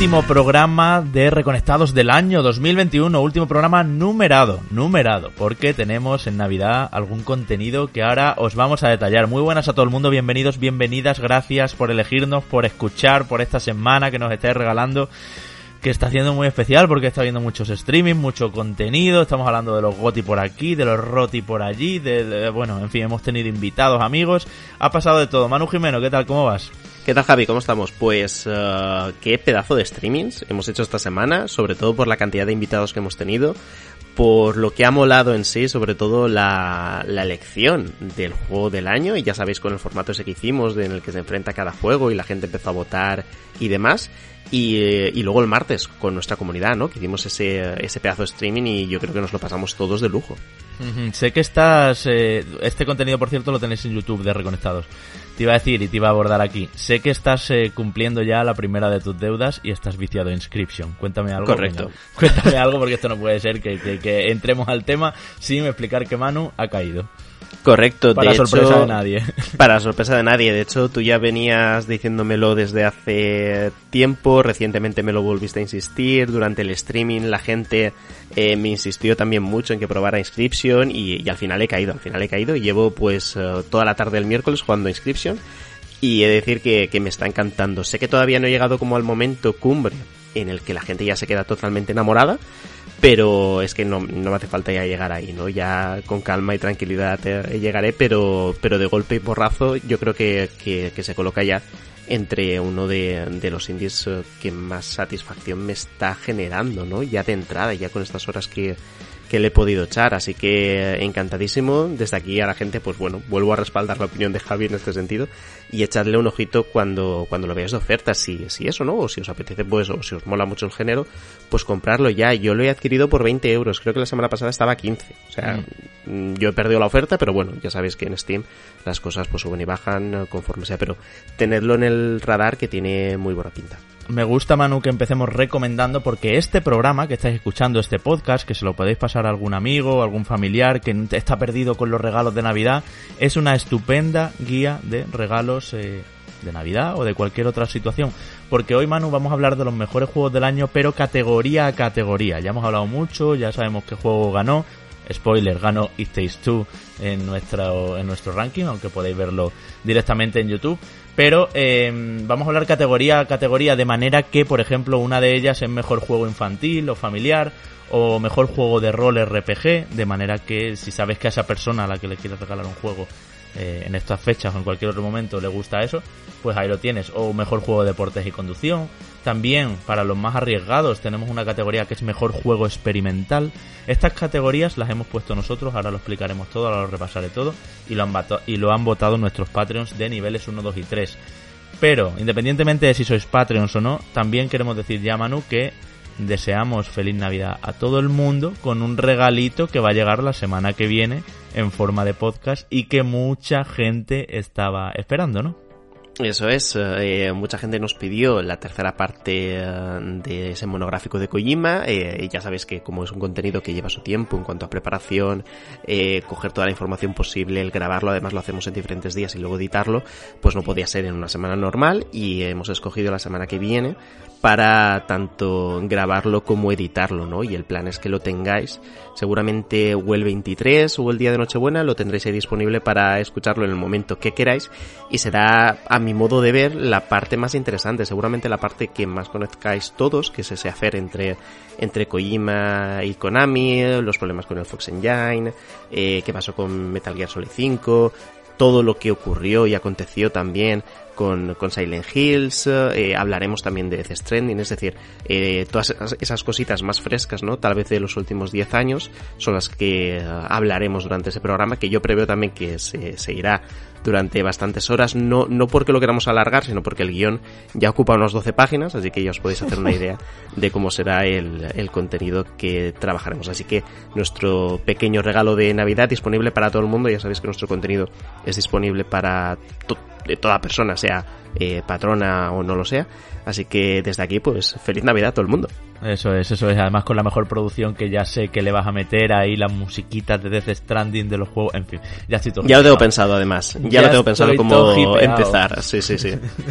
último programa de Reconectados del año 2021, último programa numerado, numerado, porque tenemos en Navidad algún contenido que ahora os vamos a detallar. Muy buenas a todo el mundo, bienvenidos, bienvenidas, gracias por elegirnos, por escuchar, por esta semana que nos estáis regalando que está haciendo muy especial porque está viendo muchos streaming, mucho contenido, estamos hablando de los GOTI por aquí, de los ROTI por allí, de, bueno, en fin, hemos tenido invitados, amigos, ha pasado de todo. Manu Jimeno, ¿qué tal? ¿Cómo vas? ¿Qué tal Javi? ¿Cómo estamos? Pues uh, qué pedazo de streamings hemos hecho esta semana, sobre todo por la cantidad de invitados que hemos tenido, por lo que ha molado en sí, sobre todo la, elección del juego del año, y ya sabéis con el formato ese que hicimos, en el que se enfrenta cada juego y la gente empezó a votar y demás. Y, eh, y, luego el martes con nuestra comunidad, ¿no? Que hicimos ese, ese pedazo de streaming y yo creo que nos lo pasamos todos de lujo. Sé que estás... Eh, este contenido, por cierto, lo tenéis en YouTube de Reconectados. Te iba a decir y te iba a abordar aquí. Sé que estás eh, cumpliendo ya la primera de tus deudas y estás viciado en Inscription. Cuéntame algo. Correcto. Venga, cuéntame algo porque esto no puede ser que, que, que entremos al tema sin explicar que Manu ha caído. Correcto, para de sorpresa hecho, de nadie. Para sorpresa de nadie. De hecho, tú ya venías diciéndomelo desde hace tiempo. Recientemente me lo volviste a insistir. Durante el streaming la gente eh, me insistió también mucho en que probara Inscription y, y, al final he caído. Al final he caído y llevo pues uh, toda la tarde del miércoles jugando Inscription y he de decir que, que me está encantando. Sé que todavía no he llegado como al momento cumbre en el que la gente ya se queda totalmente enamorada pero es que no, no me hace falta ya llegar ahí, ¿no? Ya con calma y tranquilidad llegaré, pero, pero de golpe y porrazo yo creo que, que, que se coloca ya entre uno de, de, los indies eh, que más satisfacción me está generando, ¿no? Ya de entrada, ya con estas horas que, que le he podido echar, así que encantadísimo. Desde aquí a la gente, pues bueno, vuelvo a respaldar la opinión de Javi en este sentido y echarle un ojito cuando, cuando lo veáis de oferta, si, si eso, ¿no? O si os apetece, pues, o si os mola mucho el género, pues comprarlo ya. Yo lo he adquirido por 20 euros, creo que la semana pasada estaba a 15. O sea, mm. yo he perdido la oferta, pero bueno, ya sabéis que en Steam las cosas pues suben y bajan conforme sea, pero tenedlo en el radar que tiene muy buena pinta me gusta, Manu, que empecemos recomendando porque este programa que estáis escuchando, este podcast, que se lo podéis pasar a algún amigo, algún familiar que está perdido con los regalos de Navidad, es una estupenda guía de regalos eh, de Navidad o de cualquier otra situación. Porque hoy, Manu, vamos a hablar de los mejores juegos del año, pero categoría a categoría. Ya hemos hablado mucho, ya sabemos qué juego ganó. Spoiler, ganó It Takes Two en nuestro, en nuestro ranking, aunque podéis verlo directamente en YouTube pero eh, vamos a hablar categoría a categoría de manera que, por ejemplo, una de ellas es mejor juego infantil o familiar o mejor juego de rol RPG, de manera que si sabes que a esa persona a la que le quieres regalar un juego eh, en estas fechas o en cualquier otro momento le gusta eso, pues ahí lo tienes. O mejor juego de deportes y conducción. También para los más arriesgados tenemos una categoría que es mejor juego experimental. Estas categorías las hemos puesto nosotros, ahora lo explicaremos todo, ahora lo repasaré todo. Y lo han, y lo han votado nuestros Patreons de niveles 1, 2 y 3. Pero, independientemente de si sois Patreons o no, también queremos decir ya, Manu, que deseamos feliz Navidad a todo el mundo con un regalito que va a llegar la semana que viene en forma de podcast y que mucha gente estaba esperando, ¿no? Eso es, eh, mucha gente nos pidió la tercera parte eh, de ese monográfico de Kojima, eh, ya sabéis que como es un contenido que lleva su tiempo en cuanto a preparación, coger toda la información posible, el grabarlo, además lo hacemos en diferentes días y luego editarlo, pues no podía ser en una semana normal y hemos escogido la semana que viene para tanto grabarlo como editarlo, ¿no? Y el plan es que lo tengáis seguramente o el 23 o el día de Nochebuena lo tendréis ahí disponible para escucharlo en el momento que queráis y será a mi modo de ver la parte más interesante, seguramente la parte que más conozcáis todos, que es ese hacer entre entre Kojima y Konami, los problemas con el Fox Engine, eh, qué pasó con Metal Gear Solid 5, todo lo que ocurrió y aconteció también con, Silent Hills, eh, hablaremos también de Death Stranding, es decir, eh, todas esas cositas más frescas, ¿no? Tal vez de los últimos 10 años son las que uh, hablaremos durante ese programa, que yo preveo también que se, se irá durante bastantes horas, no, no porque lo queramos alargar, sino porque el guion ya ocupa unas 12 páginas, así que ya os podéis hacer una idea de cómo será el, el contenido que trabajaremos. Así que nuestro pequeño regalo de Navidad disponible para todo el mundo, ya sabéis que nuestro contenido es disponible para toda persona, sea eh, patrona o no lo sea. Así que desde aquí, pues feliz Navidad a todo el mundo. Eso es, eso es. Además con la mejor producción que ya sé que le vas a meter ahí las musiquitas de Death Stranding de los juegos. En fin, ya estoy todo Ya lo tengo pensado además. Ya, lo tengo pensado cómo empezar. Sí, sí, sí.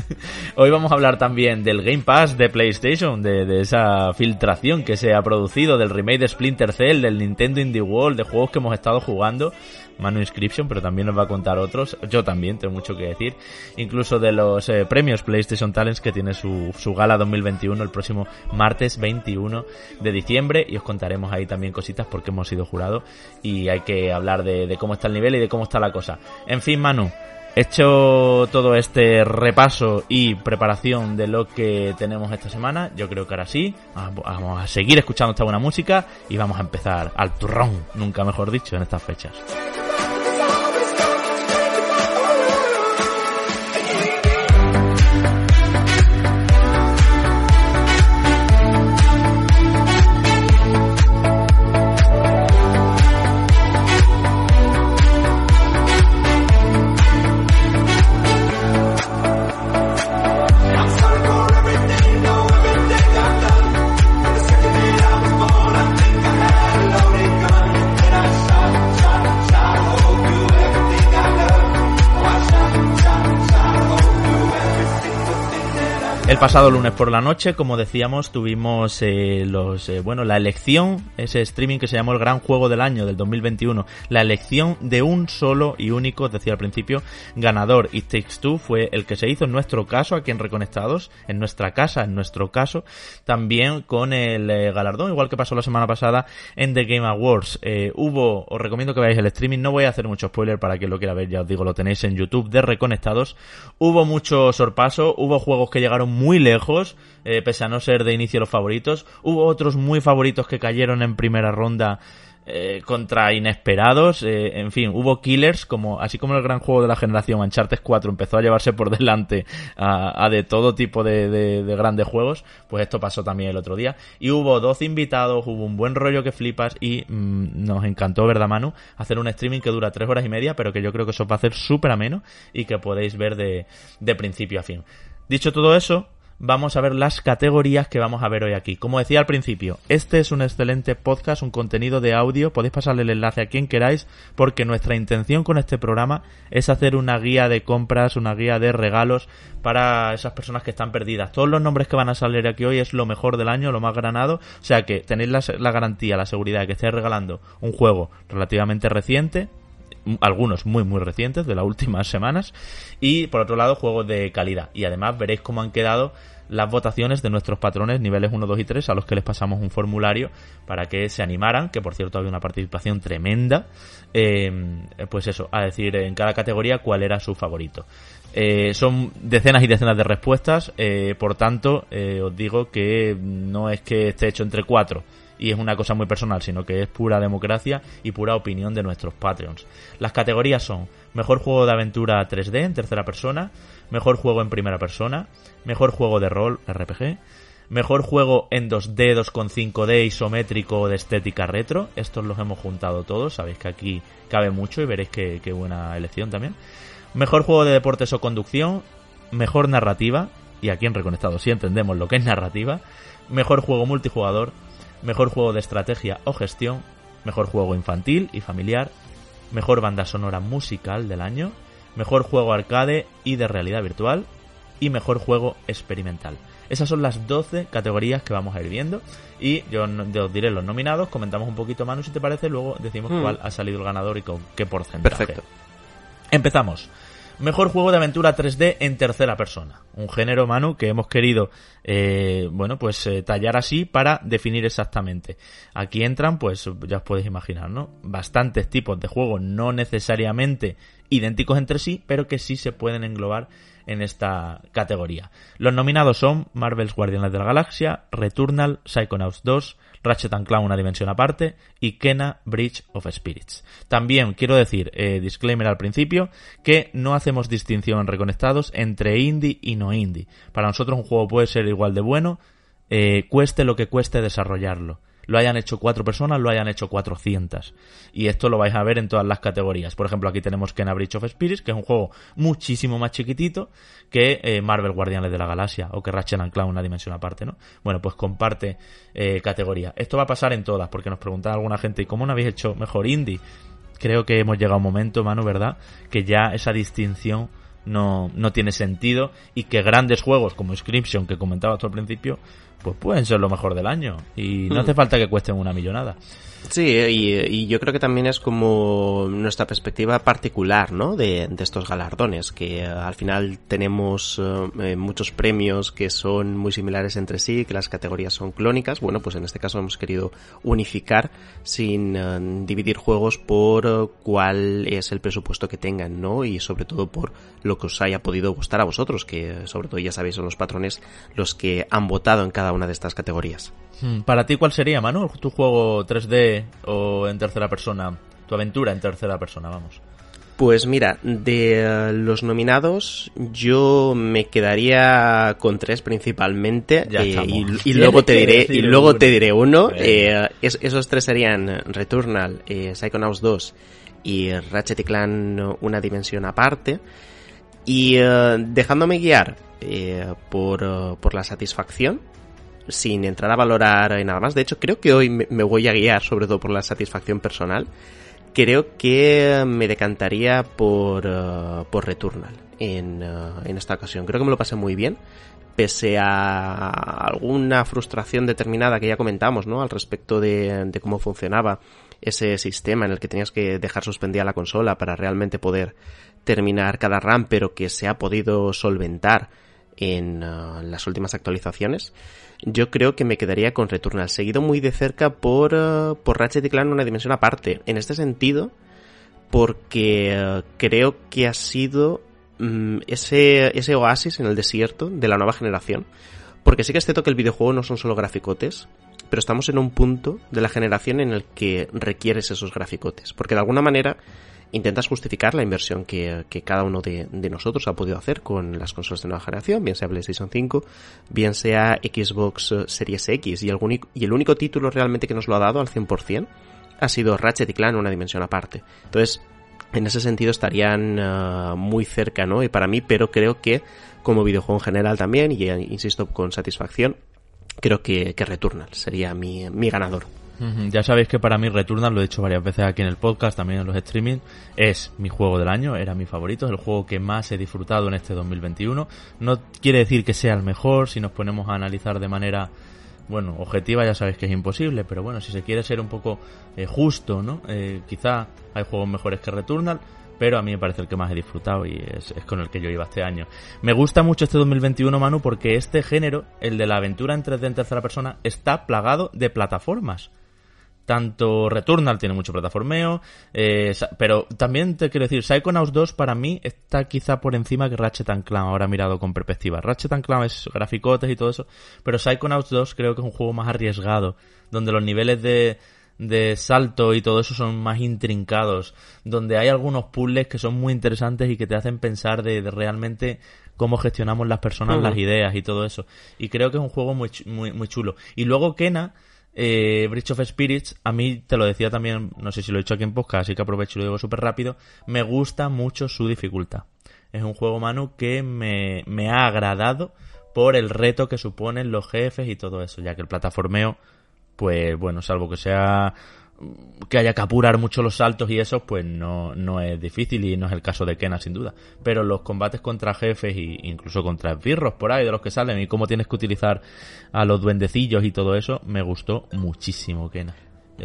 Hoy vamos a hablar también del Game Pass de PlayStation, de, de, esa filtración que se ha producido, del remake de Splinter Cell, del Nintendo Indie World, de juegos que hemos estado jugando. Manu Inscription, pero también nos va a contar otros. Yo también tengo mucho que decir. Incluso de los eh, premios PlayStation Talents que tiene su, su gala 2021 el próximo martes 21 de diciembre. Y os contaremos ahí también cositas porque hemos sido jurados y hay que hablar de, de cómo está el nivel y de cómo está la cosa. En fin, Manu, Hecho todo este repaso y preparación de lo que tenemos esta semana, yo creo que ahora sí, vamos a seguir escuchando esta buena música y vamos a empezar al turrón, nunca mejor dicho, en estas fechas. Pasado lunes por la noche, como decíamos, tuvimos eh, los eh, bueno la elección, ese streaming que se llamó el Gran Juego del Año del 2021, la elección de un solo y único, decía al principio, ganador. It Takes Two fue el que se hizo en nuestro caso aquí en Reconectados, en nuestra casa, en nuestro caso, también con el eh, galardón, igual que pasó la semana pasada en The Game Awards. Eh, hubo, os recomiendo que veáis el streaming, no voy a hacer mucho spoiler para quien lo quiera ver, ya os digo, lo tenéis en YouTube de Reconectados. Hubo mucho sorpaso, hubo juegos que llegaron muy lejos, eh, pese a no ser de inicio los favoritos. Hubo otros muy favoritos que cayeron en primera ronda eh, contra inesperados. Eh, en fin, hubo killers, como así como el gran juego de la generación Uncharted 4 empezó a llevarse por delante a, de todo tipo de, de, de, grandes juegos, pues esto pasó también el otro día. Y hubo 12 invitados, hubo un buen rollo que flipas y mmm, nos encantó, ¿verdad, Manu? Hacer un streaming que dura 3 horas y media, pero que yo creo que eso va a hacer súper ameno y que podéis ver de principio a fin. Dicho todo eso, vamos a ver las categorías que vamos a ver hoy aquí. Como decía al principio, este es un excelente podcast, un contenido de audio, podéis pasarle el enlace a quien queráis, porque nuestra intención con este programa es hacer una guía de compras, una guía de regalos para esas personas que están perdidas. Todos los nombres que van a salir aquí hoy es lo mejor del año, lo más granado, o sea que tenéis la, garantía, la seguridad de que estéis regalando un juego relativamente reciente, algunos muy muy recientes de las últimas semanas. Y por otro lado juegos de calidad. Y además veréis cómo han quedado las votaciones de nuestros patrones niveles 1, 2 y 3 a los que les pasamos un formulario para que se animaran, que por cierto había una participación tremenda, eh, pues eso, a decir en cada categoría cuál era su favorito. Eh, son decenas y decenas de respuestas, eh, por tanto eh, os digo que no es que esté hecho entre cuatro, y es una cosa muy personal, sino que es pura democracia y pura opinión de nuestros Patreons. Las categorías son mejor juego de aventura 3D en tercera persona, mejor juego en primera persona, mejor juego de rol RPG, mejor juego en 2D, 2.5D isométrico de estética retro. Estos los hemos juntado todos, sabéis que aquí cabe mucho y veréis que buena elección también. Mejor juego de deportes o conducción, mejor narrativa, y aquí en Reconectado sí entendemos lo que es narrativa, mejor juego multijugador, mejor juego de estrategia o gestión, mejor juego infantil y familiar, mejor banda sonora musical del año, mejor juego arcade y de realidad virtual y mejor juego experimental. Esas son las 12 categorías que vamos a ir viendo y yo, os diré los nominados, comentamos un poquito Manu si te parece, luego decimos mm. cuál ha salido el ganador y con qué porcentaje. Perfecto. Empezamos. Mejor juego de aventura 3D en tercera persona. Un género, Manu, que hemos querido, eh, bueno, pues eh, tallar así para definir exactamente. Aquí entran, pues ya os podéis imaginar, ¿no? Bastantes tipos de juegos, no necesariamente idénticos entre sí, pero que sí se pueden englobar en esta categoría. Los nominados son Marvel's Guardianes de la Galaxia, Returnal, Psychonauts 2, Ratchet and Clank una dimensión aparte y Kena Bridge of Spirits. También quiero decir, eh, disclaimer al principio, que no hacemos distinción reconectados entre indie y no indie. Para nosotros un juego puede ser igual de bueno, eh, cueste lo que cueste desarrollarlo. Lo hayan hecho cuatro personas, lo hayan hecho 400. Y esto lo vais a ver en todas las categorías. Por ejemplo, aquí tenemos Kena Bridge of Spirits, que es un juego muchísimo más chiquitito que eh, Marvel Guardianes de la Galaxia o que Ratchet Clank una dimensión aparte, ¿no? Bueno, pues comparte eh, categoría. Esto va a pasar en todas, porque nos preguntaba alguna gente, ¿y cómo no habéis hecho mejor indie? Creo que hemos llegado a un momento, Manu, ¿verdad? Que ya esa distinción no, no tiene sentido y que grandes juegos como Inscription, que comentaba al principio, pues pueden ser lo mejor del año y no hmm. hace falta que cuesten una millonada. Sí, y, yo creo que también es como nuestra perspectiva particular, ¿no? De, estos galardones, que al final tenemos eh, muchos premios que son muy similares entre sí, que las categorías son clónicas. Bueno, pues en este caso hemos querido unificar sin eh, dividir juegos por eh, cuál es el presupuesto que tengan, ¿no? Y sobre todo por lo que os haya podido gustar a vosotros, que sobre todo ya sabéis son los patrones los que han votado en cada una de estas categorías. Hmm, Para ti, ¿cuál sería, Manu, tu juego 3D o en tercera persona? Tu aventura en tercera persona, vamos. Pues mira, de eh, los nominados yo me quedaría con tres principalmente eh, y, luego te diré y luego te diré uno. Eh, esos tres serían Returnal, Psychonauts 2 y Ratchet y Clan una dimensión aparte. Y dejándome guiar por, por la satisfacción, sin entrar a valorar nada más. De hecho, creo que hoy me voy a guiar sobre todo por la satisfacción personal. Creo que me decantaría por, uh, por Returnal en, uh, en esta ocasión. Creo que me lo pasé muy bien pese a alguna frustración determinada que ya comentamos, ¿no? Al respecto de, cómo funcionaba ese sistema en el que tenías que dejar suspendida la consola para realmente poder terminar cada RAM, pero que se ha podido solventar en las últimas actualizaciones yo creo que me quedaría con Returnal, seguido muy de cerca por, uh, por Ratchet y Clank una dimensión aparte. En este sentido, porque uh, creo que ha sido um, ese, ese oasis en el desierto de la nueva generación. Porque sí que es cierto que el videojuego no son solo graficotes, pero estamos en un punto de la generación en el que requieres esos graficotes. Porque de alguna manera intentas justificar la inversión que, cada uno de, nosotros ha podido hacer con las consolas de nueva generación, bien sea PlayStation 5, bien sea Xbox eh, Series X, y el, único, título realmente que nos lo ha dado al 100% ha sido Ratchet y Clank una dimensión aparte. Entonces, en ese sentido estarían eh, muy cerca, ¿no? Y para mí, pero creo que como videojuego en general también, y insisto con satisfacción, creo que, que Returnal sería mi, mi ganador. Ya sabéis que para mí Returnal, lo he dicho varias veces aquí en el podcast, también en los streaming, es mi juego del año, era mi favorito, es el juego que más he disfrutado en este 2021. No quiere decir que sea el mejor, si nos ponemos a analizar de manera, bueno, objetiva ya sabéis que es imposible, pero bueno, si se quiere ser un poco eh, justo, ¿no? Eh, quizá hay juegos mejores que Returnal, pero a mí me parece el que más he disfrutado y es, es, con el que yo iba este año. Me gusta mucho este 2021, Manu, porque este género, el de la aventura en 3D en tercera persona, está plagado de plataformas tanto Returnal tiene mucho plataformeo, eh, pero también te quiero decir, Psychonauts 2 para mí está quizá por encima que Ratchet Clank, ahora mirado con perspectiva. Ratchet Clank es graficotes y todo eso, pero Psychonauts 2 creo que es un juego más arriesgado, donde los niveles de, de salto y todo eso son más intrincados, donde hay algunos puzzles que son muy interesantes y que te hacen pensar de, realmente cómo gestionamos las personas, las ideas y todo eso. Y creo que es un juego muy, muy, muy chulo. Y luego Kena, eh, of Spirits, a mí te lo decía también, no sé si lo he dicho aquí en podcast, así que aprovecho y lo digo súper rápido, me gusta mucho su dificultad. Es un juego, Manu, que me, me ha agradado por el reto que suponen los jefes y todo eso, ya que el plataformeo, pues bueno, salvo que sea que haya que apurar mucho los saltos y eso, pues no, no es difícil y no es el caso de Kena sin duda. Pero los combates contra jefes e incluso contra esbirros por ahí de los que salen y cómo tienes que utilizar a los duendecillos y todo eso, me gustó muchísimo Kena.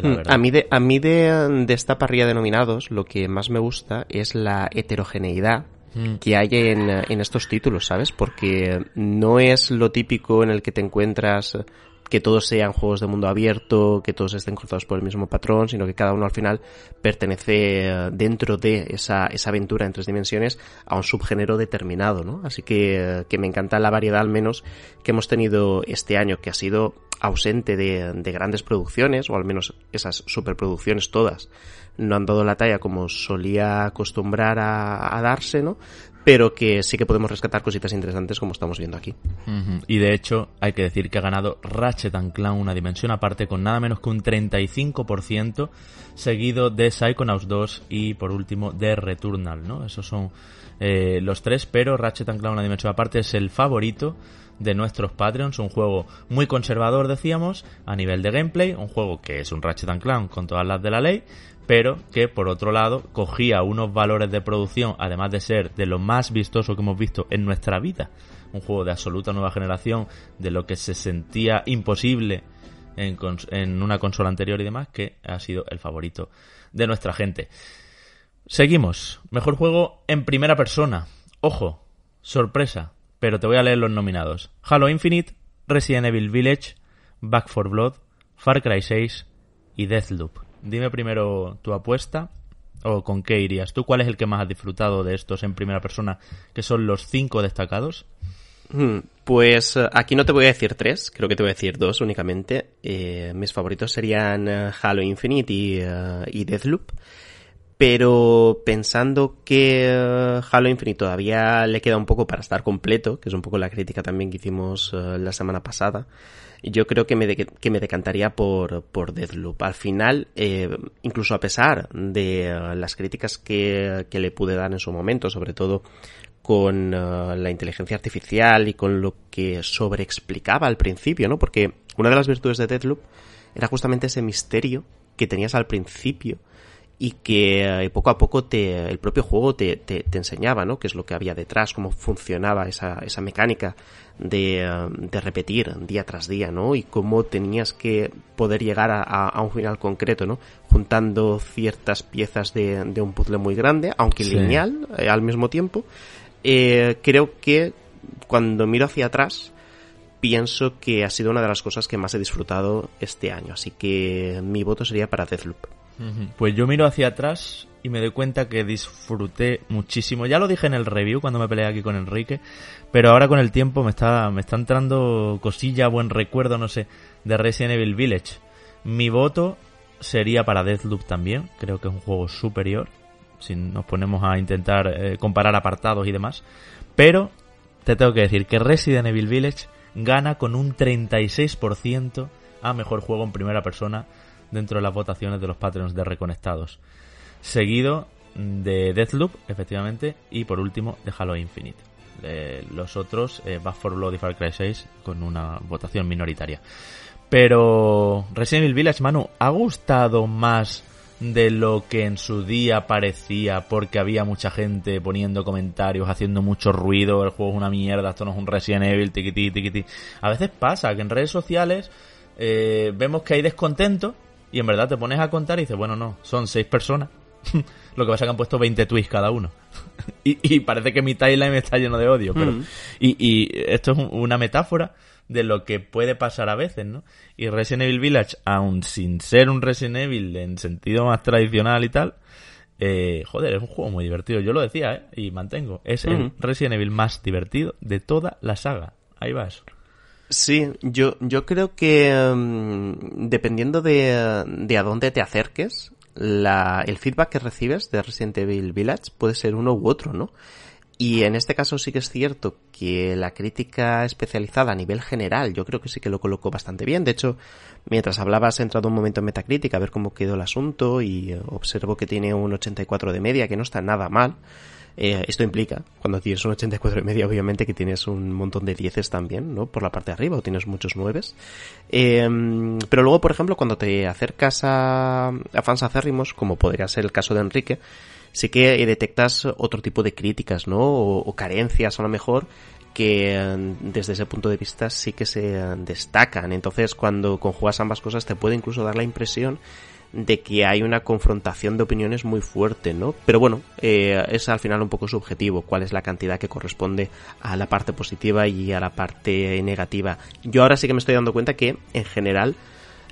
Hmm, a mí, de, a mí de, de esta parrilla de nominados, lo que más me gusta es la heterogeneidad hmm. que hay en, en, estos títulos, ¿sabes? Porque no es lo típico en el que te encuentras que todos sean juegos de mundo abierto, que todos estén cruzados por el mismo patrón, sino que cada uno al final pertenece eh, dentro de esa, esa aventura en tres dimensiones a un subgénero determinado, ¿no? Así que, eh, que me encanta la variedad al menos que hemos tenido este año, que ha sido ausente de, de grandes producciones, o al menos esas superproducciones todas no han dado la talla como solía acostumbrar a, a darse, ¿no? Pero que sí que podemos rescatar cositas interesantes como estamos viendo aquí. Y de hecho, hay que decir que ha ganado Ratchet Clank una dimensión aparte con nada menos que un 35%, seguido de Psychonauts 2 y por último de Returnal, ¿no? Esos son eh, los tres, pero Ratchet Clank una dimensión aparte es el favorito de nuestros Patreons, un juego muy conservador, decíamos, a nivel de gameplay, un juego que es un Ratchet Clank con todas las de la ley, pero que por otro lado cogía unos valores de producción, además de ser de lo más vistoso que hemos visto en nuestra vida, un juego de absoluta nueva generación, de lo que se sentía imposible en, una consola anterior y demás, que ha sido el favorito de nuestra gente. Seguimos. Mejor juego en primera persona. Ojo, sorpresa, pero te voy a leer los nominados. Halo Infinite, Resident Evil Village, Back 4 Blood, Far Cry 6 y Deathloop. Dime primero tu apuesta o con qué irías. ¿Tú cuál es el que más has disfrutado de estos en primera persona, que son los cinco destacados? Hmm, pues eh, aquí no te voy a decir tres, creo que te voy a decir dos únicamente. Eh, mis favoritos serían eh, Halo Infinite y, y Deathloop. Pero pensando que Halo Infinite todavía le queda un poco para estar completo, que es un poco la crítica también que hicimos la semana pasada, yo creo que me, que me decantaría por, por. Al final, eh, incluso a pesar de uh, las críticas que, que, le pude dar en su momento, sobre todo con uh, la inteligencia artificial y con lo que sobreexplicaba al principio, ¿no? Porque una de las virtudes de Deathloop era justamente ese misterio que tenías al principio y que eh, poco a poco te, el propio juego te, te, te, enseñaba, ¿no? Qué es lo que había detrás, cómo funcionaba esa, esa mecánica de, eh, de, repetir día tras día, ¿no? Y cómo tenías que poder llegar a, a un final concreto, ¿no? Juntando ciertas piezas de, de un puzzle muy grande, aunque sí. lineal eh, al mismo tiempo. Eh, creo que cuando miro hacia atrás, pienso que ha sido una de las cosas que más he disfrutado este año. Así que mi voto sería para Deathloop. Pues yo miro hacia atrás y me doy cuenta que disfruté muchísimo. Ya lo dije en el review cuando me peleé aquí con Enrique, pero ahora con el tiempo me está, me entrando cosilla, buen recuerdo, no sé, de Resident Evil Village. Mi voto sería para Deathloop también, creo que es un juego superior, si nos ponemos a intentar eh, comparar apartados y demás. Pero te tengo que decir que Resident Evil Village gana con un 36% a mejor juego en primera persona dentro de las votaciones de los Patreons de Reconectados. Seguido de Deathloop, efectivamente, y por último de Halo Infinite. Eh, los otros, eh, Back 4 Blood y Far Cry 6, con una votación minoritaria. Pero Resident Evil Village, Manu, ¿ha gustado más de lo que en su día parecía porque había mucha gente poniendo comentarios, haciendo mucho ruido, el juego es una mierda, esto no es un Resident Evil, tiquití, tiquití. A veces pasa que en redes sociales eh, vemos que hay descontento y en verdad te pones a contar y dices, bueno, no, son seis personas. Lo que pasa es que han puesto 20 tweets cada uno. y, y, parece que mi timeline está lleno de odio. Pero, mm. y, y, esto es una metáfora de lo que puede pasar a veces, ¿no? Y Resident Evil Village, aun sin ser un Resident Evil en sentido más tradicional y tal, eh, joder, es un juego muy divertido. Yo lo decía, ¿eh? Y mantengo. Es mm. el Resident Evil más divertido de toda la saga. Ahí va eso. Sí, yo, yo creo que um, dependiendo de, de, a dónde te acerques, la, el feedback que recibes de Resident Evil Village puede ser uno u otro, ¿no? Y en este caso sí que es cierto que la crítica especializada a nivel general yo creo que sí que lo colocó bastante bien. De hecho, mientras hablabas he entrado un momento en Metacritic a ver cómo quedó el asunto y observo que tiene un 84 de media, que no está nada mal. Eh, esto implica, cuando tienes un 84 y media, obviamente que tienes un montón de dieces también, ¿no? Por la parte de arriba, o tienes muchos nueves. Eh, pero luego, por ejemplo, cuando te acercas a, a fans acérrimos, como podría ser el caso de Enrique, sí que detectas otro tipo de críticas, ¿no? O, o carencias a lo mejor que desde ese punto de vista sí que se destacan. Entonces, cuando conjugas ambas cosas, te puede incluso dar la impresión de que hay una confrontación de opiniones muy fuerte, ¿no? Pero bueno, eh, es al final un poco subjetivo cuál es la cantidad que corresponde a la parte positiva y a la parte negativa. Yo ahora sí que me estoy dando cuenta que en general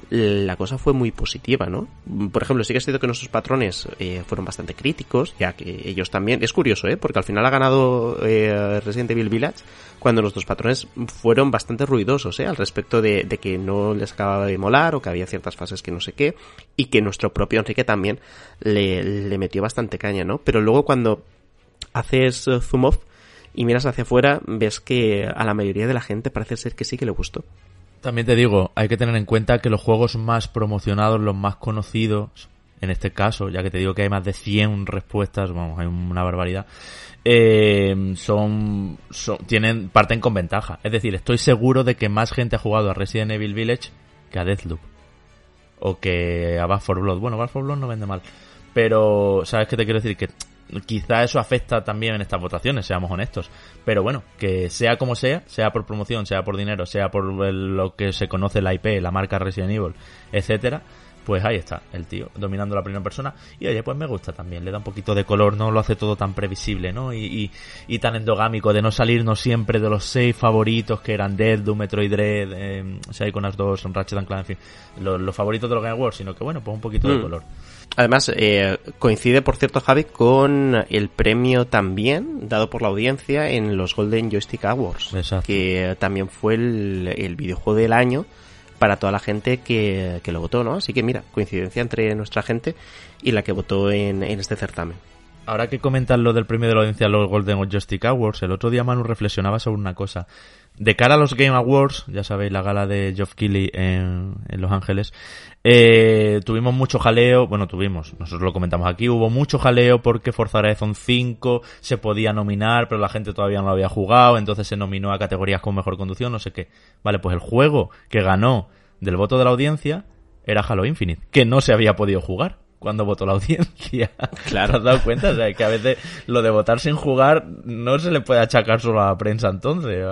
la cosa fue muy positiva, ¿no? Por ejemplo, sí que es cierto que nuestros patrones eh, fueron bastante críticos, ya que ellos también, es curioso, ¿eh? Porque al final ha ganado eh, Resident Evil Village cuando nuestros patrones fueron bastante ruidosos, ¿eh? Al respecto de, que no les acababa de molar o que había ciertas fases que no sé qué, y que nuestro propio Enrique también le, metió bastante caña, ¿no? Pero luego cuando haces zoom off, y miras hacia afuera, ves que a la mayoría de la gente parece ser que sí que le gustó. También te digo, hay que tener en cuenta que los juegos más promocionados, los más conocidos, en este caso, ya que te digo que hay más de 100 respuestas, vamos, hay una barbaridad, eh, son, son, tienen, parten con ventaja. Es decir, estoy seguro de que más gente ha jugado a Resident Evil Village que a Deathloop. O que a Back 4 Blood. Bueno, Back 4 Blood no vende mal. Pero, ¿sabes qué te quiero decir? Que quizá eso afecta también en estas votaciones, seamos honestos. Pero bueno, que sea como sea, sea por promoción, sea por dinero, sea por lo que se conoce la IP, la marca Resident Evil, etcétera, pues ahí está, el tío, dominando la primera persona. Y oye, pues me gusta también, le da un poquito de color, no lo hace todo tan previsible, ¿no? Y, y, tan endogámico, de no salirnos siempre de los seis favoritos que eran Dead, Doom, Metroid Dread, eh, las dos, Ratchet and Clank, en fin, los, favoritos de los Game Awards, sino que bueno, pues un poquito de mm. color. Además, eh, coincide, por cierto, Javi, con el premio también dado por la audiencia en los Golden Joystick Awards, que también fue el, el videojuego del año para toda la gente que, lo votó, ¿no? Así que mira, coincidencia entre nuestra gente y la que votó en, este certamen. Ahora que comentan lo del premio de la audiencia los Golden Joystick Awards, el otro día Manu reflexionaba sobre una cosa. De cara a los Game Awards, ya sabéis, la gala de Geoff Keighley en, Los Ángeles, eh, tuvimos mucho jaleo, bueno, tuvimos, nosotros lo comentamos aquí, hubo mucho jaleo porque Forza Horizon 5 se podía nominar, pero la gente todavía no lo había jugado, entonces se nominó a categorías con mejor conducción, no sé qué. Vale, pues el juego que ganó del voto de la audiencia era Halo Infinite, que no se había podido jugar cuando votó la audiencia. Claro. ¿Te has dado cuenta? O sea, que a veces lo de votar sin jugar no se le puede achacar solo a la prensa entonces.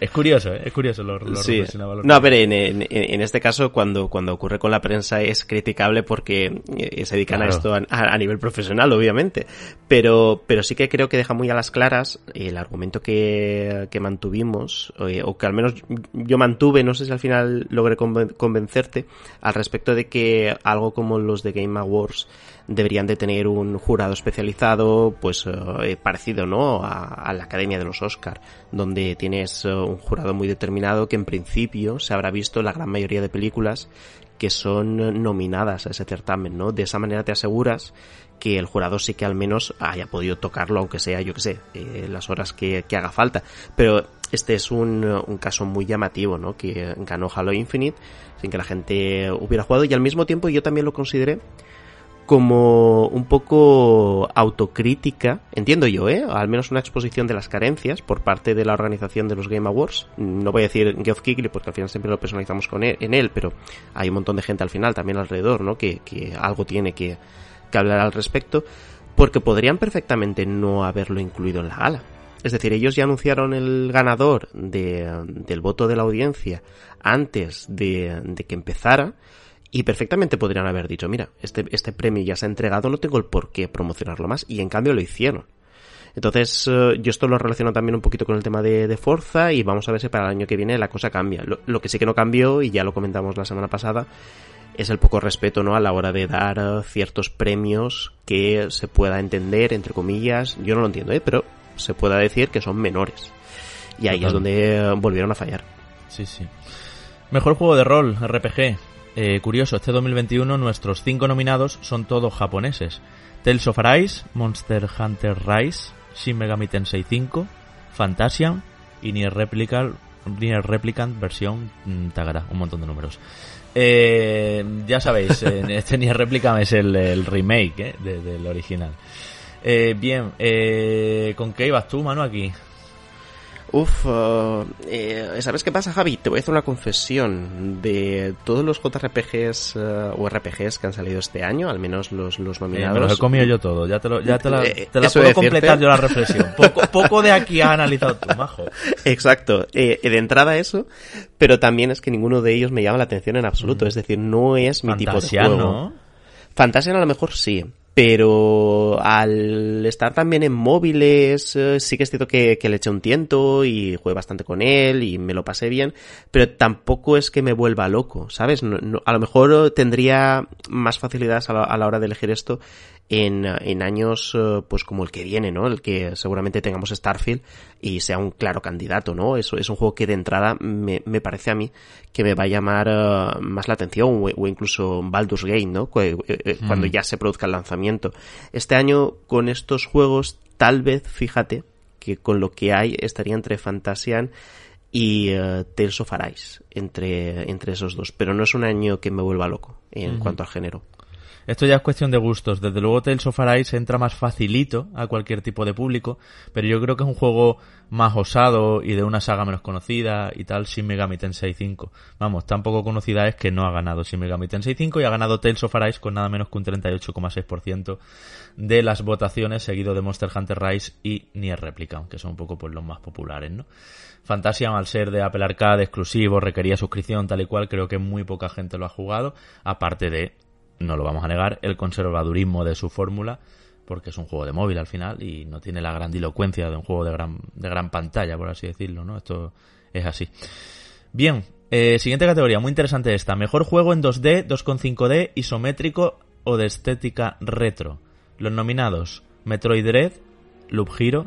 es, curioso, ¿eh? es curioso lo, sí. No, pero en, en, este caso, cuando, cuando ocurre con la prensa es criticable porque eh, se dedican a esto a, nivel profesional, obviamente. Pero, pero sí que creo que deja muy a las claras el argumento que, que mantuvimos, o, eh, o que al menos yo mantuve, no sé si al final logré convencerte, al respecto de que algo como los de Game Awards deberían de tener un jurado especializado, pues eh, parecido, ¿no? A, la Academia de los Oscar, donde tienes eh, un jurado muy determinado que en principio se habrá visto la gran mayoría de películas que son nominadas a ese certamen, ¿no? De esa manera te aseguras que el jurado sí que al menos haya podido tocarlo, aunque sea, yo que sé, eh, las horas que, que, haga falta. Pero este es un, un, caso muy llamativo, ¿no? Que ganó Halo Infinite sin que la gente hubiera jugado y al mismo tiempo yo también lo consideré como un poco autocrítica, entiendo yo, ¿eh? Al menos una exposición de las carencias por parte de la organización de los Game Awards. No voy a decir Geoff Keighley porque al final siempre lo personalizamos con él, en él, pero hay un montón de gente al final también alrededor, ¿no? Que, que algo tiene que, que hablar al respecto, porque podrían perfectamente no haberlo incluido en la gala. Es decir, ellos ya anunciaron el ganador de, del voto de la audiencia antes de, de, que empezara y perfectamente podrían haber dicho, mira, este, este premio ya se ha entregado, no tengo el por qué promocionarlo más y en cambio lo hicieron. Entonces, eh, yo esto lo relaciono también un poquito con el tema de, de, Forza y vamos a ver si para el año que viene la cosa cambia. Lo, lo, que sí que no cambió, y ya lo comentamos la semana pasada, es el poco respeto ¿no? a la hora de dar eh, ciertos premios que se pueda entender, entre comillas. Yo no lo entiendo, ¿eh? pero se pueda decir que son menores. Y ahí es donde volvieron a fallar. Sí, sí. Mejor juego de rol, RPG. Eh, curioso, este 2021 nuestros cinco nominados son todos japoneses. Tales of Arise, Monster Hunter Rise, Shin Megami Tensei 5, Fantasian y Nier Replicant, Nier Replicant versión mm, Tagara, un montón de números. Eh, ya sabéis, este Nier Replicant es el, remake eh, del original. Eh, bien, eh, ¿con qué ibas tú, mano, aquí? Uf, uh, eh, ¿sabes qué pasa, Javi? Te voy a hacer una confesión. De todos los JRPGs uh, o RPGs que han salido este año, al menos los, los nominados. me los he comido yo todo, ya te, lo, ya te la, te la puedo completar yo la reflexión. Poco, poco de aquí ha analizado tú, majo. Exacto, de entrada eso, pero también es que ninguno de ellos me llama la atención en absoluto. Es decir, no es mi tipo de juego. ¿no? Fantasia a lo mejor sí, pero al estar también en móviles, eh, sí que es cierto que, le eché un tiento y jugué bastante con él y me lo pasé bien, pero tampoco es que me vuelva loco, ¿sabes? a lo mejor tendría más facilidades a la hora de elegir esto en, en años eh, pues como el que viene, ¿no? El que seguramente tengamos Starfield y sea un claro candidato, ¿no? Eso es un juego que de entrada me, me parece a mí que me va a llamar eh, más la atención o, incluso Baldur's Gate, ¿no? Eh, cuando mm. ya se produzca el lanzamiento. Este año con estos juegos tal vez, fíjate, que con lo que hay estaría entre Fantasian y uh, Tales of Arise, entre, entre esos dos. Pero no es un año que me vuelva loco en uh cuanto al género. Esto ya es cuestión de gustos. Desde luego Tales of Arise entra más facilito a cualquier tipo de público, pero yo creo que es un juego más osado y de una saga menos conocida y tal, Shin Megami Tensei 5. Vamos, tan poco conocida es que no ha ganado Shin Megami Tensei 5 y ha ganado Tales of Arise con nada menos que un 38,6% de las votaciones, seguido de Monster Hunter Rise y Nier Replicant, que son un poco pues los más populares, ¿no? Fantasia, al ser de Apple Arcade exclusivo, requería suscripción tal y cual, creo que muy poca gente lo ha jugado, aparte de no lo vamos a negar, el conservadurismo de su fórmula, porque es un juego de móvil al final y no tiene la grandilocuencia de un juego de gran, de gran pantalla, por así decirlo, ¿no? Esto es así. Bien, eh, siguiente categoría, muy interesante esta. Mejor juego en 2D, 2.5D, isométrico o de estética retro. Los nominados, Metroid Dread, Loop Hero,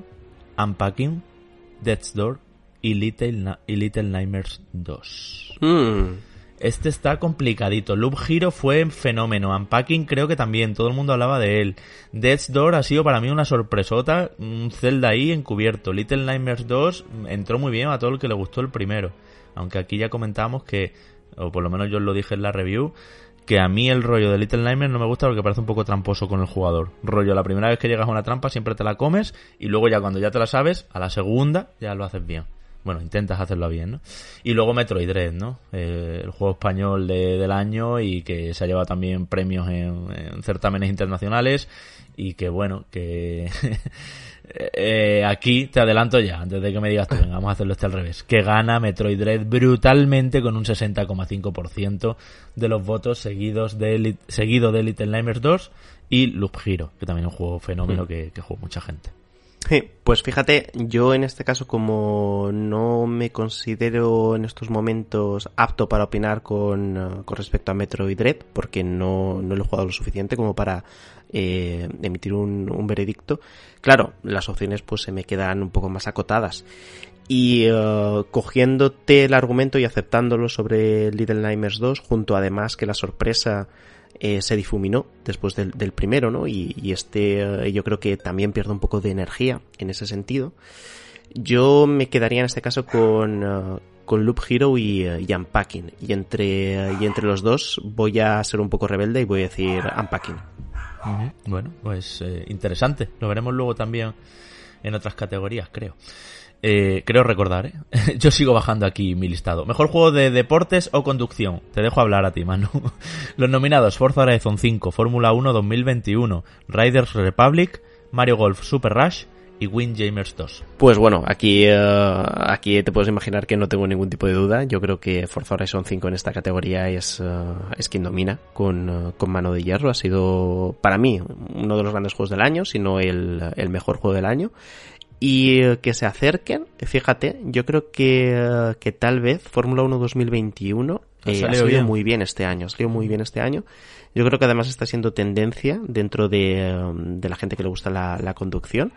Unpacking, Death's Door y Little, y Little Nightmares 2. Mm. Este está complicadito. Loop Hero fue fenómeno. Unpacking creo que también. Todo el mundo hablaba de él. Death's Door ha sido para mí una sorpresota. Un Zelda ahí encubierto. Little Nightmares 2 entró muy bien a todo el que le gustó el primero. Aunque aquí ya comentamos que, o por lo menos yo lo dije en la review, que a mí el rollo de Little Nightmares no me gusta porque parece un poco tramposo con el jugador. Rollo, la primera vez que llegas a una trampa siempre te la comes y luego ya cuando ya te la sabes, a la segunda ya lo haces bien bueno, intentas hacerlo bien, ¿no? Y luego Metroid Dread, ¿no? Eh, el juego español de, del año y que se ha llevado también premios en, en certámenes internacionales y que, bueno, que eh, aquí te adelanto ya, antes de que me digas tú, venga, vamos a hacerlo este al revés, que gana Metroid Dread brutalmente con un 60,5% de los votos seguidos de, seguido de Little Nightmares 2 y Loop Hero, que también es un juego fenómeno mm. que, que jugó mucha gente. Pues fíjate, yo en este caso como no me considero en estos momentos apto para opinar con, con respecto a Metroid Dread, porque no, no lo he jugado lo suficiente como para eh, emitir un, un, veredicto, claro, las opciones pues se me quedan un poco más acotadas. Y uh, cogiéndote el argumento y aceptándolo sobre Little Nightmares 2, junto además que la sorpresa eh, se difuminó después del, del primero, ¿no? Y, este eh, yo creo que también pierde un poco de energía en ese sentido. Yo me quedaría en este caso con, uh, con Loop Hero y, uh, y Unpacking. Y entre, y entre los dos voy a ser un poco rebelde y voy a decir Unpacking. Bueno, pues eh, interesante. Lo veremos luego también en otras categorías, creo. Eh, creo recordar, ¿eh? Yo sigo bajando aquí mi listado. Mejor juego de deportes o conducción. Te dejo hablar a ti, Manu. Los nominados Forza Horizon 5, Fórmula 1 2021, Riders Republic, Mario Golf Super Rush y Windjammers 2. Pues bueno, aquí, uh, aquí te puedes imaginar que no tengo ningún tipo de duda. Yo creo que Forza Horizon 5 en esta categoría es, uh, es quien domina con, uh, con mano de hierro. Ha sido, para mí, uno de los grandes juegos del año, si no el, el mejor juego del año y que se acerquen, fíjate, yo creo que, que tal vez Fórmula 1 2021 eh, ha salido bien. muy bien este año, ha salido muy bien este año. Yo creo que además está siendo tendencia dentro de, de la gente que le gusta la, la conducción.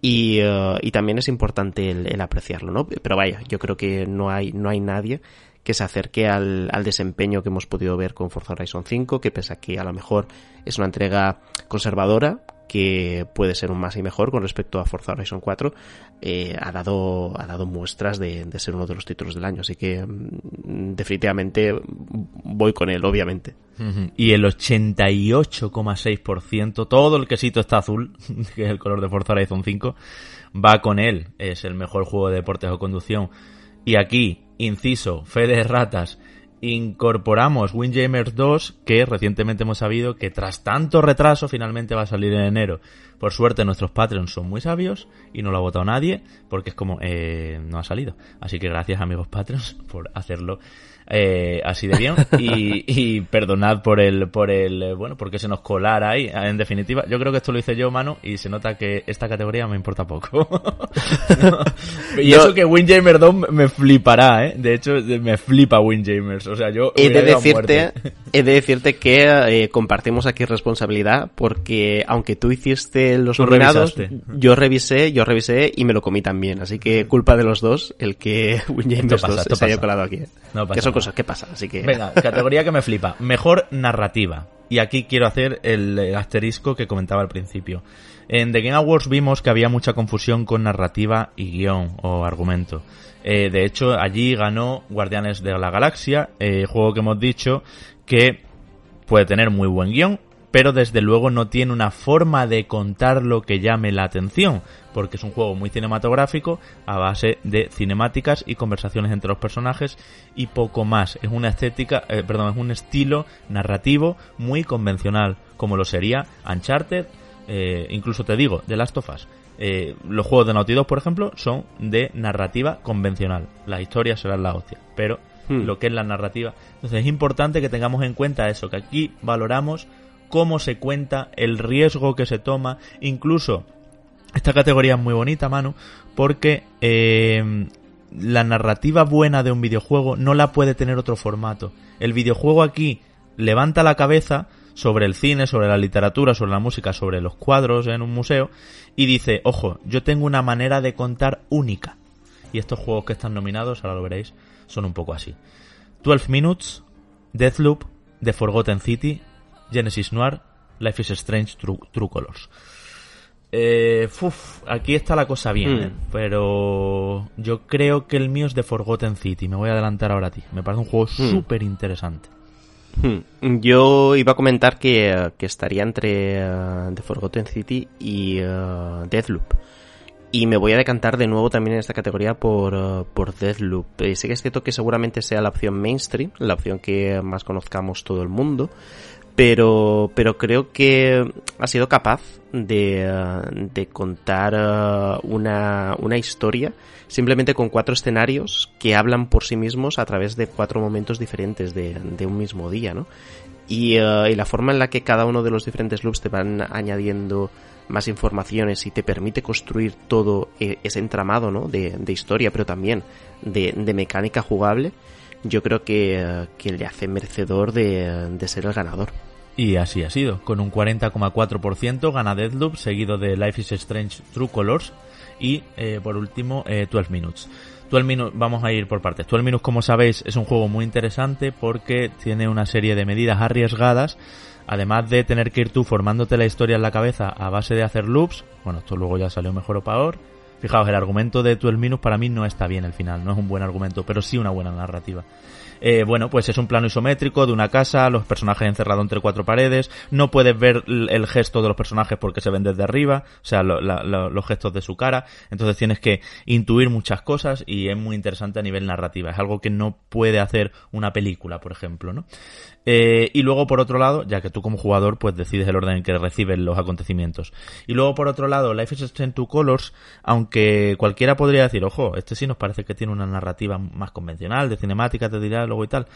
Y, uh, y, también es importante el, el, apreciarlo, ¿no? Pero vaya, yo creo que no hay, no hay nadie que se acerque al, al, desempeño que hemos podido ver con Forza Horizon 5, que pese a que a lo mejor es una entrega conservadora, que puede ser un más y mejor con respecto a Forza Horizon 4, eh, ha, dado, ha dado muestras de, ser uno de los títulos del año. Así que mm, definitivamente voy con él, obviamente. Y el 88,6%, todo el quesito está azul, que es el color de Forza Horizon 5, va con él. Es el mejor juego de deportes o conducción. Y aquí, inciso, fe de ratas, incorporamos Windjammers 2, que recientemente hemos sabido que tras tanto retraso finalmente va a salir en enero. Por suerte nuestros Patreons son muy sabios y no lo ha votado nadie, porque es como, eh, no ha salido. Así que gracias amigos Patreons por hacerlo eh, así de bien y, y, perdonad por el por el eh, bueno porque se nos colara ahí en definitiva yo creo que esto lo hice yo mano y se nota que esta categoría me importa poco no. y no. eso que Windjamers 2 me flipará eh de hecho me flipa Windjamers o sea yo he de decirte he de decirte que eh, compartimos aquí responsabilidad porque aunque tú hiciste los nominados, yo revisé, yo revisé y me lo comí también. Así que culpa de los dos el que Windjamers 2 se haya colado aquí. que son cosas que pasan, así que... Venga, categoría que me flipa. Mejor narrativa. Y aquí quiero hacer el asterisco que comentaba al principio. En The Game Awards vimos que había mucha confusión con narrativa y guion o argumento. Eh, de hecho, allí ganó Guardianes de la Galaxia, eh, juego que hemos dicho que puede tener muy buen guion, pero desde luego no tiene una forma de contar lo que llame la atención, porque es un juego muy cinematográfico a base de cinemáticas y conversaciones entre los personajes y poco más. Es una estética, eh, perdón, es un estilo narrativo muy convencional, como lo sería Uncharted, eh, incluso te digo, The Last of Us. Eh, los juegos de Naughty Dog, por ejemplo, son de narrativa convencional. Las historias serán la hostia, pero hmm. lo que es la narrativa. Entonces es importante que tengamos en cuenta eso, que aquí valoramos cómo se cuenta, el riesgo que se toma, incluso esta categoría es muy bonita, Manu, porque eh, la narrativa buena de un videojuego no la puede tener otro formato. El videojuego aquí levanta la cabeza sobre el cine, sobre la literatura, sobre la música, sobre los cuadros en un museo y dice, ojo, yo tengo una manera de contar única. Y estos juegos que están nominados, ahora lo veréis, son un poco así. 12 Minutes, Deathloop, The Forgotten City, Genesis Noir, Life is Strange, True, Colors. Eh, aquí está la cosa bien, hmm. ¿eh? pero yo creo que el mío es de Forgotten City. Me voy a adelantar ahora a ti. Me parece un juego hmm. súper interesante. Hmm. Yo iba a comentar que, estaría entre uh, The Forgotten City y uh, Deathloop. Y me voy a decantar de nuevo también en esta categoría por, uh, por Deathloop. Eh, sé que es cierto que seguramente sea la opción mainstream, la opción que más conozcamos todo el mundo pero, pero creo que ha sido capaz de, de contar uh, una, una historia simplemente con cuatro escenarios que hablan por sí mismos a través de cuatro momentos diferentes de, de un mismo día, ¿no? Y, uh, y, la forma en la que cada uno de los diferentes loops te van añadiendo más informaciones y te permite construir todo ese entramado, ¿no? De, de historia, pero también de, de mecánica jugable, yo creo que, que le hace merecedor de, de ser el ganador. Y así ha sido, con un 40,4% gana Deadloop, seguido de Life is Strange True Colors y eh, por último 12 eh, Minutes. 12 Minutes, vamos a ir por partes. 12 Minutes, como sabéis, es un juego muy interesante porque tiene una serie de medidas arriesgadas, además de tener que ir tú formándote la historia en la cabeza a base de hacer loops. Bueno, esto luego ya salió mejor o peor. Fijaos, el argumento de 12 Minutes para mí no está bien al final, no es un buen argumento, pero sí una buena narrativa. Eh, bueno, pues es un plano isométrico de una casa, los personajes encerrados entre cuatro paredes, no puedes ver el gesto de los personajes porque se ven desde arriba, o sea, los gestos de su cara, entonces tienes que intuir muchas cosas y es muy interesante a nivel narrativa, es algo que no puede hacer una película, por ejemplo, ¿no? Eh, y luego por otro lado, ya que tú como jugador pues decides el orden en que reciben los acontecimientos. Y luego por otro lado, Life is Strange Two Colors, aunque cualquiera podría decir, ojo, este sí nos parece que tiene una narrativa más convencional, de cinemática, de diálogo y tal.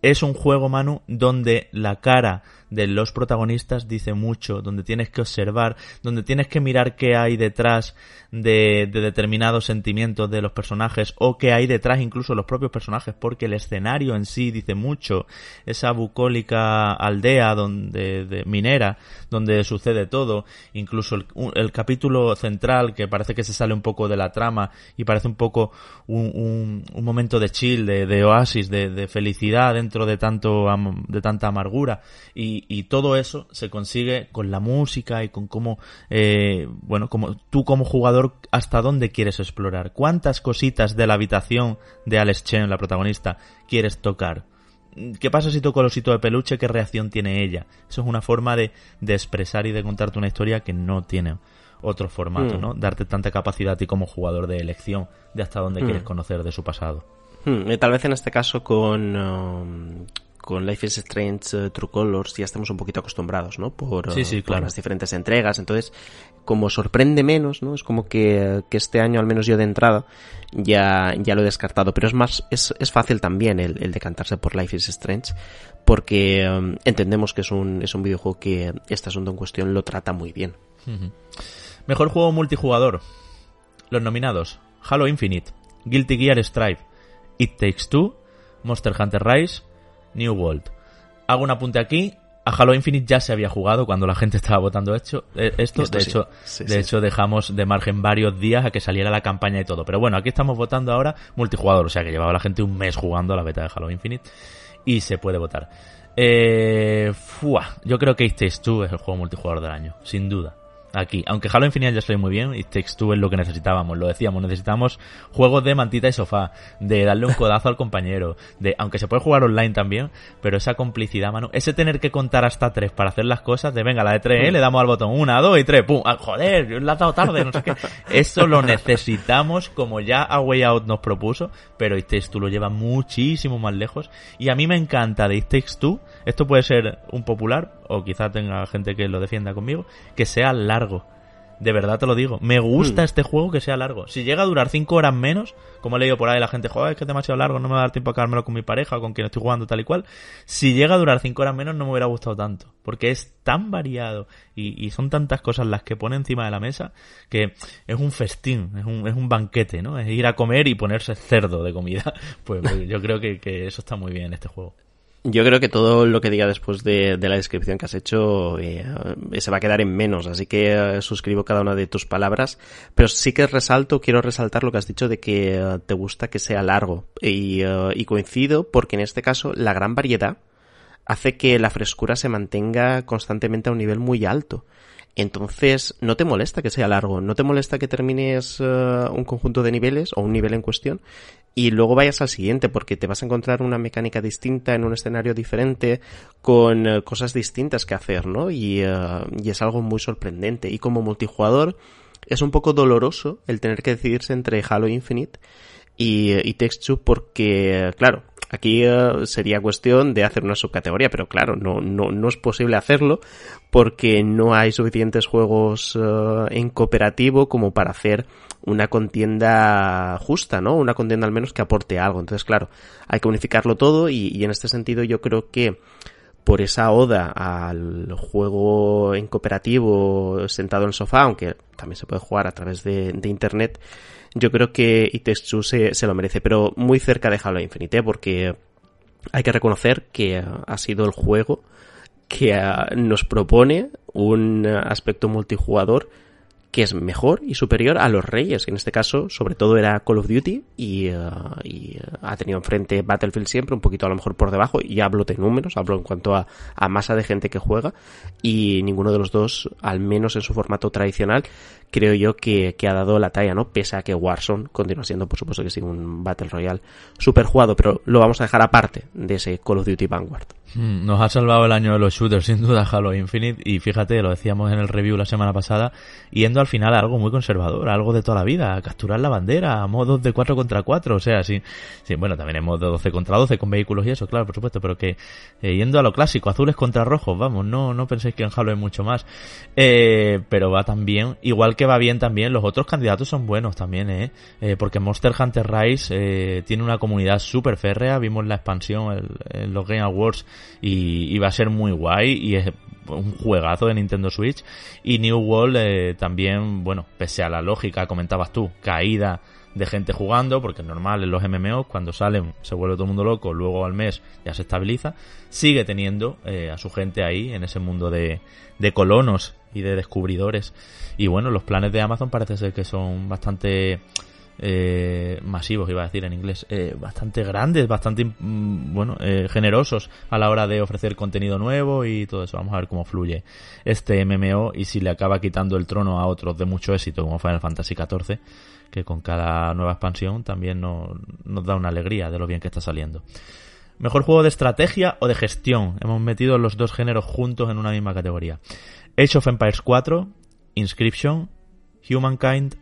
Es un juego, Manu, donde la cara de los protagonistas dice mucho, donde tienes que observar, donde tienes que mirar qué hay detrás de, determinados sentimientos de los personajes o qué hay detrás incluso de los propios personajes, porque el escenario en sí dice mucho, esa bucólica aldea donde, de, minera, donde sucede todo, incluso el, capítulo central que parece que se sale un poco de la trama y parece un poco un, un, momento de chill, de, de oasis, de, de, felicidad dentro de tanto de tanta amargura. Y, y, todo eso se consigue con la música y con cómo, eh, bueno, como tú como jugador, hasta dónde quieres explorar, cuántas cositas de la habitación de Alex Chen, la protagonista, quieres tocar. ¿Qué pasa si toco el osito de peluche? ¿Qué reacción tiene ella? Eso es una forma de, de expresar y de contarte una historia que no tiene otro formato, mm. ¿no? Darte tanta capacidad a ti como jugador de elección de hasta dónde mm. quieres conocer de su pasado. Mm. Tal vez en este caso con, um, con Life is Strange uh, True Colors ya estamos un poquito acostumbrados, ¿no? Por, uh, las diferentes entregas. Entonces, como sorprende menos, ¿no? Es como que, que, este año, al menos yo de entrada, ya, ya lo he descartado. Pero es más, es, es fácil también el, el, decantarse por Life is Strange, porque um, entendemos que es un, es un videojuego que este asunto en cuestión lo trata muy bien. Mejor juego multijugador. Los nominados. Halo Infinite, Guilty Gear Strive, It Takes Two, Monster Hunter Rise, New World. Hago un apunte aquí. a Halo Infinite ya se había jugado cuando la gente estaba votando esto. Eh, esto, de hecho, de hecho dejamos de margen varios días a que saliera la campaña y todo. Pero bueno, aquí estamos votando ahora multijugador, o sea que llevaba la gente un mes jugando a la beta de Halo Infinite y se puede votar. Eh, yo creo que Two es el juego multijugador del año, sin duda aquí. Aunque Halo Infinite ya estoy muy bien y Takes Two es lo que necesitábamos, lo decíamos, necesitamos juegos de mantita y sofá, de darle un codazo al compañero, de aunque se puede jugar online también, pero esa complicidad, mano, ese tener que contar hasta tres para hacer las cosas, de venga, la de tres, ¿eh? le damos al botón una, dos y tres, pum, ah, joder, la has dado tarde, no sé qué. Eso lo necesitamos como ya A Way Out nos propuso, pero It Takes Two lo lleva muchísimo más lejos y a mí me encanta de It Takes Two, esto puede ser un popular, o quizá tenga gente que lo defienda conmigo, que sea largo. De verdad te lo digo. Me gusta hmm. este juego que sea largo. Si llega a durar 5 horas menos, como he leído por ahí la gente, joder, es que es demasiado largo, no me va a dar tiempo a quedármelo con mi pareja o con quien estoy jugando tal y cual. Si llega a durar 5 horas menos, no me hubiera gustado tanto. Porque es tan variado y, son tantas cosas las que pone encima de la mesa que es un festín, es un, es un banquete, ¿no? Es ir a comer y ponerse cerdo de comida. Pues, pues yo creo que, que eso está muy bien en este juego. Yo creo que todo lo que diga después de, la descripción que has hecho eh, se va a quedar en menos, así que eh, suscribo cada una de tus palabras, pero sí que resalto, quiero resaltar lo que has dicho de que eh, te gusta que sea largo y, y coincido porque en este caso la gran variedad hace que la frescura se mantenga constantemente a un nivel muy alto. Entonces, no te molesta que sea largo, no te molesta que termines un conjunto de niveles o un nivel en cuestión y luego vayas al siguiente porque te vas a encontrar una mecánica distinta en un escenario diferente con eh, cosas distintas que hacer, ¿no? Y, eh, y, es algo muy sorprendente. Y como multijugador es un poco doloroso el tener que decidirse entre Halo Infinite y, y Texture porque, claro, Aquí eh, sería cuestión de hacer una subcategoría, pero claro, no, no, no es posible hacerlo porque no hay suficientes juegos eh, en cooperativo como para hacer una contienda justa, ¿no? Una contienda al menos que aporte algo. Entonces, claro, hay que unificarlo todo y, y en este sentido yo creo que por esa oda al juego en cooperativo sentado en el sofá, aunque también se puede jugar a través de, de internet, yo creo que It se, se lo merece, pero muy cerca de Halo Infinite, ¿eh? porque hay que reconocer que ha sido el juego que ah, nos propone un aspecto multijugador que es mejor y superior a los reyes, que en este caso sobre todo era Call of Duty y, uh, y uh, ha tenido enfrente Battlefield siempre, un poquito a lo mejor por debajo, y hablo de números, hablo en cuanto a, a masa de gente que juega, y ninguno de los dos, al menos en su formato tradicional, creo yo que, que ha dado la talla, ¿no? Pese a que Warzone continúa siendo, por supuesto que sí, un Battle Royale super jugado, pero lo vamos a dejar aparte de ese Call of Duty Vanguard. Hmm, nos ha salvado el año de los shooters, sin duda, Halo Infinite, y fíjate, lo decíamos en el review la semana pasada, yendo al final a algo muy conservador, algo de toda la vida, capturar la bandera, modos de 4 contra 4, o sea, sí, sí bueno, también en modo 12 contra 12 con vehículos y eso, claro, por supuesto, pero que eh, yendo a lo clásico, azules contra rojos, vamos, no, no penséis que en Halo hay mucho más, eh, pero va también, igual que va bien también, los otros candidatos son buenos también, eh, eh porque Monster Hunter Rise eh, tiene una comunidad súper férrea, vimos la expansión en los Game Awards y, va a ser muy guay y es un juegazo de Nintendo Switch. Y New World eh, también, bueno, pese a la lógica, comentabas tú, caída de gente jugando, porque es normal en los MMO, cuando salen se vuelve todo el mundo loco, luego al mes ya se estabiliza, sigue teniendo a su gente ahí en ese mundo de colonos y de descubridores. Y bueno, los planes de Amazon parece ser que son bastante eh, masivos, iba a decir en inglés, eh, bastante grandes, bastante, mm, bueno, eh, generosos a la hora de ofrecer contenido nuevo y todo eso. Vamos a ver cómo fluye este MMO y si le acaba quitando el trono a otros de mucho éxito como Final Fantasy XIV, que con cada nueva expansión también nos, nos da una alegría de lo bien que está saliendo. Mejor juego de estrategia o de gestión. Hemos metido los dos géneros juntos en una misma categoría. Age of Empires 4, Inscription, Humankind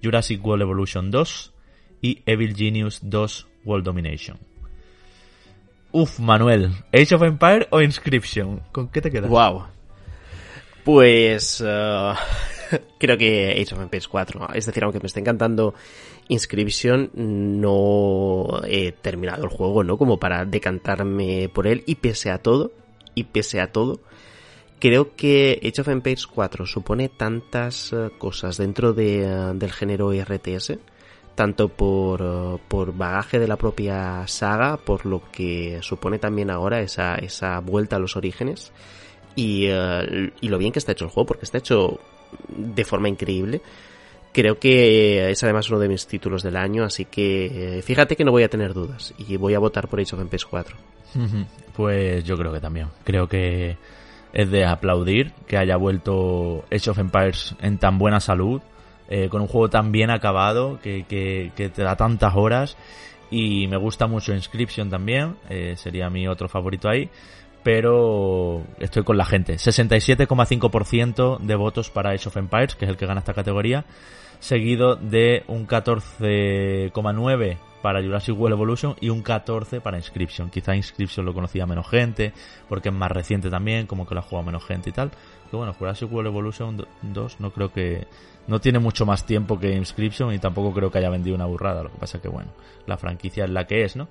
Jurassic World Evolution 2 y Evil Genius 2 World Domination. Uf, Manuel, ¿Age of Empire o Inscription? ¿Con qué te quedas? Wow. Pues uh, creo que Age of Empires 4. Es decir, aunque me esté encantando Inscription, no he terminado el juego, ¿no? Como para decantarme por él. Y pese a todo, y pese a todo, creo que Age of Empires 4 supone tantas eh, cosas dentro de, eh, del género RTS, tanto por, por bagaje de la propia saga, por lo que supone también ahora esa, esa vuelta a los orígenes y, y lo bien que está hecho el juego, porque está hecho de forma increíble. Creo que es además uno de mis títulos del año, así que fíjate que no voy a tener dudas y voy a votar por Age of Empires 4. Pues yo creo que también. Creo que es de aplaudir que haya vuelto Age of Empires en tan buena salud, eh, con un juego tan bien acabado, que, que, te da tantas horas. Y me gusta mucho Inscription también, eh, sería mi otro favorito ahí. Pero estoy con la gente. 67,5% de votos para Age of Empires, que es el que gana esta categoría. Seguido de un 14,9% para Jurassic World Evolution y un 14 para Inscription. Quizá Inscription lo conocía menos gente, porque es más reciente también, como que lo ha jugado menos gente y tal. Pero bueno, Jurassic World Evolution 2 no creo que... No tiene mucho más tiempo que Inscription y tampoco creo que haya vendido una burrada. Lo que pasa que, bueno, la franquicia es la que es, ¿no?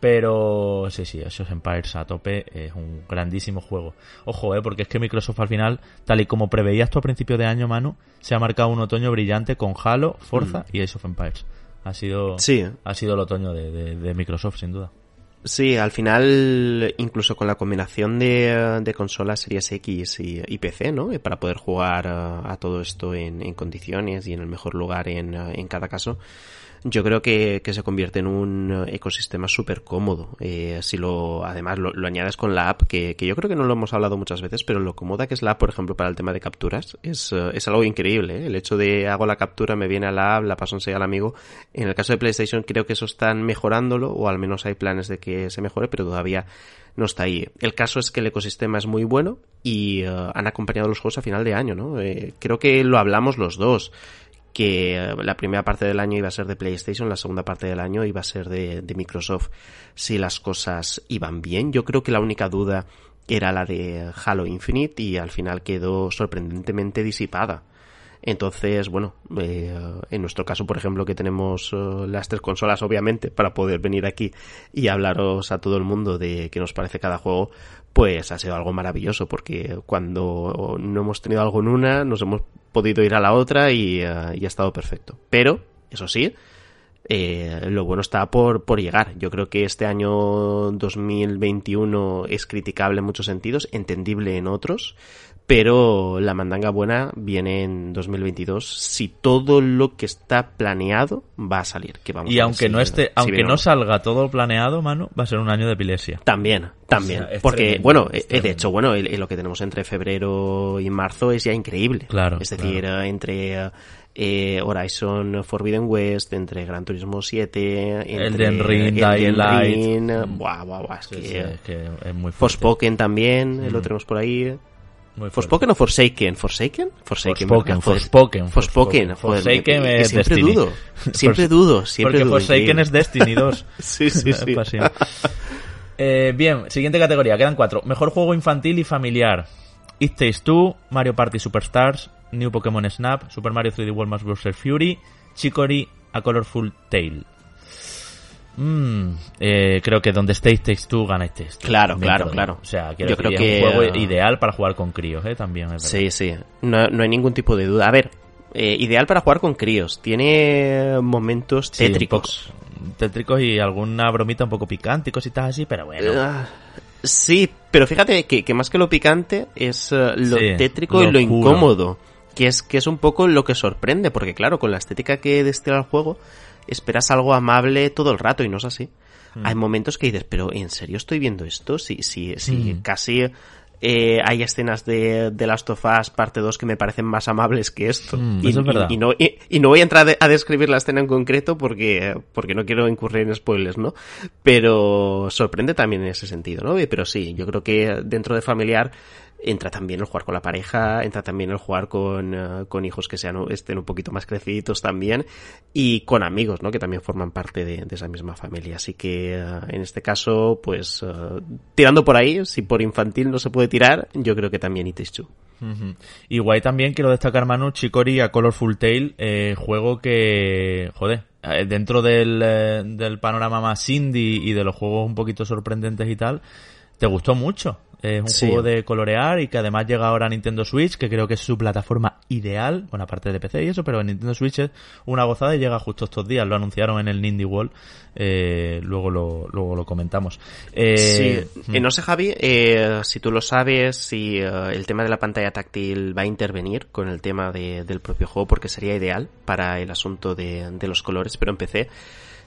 Pero sí, sí, esos Empires a tope es un grandísimo juego. Ojo, eh, porque es que Microsoft al final, tal y como preveías tú a principio de año, Manu, se ha marcado un otoño brillante con Halo, Forza mm. y Age of Empires. Ha sido, sí. ha sido el otoño de, Microsoft, sin duda. Sí, al final, incluso con la combinación de, de consolas Series X y, PC, ¿no? Para poder jugar a, todo esto en, en, condiciones y en el mejor lugar en, en cada caso, yo creo que, que se convierte en un ecosistema súper cómodo. Eh, si lo, además lo, añades con la app, que, que, yo creo que no lo hemos hablado muchas veces, pero lo cómoda que es la app, por ejemplo, para el tema de capturas, es, eh, es algo increíble. ¿eh? El hecho de hago la captura, me viene a la app, la paso en al amigo. En el caso de PlayStation creo que eso están mejorándolo, o al menos hay planes de que se mejore, pero todavía no está ahí. El caso es que el ecosistema es muy bueno y uh, han acompañado los juegos a final de año, ¿no? Eh, creo que lo hablamos los dos que eh, la primera parte del año iba a ser de PlayStation, la segunda parte del año iba a ser de, Microsoft si las cosas iban bien. Yo creo que la única duda era la de Halo Infinite y al final quedó sorprendentemente disipada. Entonces, bueno, eh, en nuestro caso, por ejemplo, que tenemos eh, las tres consolas, obviamente, para poder venir aquí y hablaros a todo el mundo de qué nos parece cada juego, pues ha sido algo maravilloso, porque cuando no hemos tenido algo en una, nos hemos podido ir a la otra y, eh, ha estado perfecto. Pero, eso sí, eh, lo bueno está por, por llegar. Yo creo que este año 2021 es criticable en muchos sentidos, entendible en otros, pero la mandanga buena viene en 2022 si todo lo que está planeado va a salir. Que vamos y aunque no esté, aunque no salga todo planeado, mano, va a ser un año de epilepsia. También, también, porque bueno, eh, de hecho, bueno, lo que tenemos entre febrero y marzo es ya increíble. Claro. Es decir, eh, entre eh, Horizon Forbidden West, entre Gran Turismo 7, entre Elden Ring, Dying Light. Buah, buah, buah, es, que, es, muy Forspoken también, lo mm. tenemos por ahí. ¿Forspoken o Forsaken? ¿Forsaken? Forsaken. Forspoken. Forspoken. Forspoken. Forsaken es siempre Destiny. dudo. Siempre dudo. Siempre Porque Forsaken es Destiny 2. sí, sí, sí. Eh, bien, siguiente categoría. Quedan cuatro. Mejor juego infantil y familiar. It Takes Two, Mario Party Superstars, New Pokémon Snap, Super Mario 3D World Bros. Fury, Chicory, A Colorful Tale. Mm, eh, creo que donde estéis Takes Two gana este. Claro, claro, claro. O sea, Yo creo que es un juego ideal para jugar con críos, ¿eh? También Sí, sí. No, hay ningún tipo de duda. A ver, eh, ideal para jugar con críos. Tiene momentos tétricos. tétricos y alguna bromita un poco picante y cositas así, pero bueno. Ah, sí, pero fíjate que, más que lo picante es eh, lo tétrico y lo incómodo. Que es, que es un poco lo que sorprende, porque claro, con la estética que destila el juego, esperas algo amable todo el rato y no es así. Mm. Hay momentos que dices, pero ¿en serio estoy viendo esto? Si, si, si mm. casi eh, hay escenas de, de Last of Us parte 2 que me parecen más amables que esto. Mm, y, eso es verdad. Y, no, y, no voy a entrar a describir la escena en concreto porque, porque no quiero incurrir en spoilers, ¿no? Pero sorprende también en ese sentido, ¿no? Pero sí, yo creo que dentro de familiar entra también el jugar con la pareja, entra también el jugar con, eh, con hijos que sean estén un poquito más creciditos también y con amigos, ¿no? Que también forman parte de, esa misma familia. Así que eh, en este caso, pues uh, tirando por ahí, si por infantil no se puede tirar, yo creo que también It is True. Igual también quiero destacar, Manu, Chicory a Colorful Tale, eh, juego que, joder, dentro del, del panorama más indie y de los juegos un poquito sorprendentes y tal, te gustó mucho. Es un juego de colorear y que además llega ahora a Nintendo Switch, que creo que es su plataforma ideal, bueno, aparte de PC y eso, pero en Nintendo Switch es una gozada y llega justo estos días. Lo anunciaron en el Nindy World, eh, luego, lo, luego lo comentamos. Eh, sí, mm. no sé Javi, eh, si tú lo sabes, si el tema de la pantalla táctil va a intervenir con el tema del propio juego, porque sería ideal para el asunto de, de los colores, pero en PC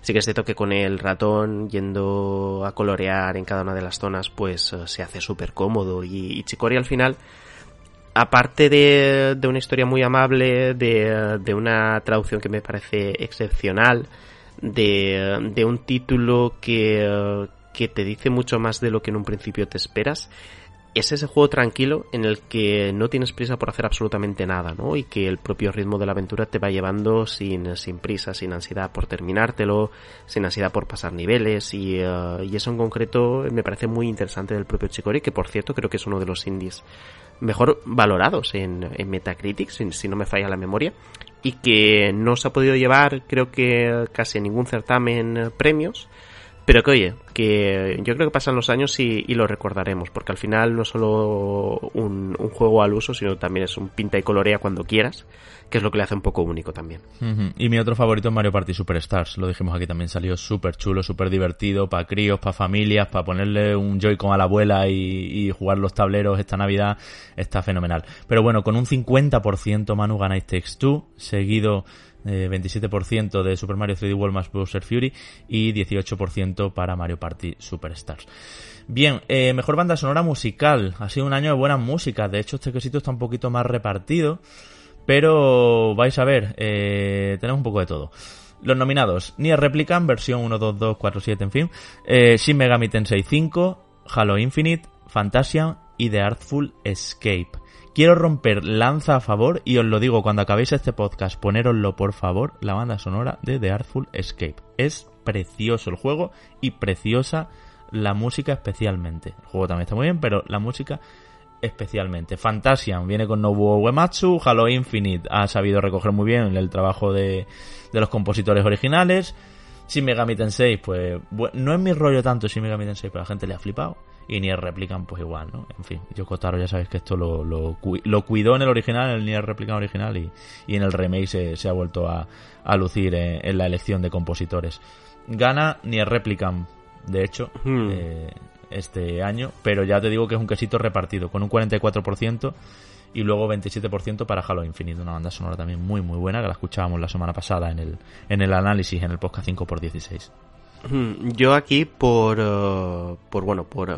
Sí que es cierto que con el ratón yendo a colorear en cada una de las zonas, pues eh, se hace súper cómodo. Y, Chicori al final, aparte de, una historia muy amable, de, una traducción que me parece excepcional, de, un título que, que te dice mucho más de lo que en un principio te esperas, es ese juego tranquilo en el que no tienes prisa por hacer absolutamente nada, ¿no? Y que el propio ritmo de la aventura te va llevando sin, sin prisa, sin ansiedad por terminártelo, sin ansiedad por pasar niveles y, eh, y eso en concreto me parece muy interesante del propio Chicori, que por cierto creo que es uno de los indies mejor valorados en, en Metacritic, si, si no me falla la memoria, y que no se ha podido llevar creo que casi ningún certamen premios, pero que oye, que yo creo que pasan los años y, lo recordaremos, porque al final no es solo un, juego al uso, sino también es un pinta y colorea cuando quieras, que es lo que le hace un poco único también. Y mi otro favorito es Mario Party Superstars, lo dijimos aquí también, salió súper chulo, súper divertido, para críos, para familias, para ponerle un Joy-Con a la abuela y, jugar los tableros esta Navidad, está fenomenal. Pero bueno, con un 50% Manu ganáis Takes 2, seguido 27% de Super Mario 3D World más Bowser Fury y 18% para Mario Party Superstars. Bien, eh, mejor banda sonora musical. Ha sido un año de buenas músicas. De hecho, este quesito está un poquito más repartido. Pero vais a ver, eh, tenemos un poco de todo. Los nominados, Nier Replicant, versión 1.2.2.4.7, en fin. Eh, Shin Megami Tensei 5, Halo Infinite, Fantasia y The Artful Escape. Quiero romper lanza a favor y os lo digo cuando acabéis este podcast, ponéroslo por favor, la banda sonora de The Artful Escape. Es precioso el juego y preciosa la música especialmente. El juego también está muy bien, pero la música especialmente. Fantasian viene con Nobuo Uematsu, Halo Infinite ha sabido recoger muy bien el trabajo de, de los compositores originales. Shin Megami Tensei, pues no es mi rollo tanto Shin Megami Tensei, pero la gente le ha flipado y Nier Replicant pues igual, ¿no? En fin, yo Kotaro ya sabéis que esto lo, lo, cuidó en el original, en el Nier Replicant original y, y en el remake se, se ha vuelto a, a lucir en, la elección de compositores. Gana Nier Replicant, de hecho, hmm. eh, este año, pero ya te digo que es un quesito repartido, con un 44% y luego 27% para Halo Infinite, una banda sonora también muy muy buena que la escuchábamos la semana pasada en el, en el análisis, en el podcast 5x16. Yo aquí por, eh, por bueno, por eh,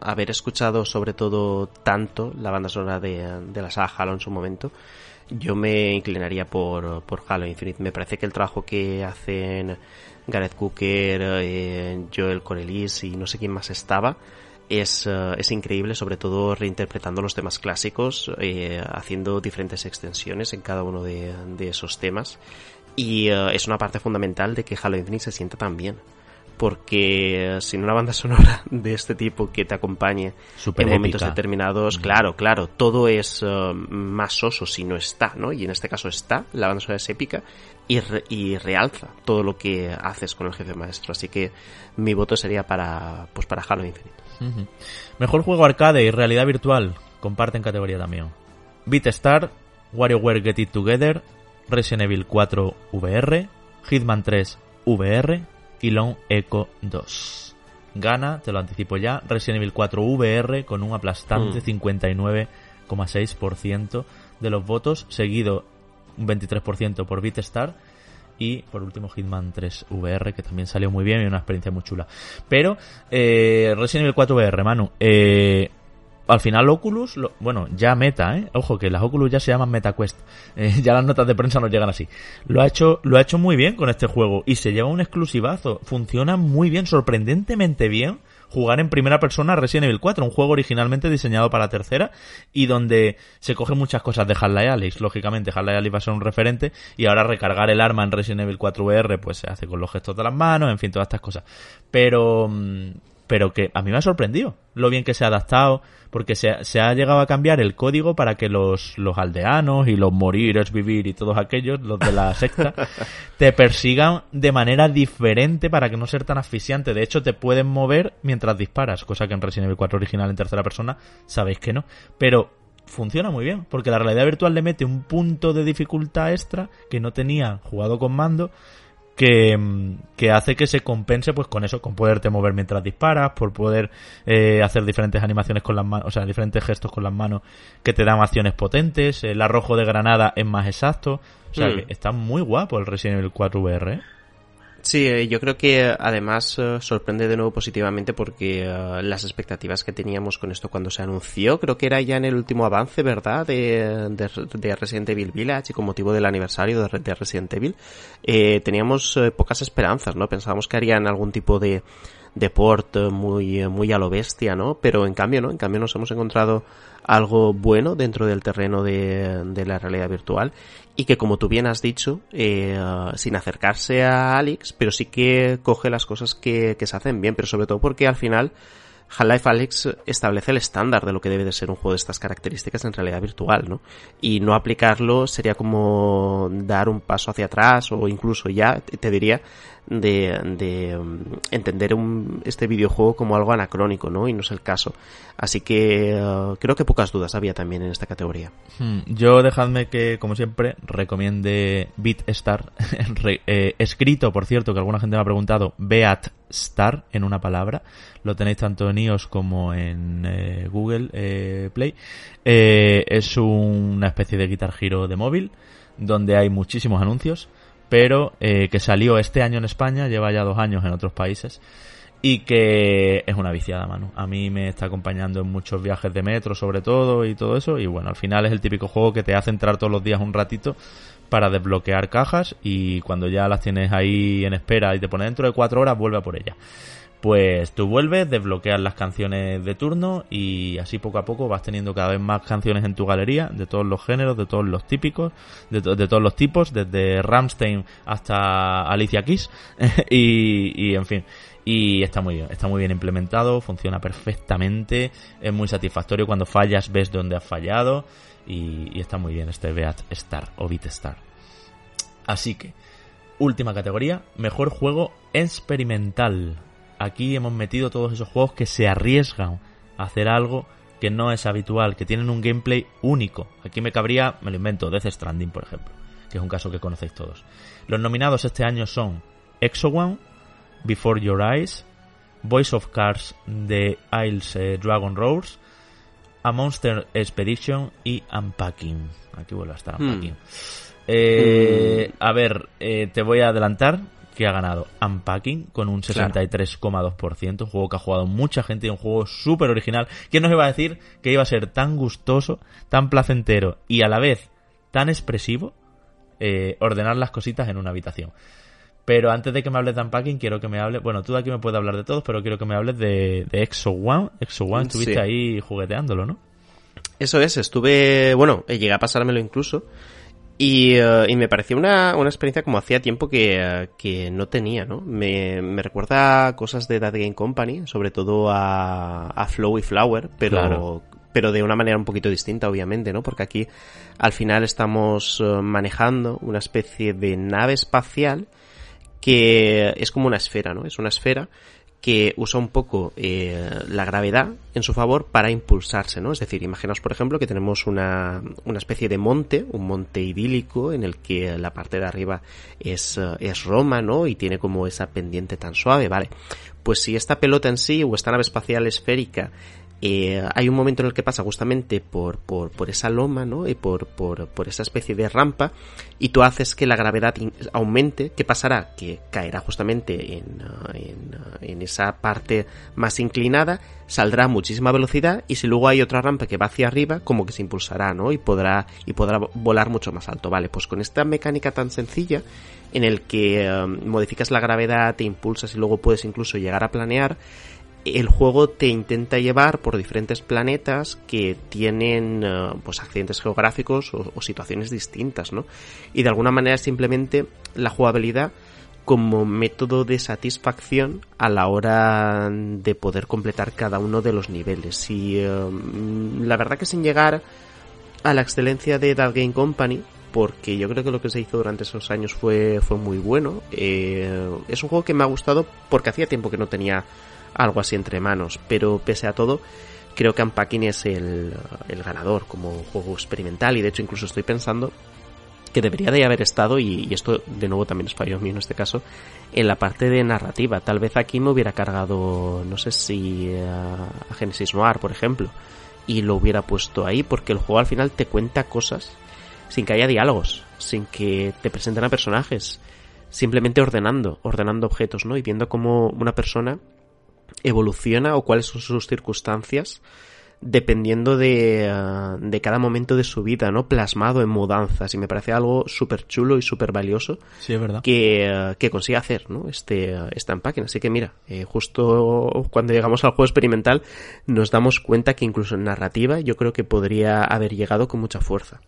haber escuchado sobre todo tanto la banda sonora de, la saga Halo en su momento, yo me inclinaría por, por Halo Infinite. Me parece que el trabajo que hacen Gareth Cooker, eh, Joel Corelis y no sé quién más estaba, es, es increíble, sobre todo reinterpretando los temas clásicos, haciendo diferentes extensiones en cada uno de, de esos temas. Y es una parte fundamental de que Halo Infinite se sienta tan bien porque sin una banda sonora de este tipo que te acompañe en momentos determinados, claro, claro, todo es uh, más soso si no está, ¿no? Y en este caso está, la banda sonora es épica y, y realza todo lo que haces con el jefe maestro. Así que mi voto sería para, pues para Halo Infinite. Mejor juego arcade y realidad virtual, comparten categoría también. Beatstar, WarioWare Get It Together, Resident Evil 4 VR, Hitman 3 VR, y Long Echo 2. Gana, te lo anticipo ya, Resident Evil 4 VR con un aplastante 59,6% mm. de los votos, seguido un 23% por BeatStar y por último Hitman 3 VR que también salió muy bien y una experiencia muy chula. Pero eh, Resident Evil 4 VR, Manu, eh, al final Oculus, bueno, ya Meta, ¿eh? Ojo, que las Oculus ya se llaman MetaQuest. Eh, ya las notas de prensa nos llegan así. Lo ha hecho, lo ha hecho muy bien con este juego y se lleva un exclusivazo. Funciona muy bien, sorprendentemente bien jugar en primera persona Resident Evil 4, un juego originalmente diseñado para tercera y donde se cogen muchas cosas de Half-Life. Lógicamente, Half-Life va a ser un referente y ahora recargar el arma en Resident Evil 4 VR pues se hace con los gestos de las manos, en fin, todas estas cosas. Pero mm, pero que a mí me ha sorprendido lo bien que se ha adaptado, porque se, ha llegado a cambiar el código para que los, los aldeanos y los morir es vivir y todos aquellos, los de la secta, te persigan de manera diferente para que no ser tan asfixiante. De hecho, te pueden mover mientras disparas, cosa que en Resident Evil 4 original en tercera persona sabéis que no. Pero funciona muy bien, porque la realidad virtual le mete un punto de dificultad extra que no tenía jugado con mando que, hace que se compense pues con eso, con poderte mover mientras disparas, por poder eh, hacer diferentes animaciones con las manos, o sea, diferentes gestos con las manos que te dan acciones potentes, el arrojo de granada es más exacto, o sea, que mm. está muy guapo el Resident Evil 4 VR. ¿eh? Sí, eh, yo creo que además eh, sorprende de nuevo positivamente porque eh, las expectativas que teníamos con esto cuando se anunció, creo que era ya en el último avance, ¿verdad?, de, de, Resident Evil Village y con motivo del aniversario de, de Resident Evil, teníamos pocas esperanzas, ¿no? Pensábamos que harían algún tipo de, de port muy, muy a lo bestia, ¿no? Pero en cambio, ¿no? En cambio nos hemos encontrado algo bueno dentro del terreno de, de la realidad virtual y que como tú bien has dicho, eh, sin acercarse a Alex, pero sí que coge las cosas que, que se hacen bien, pero sobre todo porque al final Half-Life Alyx establece el estándar de lo que debe de ser un juego de estas características en realidad virtual, ¿no? Y no aplicarlo sería como dar un paso hacia atrás o incluso ya, te diría, de, mm, entender un, este videojuego como algo anacrónico, ¿no? Y no es el caso. Así que uh, creo que pocas dudas había también en esta categoría. Hmm, yo dejadme que, como siempre, recomiende BeatStar, eh, escrito, por cierto, que alguna gente me ha preguntado, Beat Star en una palabra. Lo tenéis tanto en iOS como en eh, Google eh, Play. es una especie de Guitar Hero de móvil, donde hay muchísimos anuncios pero eh, que salió este año en España, lleva ya dos años en otros países y que es una viciada, mano. A mí me está acompañando en muchos viajes de metro, sobre todo, y todo eso. Y bueno, al final es el típico juego que te hace entrar todos los días un ratito para desbloquear cajas y cuando ya las tienes ahí en espera y te pone dentro de cuatro horas, vuelve a por ella pues tú vuelves, desbloqueas las canciones de turno y así poco a poco vas teniendo cada vez más canciones en tu galería de todos los géneros, de todos los típicos, de, todos los tipos, desde Ramstein hasta Alicia Keys y, y en fin. Y está muy bien, está muy bien implementado, funciona perfectamente, es muy satisfactorio cuando fallas, ves dónde has fallado y, y está muy bien este Beat Star o Beat Star. Así que, última categoría, mejor juego experimental aquí hemos metido todos esos juegos que se arriesgan a hacer algo que no es habitual, que tienen un gameplay único. Aquí me cabría, me lo invento, Death Stranding, por ejemplo, que es un caso que conocéis todos. Los nominados este año son Exo One, Before Your Eyes, Voice of Cars de Isles eh, Dragon Roars, A Monster Expedition y Unpacking. Aquí vuelve a estar hmm. Unpacking. Eh, a ver, eh, te voy a adelantar que ha ganado Unpacking con un 63,2%, un juego que ha jugado mucha gente y un juego súper original. ¿Quién nos iba a decir que iba a ser tan gustoso, tan placentero y a la vez tan expresivo eh, ordenar las cositas en una habitación? Pero antes de que me hables de Unpacking, quiero que me hable. Bueno, tú de aquí me puedes hablar de todos, pero quiero que me hables de, Exo One. Exo One, estuviste ahí jugueteándolo, ¿no? Eso es, estuve. Bueno, llegué a pasármelo incluso. Y, eh, y, me pareció una, una experiencia como hacía tiempo que, que no tenía, ¿no? Me, me, recuerda cosas de That Game Company, sobre todo a, a Flow y Flower, pero, pero de una manera un poquito distinta, obviamente, ¿no? Porque aquí al final estamos eh, manejando una especie de nave espacial que es como una esfera, ¿no? Es una esfera que usa un poco eh, la gravedad en su favor para impulsarse, ¿no? Es decir, imaginaos, por ejemplo, que tenemos una, una especie de monte, un monte idílico en el que la parte de arriba es, eh, es Roma, ¿no? Y tiene como esa pendiente tan suave, ¿vale? Pues si esta pelota en sí o esta nave espacial esférica eh, hay un momento en el que pasa justamente por, por, por esa loma, ¿no? Y por, por, esa especie de rampa, y tú haces que la gravedad aumente. ¿Qué pasará? Que caerá justamente en, en, uh, en, esa parte más inclinada, saldrá a muchísima velocidad, y si luego hay otra rampa que va hacia arriba, como que se impulsará, ¿no? Y podrá, y podrá volar mucho más alto. Vale, pues con esta mecánica tan sencilla, en el que uh, modificas la gravedad, te impulsas y luego puedes incluso llegar a planear, el juego te intenta llevar por diferentes planetas que tienen eh, pues accidentes geográficos o, situaciones distintas, ¿no? Y de alguna manera simplemente la jugabilidad como método de satisfacción a la hora de poder completar cada uno de los niveles. Y em, la verdad que sin llegar a la excelencia de Dark Game Company, porque yo creo que lo que se hizo durante esos años fue, fue muy bueno. Eh, es un juego que me ha gustado porque hacía tiempo que no tenía algo así entre manos, pero pese a todo, creo que Unpacking es el, el ganador como juego experimental y de hecho incluso estoy pensando que debería de haber estado, y, esto de nuevo también es fallo mío en este caso, en la parte de narrativa. Tal vez aquí me hubiera cargado, no sé si a Genesis Noir, por ejemplo, y lo hubiera puesto ahí, porque el juego al final te cuenta cosas sin que haya diálogos, sin que te presenten a personajes, simplemente ordenando, ordenando objetos, ¿no? Y viendo cómo una persona evoluciona o cuáles son sus circunstancias dependiendo de, ah, de, cada momento de su vida, ¿no? Plasmado en mudanzas. Y me parece algo súper chulo y súper valioso. Sí, es verdad. Que, ah, que consigue hacer, ¿no? Este, empaque. Así que mira, eh, justo cuando llegamos al juego experimental, nos damos cuenta que incluso en narrativa yo creo que podría haber llegado con mucha fuerza.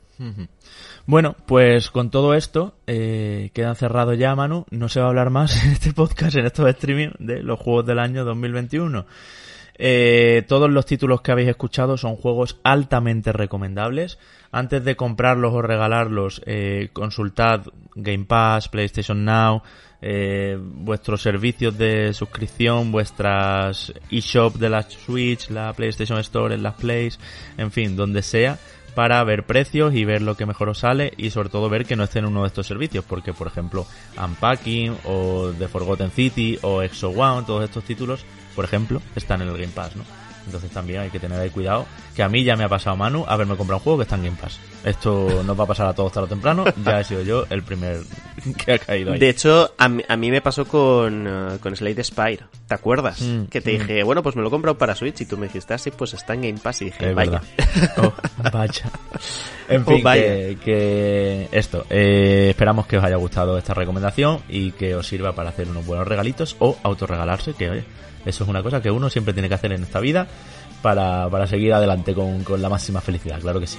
Bueno, pues con todo esto, eh, queda cerrado ya, Manu. No se va a hablar más en este podcast, en estos streaming de los juegos del año 2021. Eh, todos los títulos que habéis escuchado son juegos altamente recomendables. Antes de comprarlos o regalarlos, eh, consultad Game Pass, PlayStation Now, eh, vuestros servicios de suscripción, vuestras eShop de la Switch, la PlayStation Store en las Plays, en fin, donde sea, para ver precios y ver lo que mejor os sale y sobre todo ver que no esté en uno de estos servicios, porque por ejemplo Unpacking o The Forgotten City o Exo One, todos estos títulos por ejemplo, están en el Game Pass, ¿no? Entonces también hay que tener ahí cuidado. Que a mí ya me ha pasado Manu haberme comprado un juego que está en Game Pass. Esto nos va a pasar a todos tarde o temprano. Ya he sido yo el primer que ha caído ahí. De hecho, a mí, a mí me pasó con, uh, con Slade Spire. ¿Te acuerdas? Mm, que te mm. dije, bueno, pues me lo he comprado para Switch. Y tú me dijiste, así, ah, pues está en Game Pass. Y dije, vaya. Oh, vaya. En fin, oh, Que, esto. Eh, esperamos que os haya gustado esta recomendación y que os sirva para hacer unos buenos regalitos o autorregalarse. Que, oye, eso es una cosa que uno siempre tiene que hacer en esta vida para, para seguir adelante con, con la máxima felicidad, claro que sí.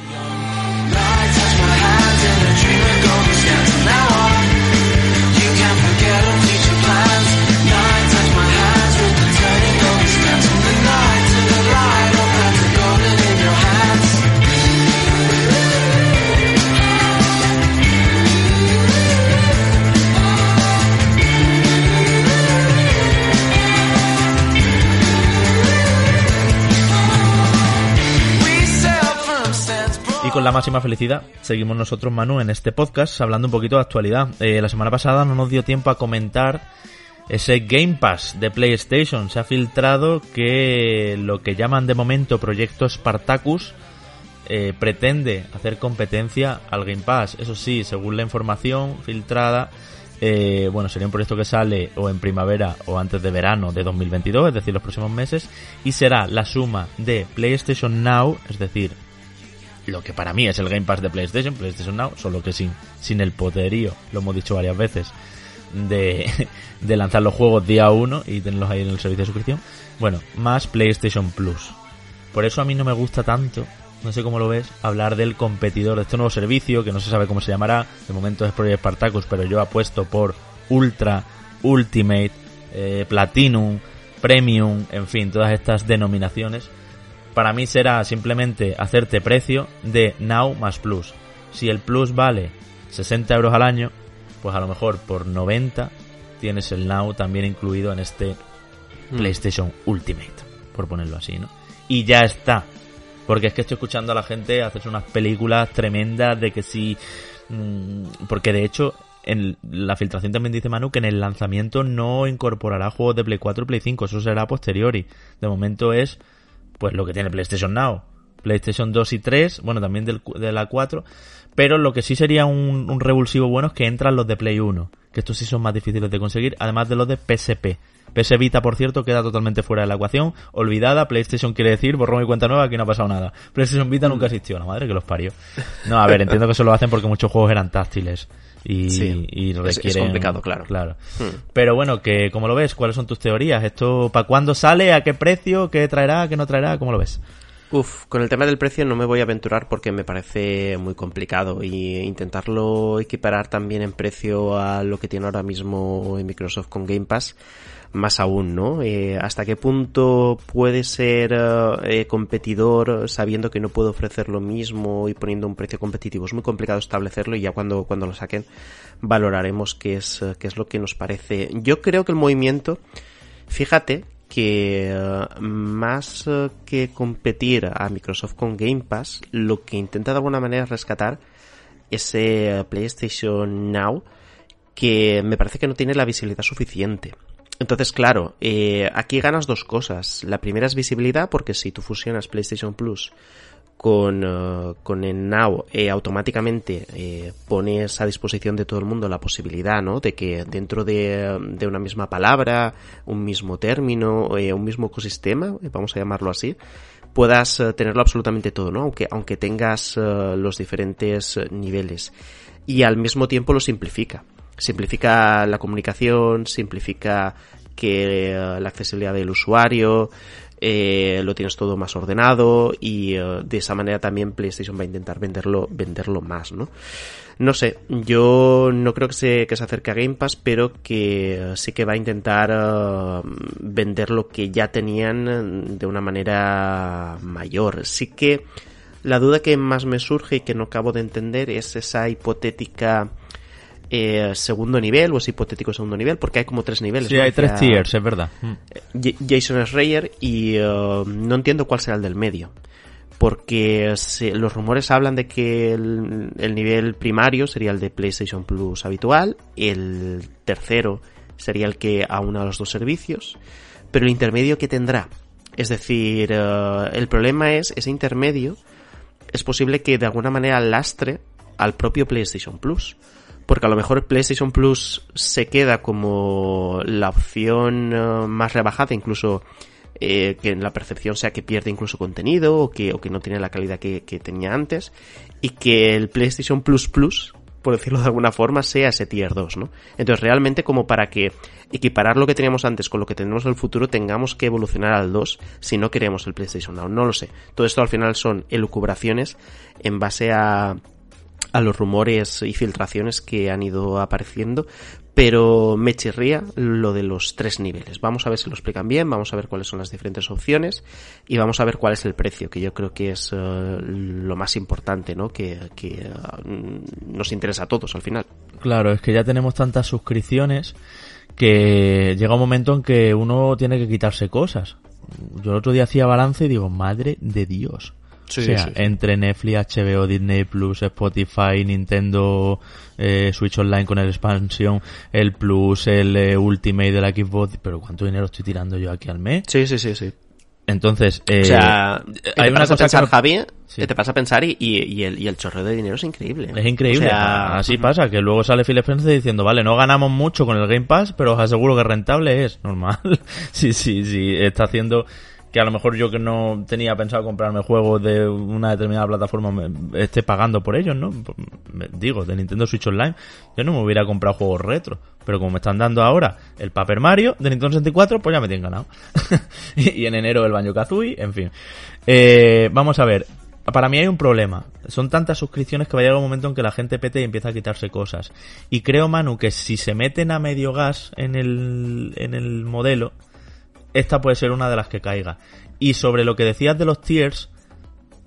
Con la máxima felicidad seguimos nosotros, Manu, en este podcast hablando un poquito de actualidad. Eh, la semana pasada no nos dio tiempo a comentar ese Game Pass de PlayStation. Se ha filtrado que lo que llaman de momento Proyecto Spartacus eh, pretende hacer competencia al Game Pass. Eso sí, según la información filtrada, eh, bueno, sería un proyecto que sale o en primavera o antes de verano de 2022, es decir, los próximos meses, y será la suma de PlayStation Now, es decir, lo que para mí es el Game Pass de PlayStation, PlayStation Now, solo que sin, sin el poderío, lo hemos dicho varias veces, de, de lanzar los juegos día uno y tenerlos ahí en el servicio de suscripción. Bueno, más PlayStation Plus. Por eso a mí no me gusta tanto, no sé cómo lo ves, hablar del competidor de este nuevo servicio, que no se sabe cómo se llamará, de momento es Project Spartacus, pero yo apuesto por Ultra, Ultimate, eh, Platinum, Premium, en fin, todas estas denominaciones para mí será simplemente hacerte precio de Now más Plus. Si el Plus vale 60 euros al año, pues a lo mejor por 90 tienes el Now también incluido en este mm. PlayStation Ultimate, por ponerlo así, ¿no? Y ya está. Porque es que estoy escuchando a la gente hacerse unas películas tremendas de que si... Mm, porque de hecho en la filtración también dice Manu que en el lanzamiento no incorporará juegos de Play 4 y Play 5, eso será a posteriori. De momento es pues lo que tiene PlayStation Now. PlayStation 2 y 3, bueno, también del, de la 4, pero lo que sí sería un, un, revulsivo bueno es que entran los de Play 1, que estos sí son más difíciles de conseguir, además de los de PSP. PS Vita, por cierto, queda totalmente fuera de la ecuación, olvidada, PlayStation quiere decir, borrón y cuenta nueva, aquí no ha pasado nada. PlayStation Vita nunca existió, la madre que los parió. No, a ver, entiendo que eso lo hacen porque muchos juegos eran táctiles y, y requieren... Es, complicado, claro. claro. Hmm. Pero bueno, que ¿cómo lo ves? ¿Cuáles son tus teorías? ¿Esto para cuándo sale? ¿A qué precio? ¿Qué traerá? ¿Qué no traerá? ¿Cómo lo ves? Uf, con el tema del precio no me voy a aventurar porque me parece muy complicado y intentarlo equiparar también en precio a lo que tiene ahora mismo Microsoft con Game Pass, más aún, ¿no? Eh, ¿Hasta qué punto puede ser eh, competidor sabiendo que no puede ofrecer lo mismo y poniendo un precio competitivo? Es muy complicado establecerlo y ya cuando, cuando lo saquen valoraremos qué es, qué es lo que nos parece. Yo creo que el movimiento, fíjate que eh, más eh, que competir a Microsoft con Game Pass, lo que intenta de alguna manera es rescatar ese eh, PlayStation Now que me parece que no tiene la visibilidad suficiente. Entonces, claro, aquí ganas dos cosas. La primera es visibilidad, porque si tú fusionas PlayStation Plus con, eh, con el Now eh, automáticamente eh, pones a disposición de todo el mundo la posibilidad, ¿no? De que dentro de, de una misma palabra, un mismo término, un mismo ecosistema, vamos a llamarlo así, puedas tenerlo absolutamente todo, ¿no? Aunque, aunque tengas los diferentes niveles. Y al mismo tiempo lo simplifica. Simplifica la comunicación, simplifica que la accesibilidad del usuario, eh, lo tienes todo más ordenado y eh, de esa manera también PlayStation va a intentar venderlo, venderlo más, ¿no? No sé, yo no creo que se, que se acerque a Game Pass, pero que eh, sí que va a intentar vender lo que ya tenían de una manera mayor. Sí que la duda que más me surge y que no acabo de entender es esa hipotética eh, segundo nivel, o es hipotético segundo nivel, porque hay como tres niveles. Sí, hay tres tiers, es verdad. Eh, Jason Schreier y eh, no entiendo cuál será el del medio. Porque los rumores hablan de que el, el, nivel primario sería el de PlayStation Plus habitual, el tercero sería el que aúna los dos servicios, pero el intermedio que tendrá. Es decir, el problema es ese intermedio es posible que de alguna manera lastre al propio PlayStation Plus porque a lo mejor PlayStation Plus se queda como la opción eh, más rebajada, incluso eh, que en la percepción sea que pierde incluso contenido o que, o que no tiene la calidad que, tenía antes, y que el PlayStation Plus Plus, por decirlo de alguna forma, sea ese tier 2, ¿no? Entonces realmente como para que equiparar lo que teníamos antes con lo que tenemos en el futuro tengamos que evolucionar al 2 si no queremos el PlayStation Now, no lo sé. Todo esto al final son elucubraciones en base a a los rumores y filtraciones que han ido apareciendo, pero me chirría lo de los tres niveles. Vamos a ver si lo explican bien, vamos a ver cuáles son las diferentes opciones y vamos a ver cuál es el precio, que yo creo que es eh, lo más importante, ¿no? Que, que uh, nos interesa a todos al final. Claro, es que ya tenemos tantas suscripciones que llega un momento en que uno tiene que quitarse cosas. Yo el otro día hacía balance y digo, madre de Dios o sea, entre Netflix, HBO, Disney Plus, Spotify, Nintendo, eh, Switch Online con el expansión, el Plus, el eh, Ultimate de la Xbox, pero ¿cuánto dinero estoy tirando yo aquí al mes? Sí, sí, sí, sí. Entonces, eh, o sea, hay una cosa pensar, que Javi, te pasa a pensar y, y, el, y el chorro de dinero es increíble. Es increíble. así pasa, que luego sale Phil Spencer diciendo, vale, no ganamos mucho con el Game Pass, pero os aseguro que rentable es. Normal. sí, sí, sí, está haciendo que a lo mejor yo que no tenía pensado comprarme juegos de una determinada plataforma esté pagando por ellos, ¿no? Digo, de Nintendo Switch Online, yo no me hubiera comprado juegos retro, pero como me están dando ahora el Paper Mario de Nintendo 64, pues ya me tienen ganado. y, en enero el Banjo Kazooie, en fin. Eh, vamos a ver, para mí hay un problema. Son tantas suscripciones que va a un momento en que la gente pete y empieza a quitarse cosas. Y creo, Manu, que si se meten a medio gas en el, en el modelo, esta puede ser una de las que caiga. Y sobre lo que decías de los tiers,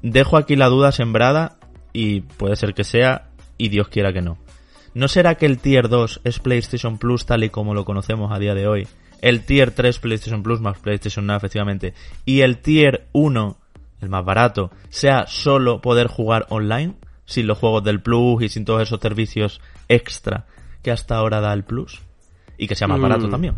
dejo aquí la duda sembrada y puede ser que sea y Dios quiera que no. ¿No será que el tier 2 es PlayStation Plus tal y como lo conocemos a día de hoy? El tier 3 PlayStation Plus más PlayStation Now efectivamente. Y el tier 1, el más barato, sea solo poder jugar online, sin los juegos del Plus y sin todos esos servicios extra que hasta ahora da el Plus. Y que sea más barato mm. también.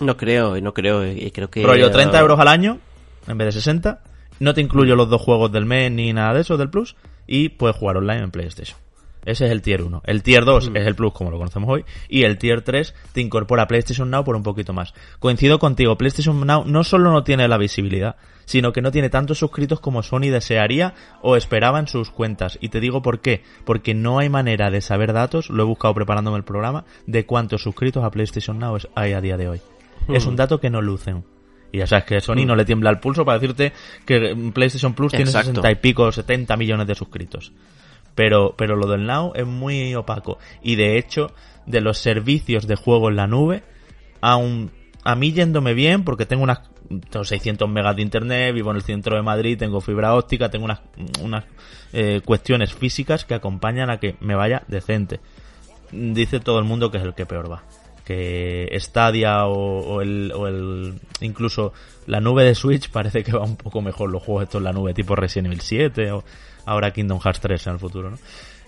No creo, no creo, y creo que... Rollo 30 euros al año, en vez de 60. No te incluyo los dos juegos del mes ni nada de eso del Plus. Y puedes jugar online en PlayStation. Ese es el tier 1. El tier 2 mm. es el Plus, como lo conocemos hoy. Y el tier 3 te incorpora PlayStation Now por un poquito más. Coincido contigo, PlayStation Now no solo no tiene la visibilidad, sino que no tiene tantos suscritos como Sony desearía o esperaba en sus cuentas. Y te digo por qué. Porque no hay manera de saber datos, lo he buscado preparándome el programa, de cuántos suscritos a PlayStation Now hay a día de hoy. Es un dato que no lucen. Y ya sabes que Sony no le tiembla el pulso para decirte que PlayStation Plus tiene Exacto. 60 y pico, 70 millones de suscritos. Pero, pero lo del Now es muy opaco. Y de hecho, de los servicios de juego en la nube, aún a mí yéndome bien, porque tengo unas tengo 600 megas de internet, vivo en el centro de Madrid, tengo fibra óptica, tengo unas, unas eh, cuestiones físicas que acompañan a que me vaya decente. Dice todo el mundo que es el que peor va. Que Stadia o, o el, o el incluso la nube de Switch parece que va un poco mejor los juegos estos en la nube, tipo Resident Evil 7 o ahora Kingdom Hearts 3 en el futuro, ¿no?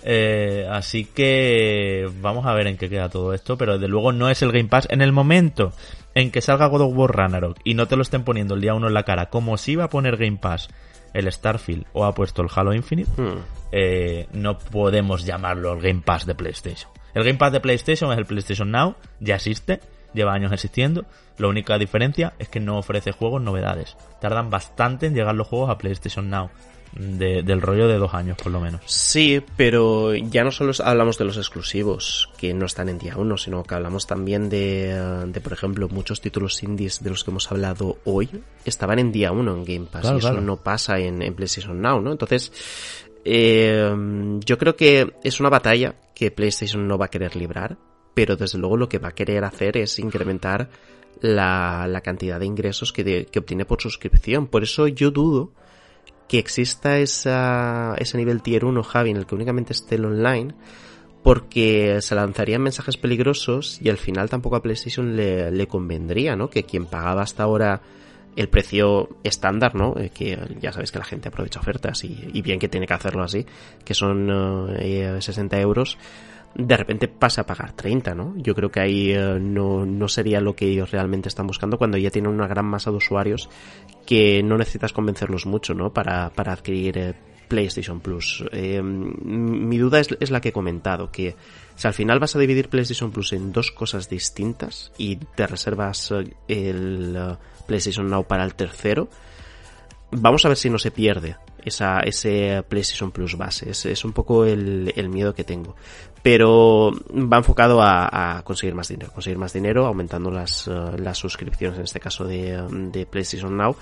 Eh, así que vamos a ver en qué queda todo esto, pero desde luego no es el Game Pass. En el momento en que salga God of War Ragnarok y no te lo estén poniendo el día uno en la cara, como si iba a poner Game Pass el Starfield o ha puesto el Halo Infinite, Hmm. eh, no podemos llamarlo el Game Pass de PlayStation. El Game Pass de PlayStation es el PlayStation Now, ya existe, lleva años existiendo. La única diferencia es que no ofrece juegos novedades. Tardan bastante en llegar los juegos a PlayStation Now. de- del rollo de dos años, por lo menos. Sí, pero ya no solo hablamos de los exclusivos, que no están en día uno, sino que hablamos también de, de, por ejemplo, muchos títulos indies de los que hemos hablado hoy estaban en día uno en Game Pass. Claro, y eso claro. no pasa en, en PlayStation Now, ¿no? Entonces, eh, yo creo que es una batalla que PlayStation no va a querer librar, pero desde luego lo que va a querer hacer es incrementar la, la cantidad de ingresos que, que obtiene por suscripción. Por eso yo dudo que exista esa, ese nivel tier 1, Javi, en el que únicamente esté el online, porque se lanzarían mensajes peligrosos y al final tampoco a PlayStation le, le convendría, ¿no? Que quien pagaba hasta ahora el precio estándar, ¿no? Eh, que ya sabes que la gente aprovecha ofertas y, y bien que tiene que hacerlo así, que son eh, 60 euros, de repente pasa a pagar 30, ¿no? Yo creo que ahí eh, no, no sería lo que ellos realmente están buscando cuando ya tienen una gran masa de usuarios que no necesitas convencerlos mucho, ¿no? Para, para adquirir eh, PlayStation Plus. Eh, mi duda es, es la que he comentado, que si al final vas a dividir PlayStation Plus en dos cosas distintas y te reservas eh, el eh, PlayStation Now para el tercero, vamos a ver si no se pierde esa, ese PlayStation Plus base. Es, es un poco el, el miedo que tengo. Pero va enfocado a, a conseguir más dinero. Conseguir más dinero aumentando las, eh, las suscripciones, en este caso de, de PlayStation Now,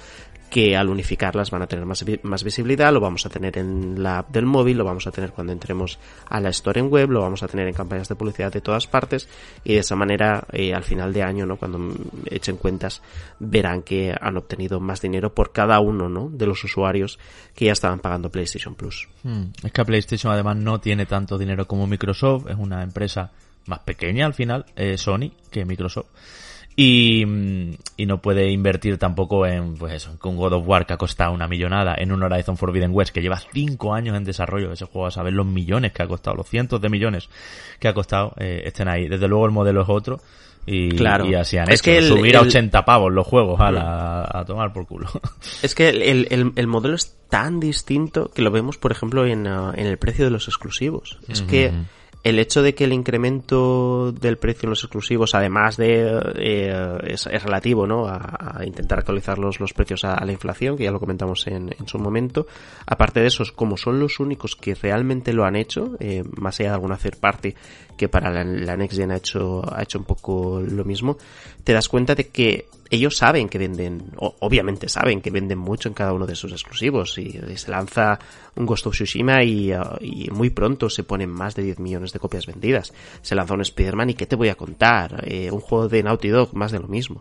que al unificarlas van a tener más, más visibilidad, lo vamos a tener en la app del móvil, lo vamos a tener cuando entremos a la store en web, lo vamos a tener en campañas de publicidad de todas partes y de esa manera eh, al final de año, ¿no? cuando echen cuentas, verán que han obtenido más dinero por cada uno ¿no? de los usuarios que ya estaban pagando PlayStation Plus. Hmm, Es que PlayStation además no tiene tanto dinero como Microsoft, es una empresa más pequeña al final, eh, Sony, que Microsoft. Y, mm, y no puede invertir tampoco en, pues eso, con God of War que ha costado una millonada, en un Horizon Forbidden West que lleva cinco años en desarrollo, ese juego a saber los millones que ha costado, los cientos de millones que ha costado, eh, estén ahí. Desde luego el modelo es otro y, Claro. y así han Es hecho, que el- subir a el- 80 pavos los juegos a, la- a tomar por culo. Es que el, el- el- el modelo es tan distinto que lo vemos, por ejemplo, en, ah, en el precio de los exclusivos. Es que el hecho de que el incremento del precio en los exclusivos, además de eh, es, relativo, ¿no? A, intentar actualizar los, los precios a, a la inflación, que ya lo comentamos en, en su momento. Aparte de esos, como son los únicos que realmente lo han hecho, eh, más allá de alguna third party que para la, la Next Gen ha hecho, ha hecho un poco lo mismo, te das cuenta de que ellos saben que venden, obviamente saben que venden mucho en cada uno de sus exclusivos y, y se lanza un Ghost of Tsushima y, y muy pronto se ponen más de 10 millones de copias vendidas. Se lanza un Spider-Man y ¿qué te voy a contar? Eh, un juego de Naughty Dog, más de lo mismo.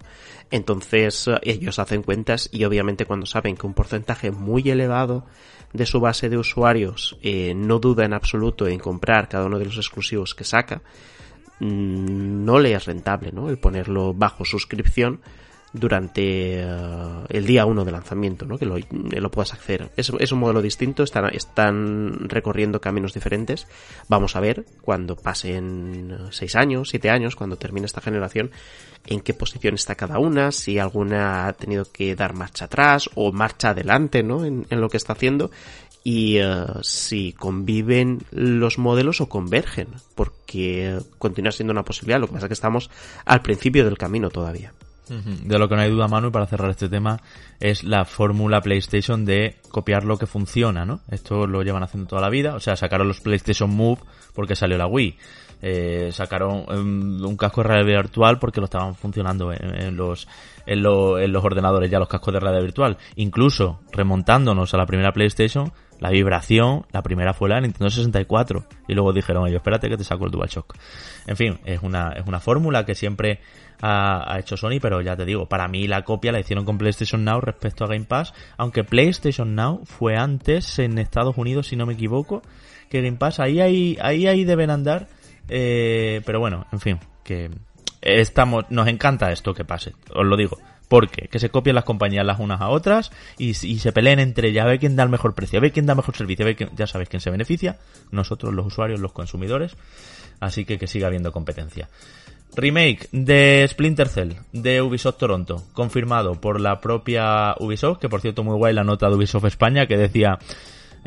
Entonces eh, ellos hacen cuentas y obviamente cuando saben que un porcentaje muy elevado de su base de usuarios eh, no duda en absoluto en comprar cada uno de los exclusivos que saca, mm, no le es rentable, ¿no? El ponerlo bajo suscripción durante eh, el día 1 de lanzamiento, ¿no? Que lo, lo puedas acceder. Es, un modelo distinto, están, están recorriendo caminos diferentes. Vamos a ver cuando pasen 6 años, 7 años, cuando termine esta generación, en qué posición está cada una, si alguna ha tenido que dar marcha atrás o marcha adelante, ¿no? En, lo que está haciendo y eh, si conviven los modelos o convergen, porque continúa siendo una posibilidad, lo que pasa es que estamos al principio del camino todavía. De lo que no hay duda, Manu, para cerrar este tema, es la fórmula PlayStation de copiar lo que funciona, ¿no? Esto lo llevan haciendo toda la vida, o sea, sacaron los PlayStation Move porque salió la Wii. Eh, sacaron em, un casco de realidad virtual porque lo estaban funcionando en, los, en los ordenadores ya los cascos de realidad virtual. Incluso remontándonos a la primera PlayStation, la vibración, la primera fue la Nintendo 64. Y luego dijeron ellos, espérate que te saco el DualShock. En fin, es una, es una fórmula que siempre ha, hecho Sony, pero ya te digo, para mí la copia la hicieron con PlayStation Now respecto a Game Pass, aunque PlayStation Now fue antes en Estados Unidos, si no me equivoco, que Game Pass. Ahí, ahí, ahí, ahí deben andar. Eh, pero bueno, en fin, que estamos, nos encanta esto que pase, os lo digo. Porque que se copien las compañías las unas a otras y, y se peleen entre ellas a ver quién da el mejor precio, a ver quién da mejor servicio, a ver quién, ya sabéis quién se beneficia, nosotros los usuarios, los consumidores. Así que que siga habiendo competencia. Remake de Splinter Cell de Ubisoft Toronto, confirmado por la propia Ubisoft, que por cierto muy guay la nota de Ubisoft España que decía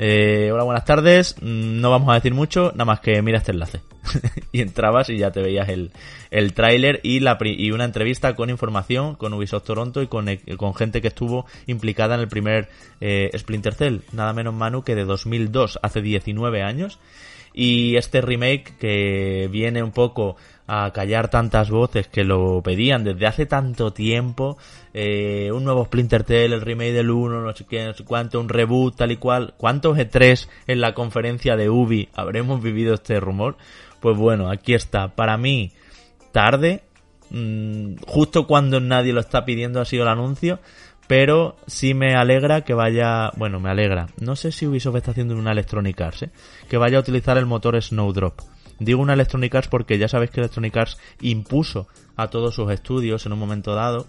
eh, hola, buenas tardes. No vamos a decir mucho, nada más que mira este enlace. y entrabas y ya te veías el, el tráiler y, y una entrevista con información con Ubisoft Toronto y con, eh, con gente que estuvo implicada en el primer eh, Splinter Cell. Nada menos Manu que de 2002, hace 19 años. Y este remake que viene un poco a callar tantas voces que lo pedían desde hace tanto tiempo. Eh, un nuevo Splinter Cell, el remake del 1, no sé qué, no sé cuánto, un reboot, tal y cual. ¿Cuántos E3 en la conferencia de Ubi habremos vivido este rumor? Pues bueno, aquí está. Para mí, tarde. Mmm, justo cuando nadie lo está pidiendo ha sido el anuncio. Pero sí me alegra que vaya, bueno, me alegra. No sé si Ubisoft está haciendo una Electronic Arts, ¿eh? que vaya a utilizar el motor Snowdrop. Digo una Electronic Arts porque ya sabéis que Electronic Arts impuso a todos sus estudios en un momento dado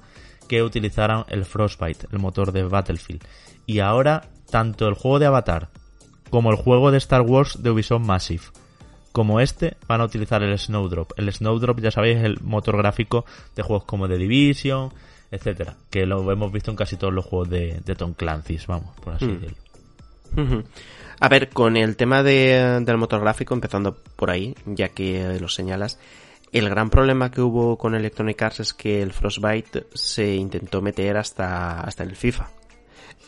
que utilizaran el Frostbite, el motor de Battlefield. Y ahora, tanto el juego de Avatar como el juego de Star Wars de Ubisoft Massive, como este, van a utilizar el Snowdrop. El Snowdrop, ya sabéis, es el motor gráfico de juegos como The Division, etcétera, que lo hemos visto en casi todos los juegos de, de Tom Clancy's, vamos, por así mm. decirlo. A ver, con el tema de, del motor gráfico, empezando por ahí, ya que lo señalas, el gran problema que hubo con Electronic Arts es que el Frostbite se intentó meter hasta, hasta en el FIFA.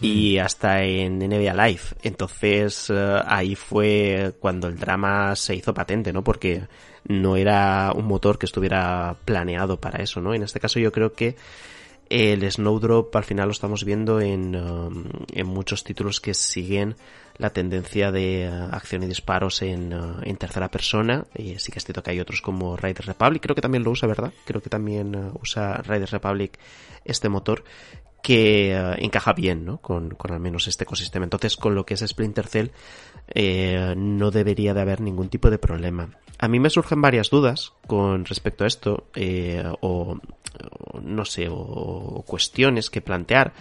Y hasta en NBA Live. Entonces, uh, ahí fue cuando el drama se hizo patente, ¿no? Porque no era un motor que estuviera planeado para eso, ¿no? En este caso yo creo que el Snowdrop al final lo estamos viendo en, um, en muchos títulos que siguen la tendencia de uh, acción y disparos en, uh, en tercera persona. Y sí que es cierto que hay otros como Riders Republic, creo que también lo usa, ¿verdad? Creo que también uh, usa Riders Republic este motor que encaja bien, ¿no? Con, con, al menos este ecosistema. Entonces, con lo que es Splinter Cell, eh, no debería de haber ningún tipo de problema. A mí me surgen varias dudas con respecto a esto, eh, o, o, no sé, o cuestiones que plantear.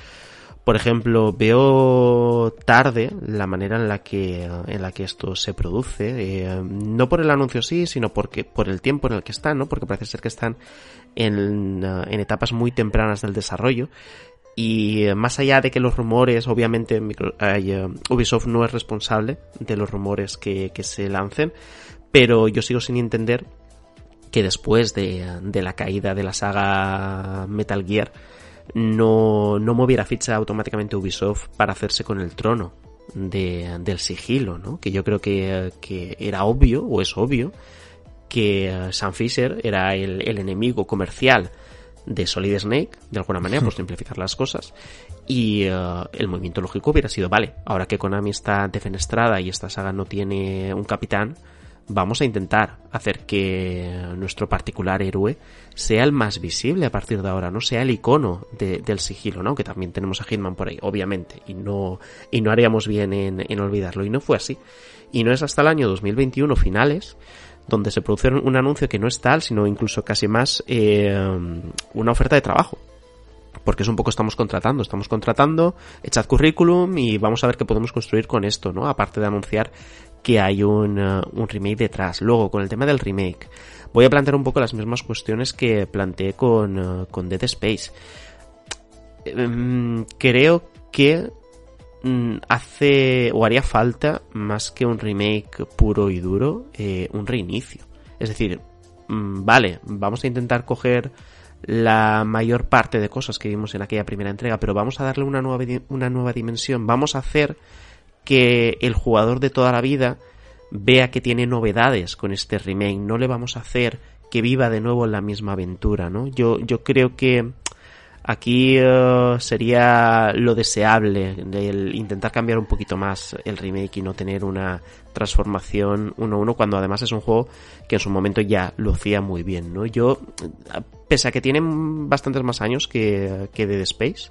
Por ejemplo, veo tarde la manera en la que en la que esto se produce, eh, no por el anuncio sí, sino porque por el tiempo en el que están, ¿no? Porque parece ser que están en, en etapas muy tempranas del desarrollo y más allá de que los rumores, obviamente Ubisoft no es responsable de los rumores que, que, se lancen, pero yo sigo sin entender que después de, de la caída de la saga Metal Gear no, no moviera ficha automáticamente Ubisoft para hacerse con el trono de, del sigilo, ¿no? Que yo creo que, que era obvio, o es obvio, que Sam Fisher era el, el enemigo comercial de Solid Snake, de alguna manera, por simplificar las cosas. Y uh, el movimiento lógico hubiera sido, vale, ahora que Konami está defenestrada y esta saga no tiene un capitán, vamos a intentar hacer que nuestro particular héroe sea el más visible a partir de ahora, no sea el icono de, del sigilo, ¿no? Aunque también tenemos a Hitman por ahí, obviamente, y no, y no haríamos bien en, en olvidarlo. Y no fue así. Y no es hasta el año 2021 finales donde se produce un anuncio que no es tal, sino incluso casi más eh, una oferta de trabajo. Porque es un poco estamos contratando, estamos contratando, echad currículum y vamos a ver qué podemos construir con esto, ¿no? Aparte de anunciar que hay un, uh, un remake detrás. Luego, con el tema del remake, voy a plantear un poco las mismas cuestiones que planteé con, uh, con Dead Space. Um, creo que Mm, hace o haría falta más que un remake puro y duro, eh, un reinicio. Es decir, mm, vale, vamos a intentar coger la mayor parte de cosas que vimos en aquella primera entrega, pero vamos a darle una nueva, una nueva dimensión, vamos a hacer que el jugador de toda la vida vea que tiene novedades con este remake, no le vamos a hacer que viva de nuevo en la misma aventura, ¿no? Yo, yo creo que aquí eh, sería lo deseable el intentar cambiar un poquito más el remake y no tener una transformación uno a uno cuando además es un juego que en su momento ya lucía muy bien, ¿no? Yo, pese a que tienen bastantes más años que, que Dead Space,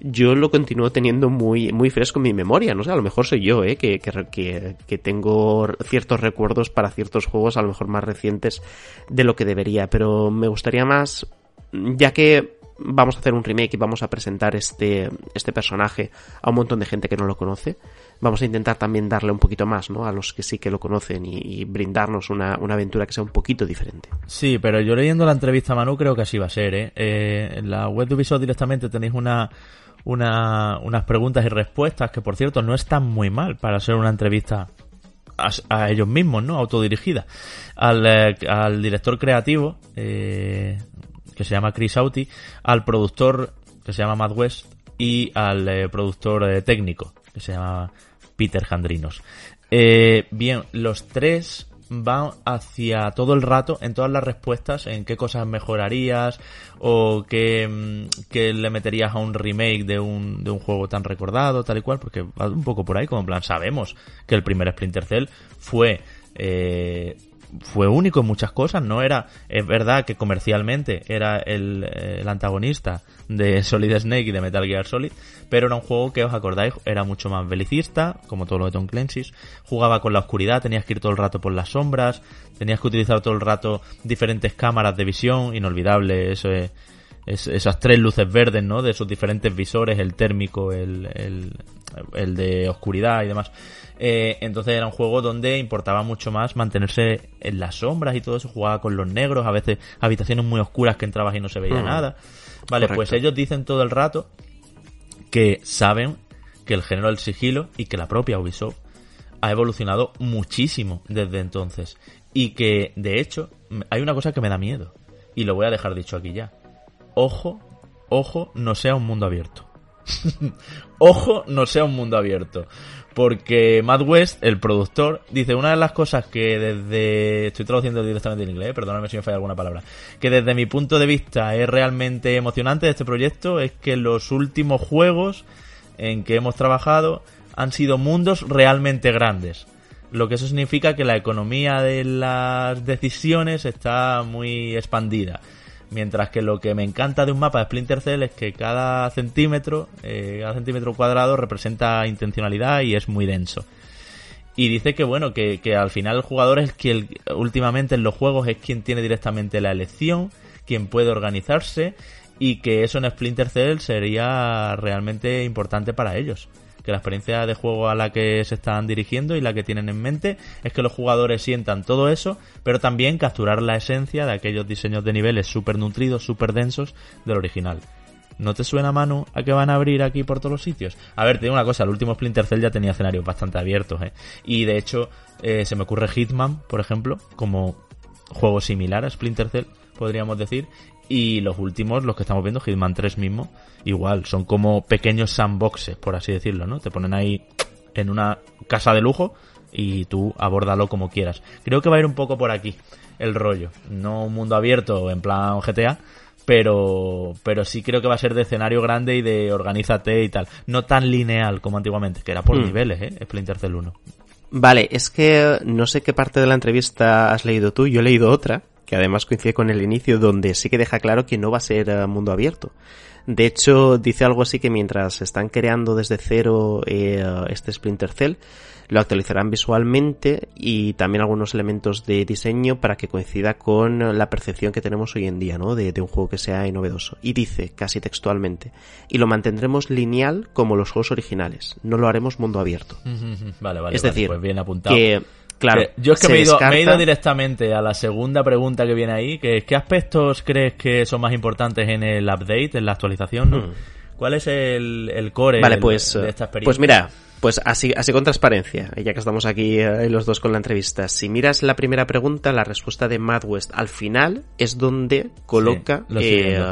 yo lo continúo teniendo muy, muy fresco en mi memoria. No sé, a lo mejor soy yo, ¿eh? que, que, que, tengo ciertos recuerdos para ciertos juegos, a lo mejor más recientes de lo que debería. Pero me gustaría más, ya que vamos a hacer un remake y vamos a presentar este, este personaje a un montón de gente que no lo conoce, vamos a intentar también darle un poquito más, ¿no? A los que sí que lo conocen y, brindarnos una, una, aventura que sea un poquito diferente. Sí, pero yo leyendo la entrevista a Manu creo que así va a ser, ¿eh? eh en la web de Ubisoft directamente tenéis una, una, unas preguntas y respuestas que, por cierto, no están muy mal para ser una entrevista a, ellos mismos, ¿no? Autodirigida. Al, eh, al director creativo, eh, que se llama Chris Auti, al productor, que se llama Matt West, y al eh, productor técnico, que se llama Peter Jandrinos. bien, los tres van hacia todo el rato en todas las respuestas en qué cosas mejorarías o qué, mm, le meterías a un remake de un, de un juego tan recordado, tal y cual, porque va un poco por ahí, como en plan, sabemos que el primer Splinter Cell fue eh, fue único en muchas cosas, no era, es verdad que comercialmente era el, el, antagonista de Solid Snake y de Metal Gear Solid, pero era un juego que os acordáis, era mucho más belicista, como todo lo de Tom Clancy's, jugaba con la oscuridad, tenías que ir todo el rato por las sombras, tenías que utilizar todo el rato diferentes cámaras de visión, inolvidable eso es, esas tres luces verdes, ¿no? De sus diferentes visores, el térmico, el, el de oscuridad y demás. Eh, entonces era un juego donde importaba mucho más mantenerse en las sombras y todo eso, jugaba con los negros, a veces habitaciones muy oscuras que entrabas y no se veía mm. nada. Vale, pues ellos dicen todo el rato que saben que el género del sigilo y que la propia Ubisoft ha evolucionado muchísimo desde entonces. Y que, de hecho, hay una cosa que me da miedo. Y lo voy a dejar dicho aquí ya. Ojo, ojo, no sea un mundo abierto. ojo, no sea un mundo abierto. Porque Matt West, el productor, dice una de las cosas que desde... Estoy traduciendo directamente en inglés, eh, perdóname si me falla alguna palabra. Que desde mi punto de vista es realmente emocionante de este proyecto es que los últimos juegos en que hemos trabajado han sido mundos realmente grandes. Lo que eso significa que la economía de las decisiones está muy expandida Mientras que lo que me encanta de un mapa de Splinter Cell es que cada centímetro, eh, cada centímetro cuadrado representa intencionalidad y es muy denso. Y dice que bueno, que, que al final el jugador es quien últimamente en los juegos es quien tiene directamente la elección, quien puede organizarse y que eso en Splinter Cell sería realmente importante para ellos que la experiencia de juego a la que se están dirigiendo y la que tienen en mente es que los jugadores sientan todo eso, pero también capturar la esencia de aquellos diseños de niveles súper nutridos, súper densos del original. ¿No te suena, Manu, a que van a abrir aquí por todos los sitios? A ver, te digo una cosa, el último Splinter Cell ya tenía escenarios bastante abiertos, ¿eh? Y de hecho, eh, se me ocurre Hitman, por ejemplo, como juego similar a Splinter Cell, podríamos decir, y los últimos, los que estamos viendo, Hitman 3 mismo, igual, son como pequeños sandboxes, por así decirlo, ¿no? Te ponen ahí en una casa de lujo y tú abórdalo como quieras. Creo que va a ir un poco por aquí el rollo. No un mundo abierto en plan GTA, pero, pero sí creo que va a ser de escenario grande y de organízate y tal. No tan lineal como antiguamente, que era por hmm. niveles, ¿eh? Splinter Cell 1. Vale, es que no sé qué parte de la entrevista has leído tú, yo he leído otra, que además coincide con el inicio donde sí que deja claro que no va a ser eh, mundo abierto. De hecho, dice algo así que mientras están creando desde cero eh, este Splinter Cell, lo actualizarán visualmente y también algunos elementos de diseño para que coincida con la percepción que tenemos hoy en día, ¿no? De, un juego que sea novedoso. Y dice, casi textualmente, y lo mantendremos lineal como los juegos originales, no lo haremos mundo abierto. vale, vale. Es decir, pues bien apuntado. que Claro. yo es que me he, ido, directamente a la segunda pregunta que viene ahí, que ¿qué aspectos crees que son más importantes en el update, en la actualización? Hmm. ¿Cuál es el, core pues, de esta experiencia? Pues mira, Pues así, así con transparencia, ya que estamos aquí eh, los dos con la entrevista. Si miras la primera pregunta, la respuesta de Mad West al final es donde coloca eh,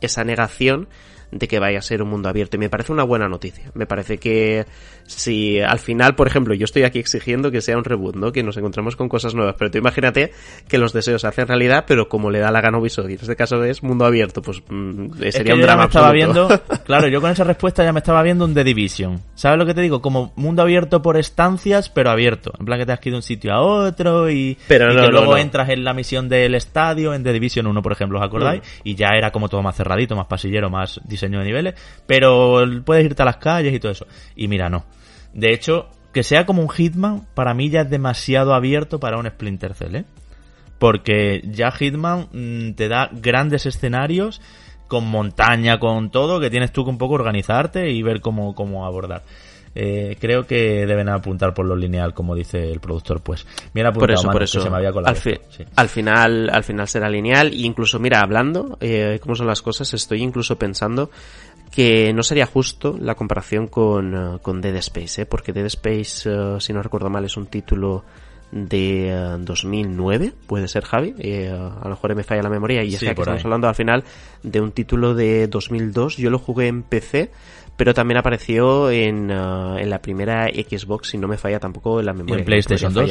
esa negación de que vaya a ser un mundo abierto. Y me parece una buena noticia. Me parece que si al final, por ejemplo, yo estoy aquí exigiendo que sea un reboot, ¿no? Que nos encontremos con cosas nuevas. Pero tú imagínate que los deseos se hacen realidad, pero como le da la gana Ubisoft, y en este caso es mundo abierto, pues mm, sería un drama. estaba viendo, claro, yo con esa respuesta ya me estaba viendo un The Division. ¿Sabes lo que te digo? Como mundo abierto por estancias, pero abierto. En plan que te has ido de un sitio a otro y, pero que luego entras en la misión del estadio, en The Division 1, por ejemplo, ¿os acordáis? Mm. Y ya era como todo más cerradito, más pasillero, más diseño niveles, pero puedes irte a las calles y todo eso. Y mira, no. De hecho, que sea como un Hitman, para mí ya es demasiado abierto para un Splinter Cell, ¿eh? Porque ya Hitman mm, te da grandes escenarios con montaña, con todo, que tienes tú que un poco organizarte y ver cómo, cómo abordar. Eh, creo que deben apuntar por lo lineal, como dice el productor. Pues mira, por eso, por eso. Se me había al, al, final, al final será lineal. E incluso, mira, hablando, eh, cómo son las cosas, estoy incluso pensando que no sería justo la comparación con, eh, con Dead Space, ¿eh? porque Dead Space, si no recuerdo mal, es un título de 2009, puede ser Javi, a lo mejor me falla la memoria y es que estamos hablando al final de un título de 2002, yo lo jugué en PC pero también apareció en, uh, en la primera Xbox, si no me falla tampoco en la memoria. Y en PlayStation 2.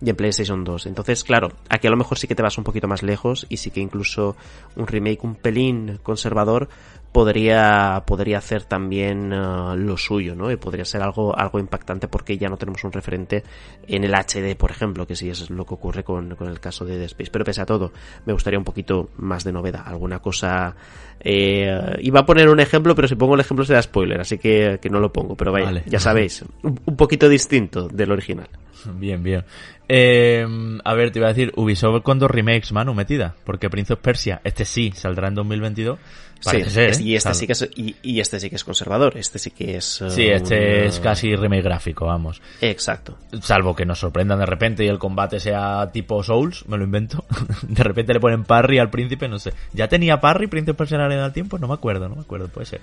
Y en PlayStation 2. Entonces, claro, aquí a lo mejor sí que te vas un poquito más lejos y sí que incluso un remake un pelín conservador podría podría hacer también uh, lo suyo, ¿no? Y podría ser algo algo impactante porque ya no tenemos un referente en el HD, por ejemplo, que sí es lo que ocurre con, con el caso de Dead Space. Pero pese a todo, me gustaría un poquito más de novedad, alguna cosa eh, iba a poner un ejemplo, pero si pongo el ejemplo será spoiler, así que, que no lo pongo. Pero vaya, ya sabéis, un, un, poquito distinto del original. Bien, bien. Eh, a ver, te iba a decir, Ubisoft con dos remakes, Manu, metida. Porque Prince of Persia, este sí, saldrá en 2022. sí, ser, y, este sí que es, y, este sí que es conservador. Este sí que es. sí, este es casi remake gráfico, vamos. Exacto. Salvo que nos sorprendan de repente y el combate sea tipo Souls, me lo invento. de repente le ponen parry al príncipe, no sé. ¿Ya tenía parry Prince of Persia en el tiempo? No me acuerdo, no me acuerdo, puede ser.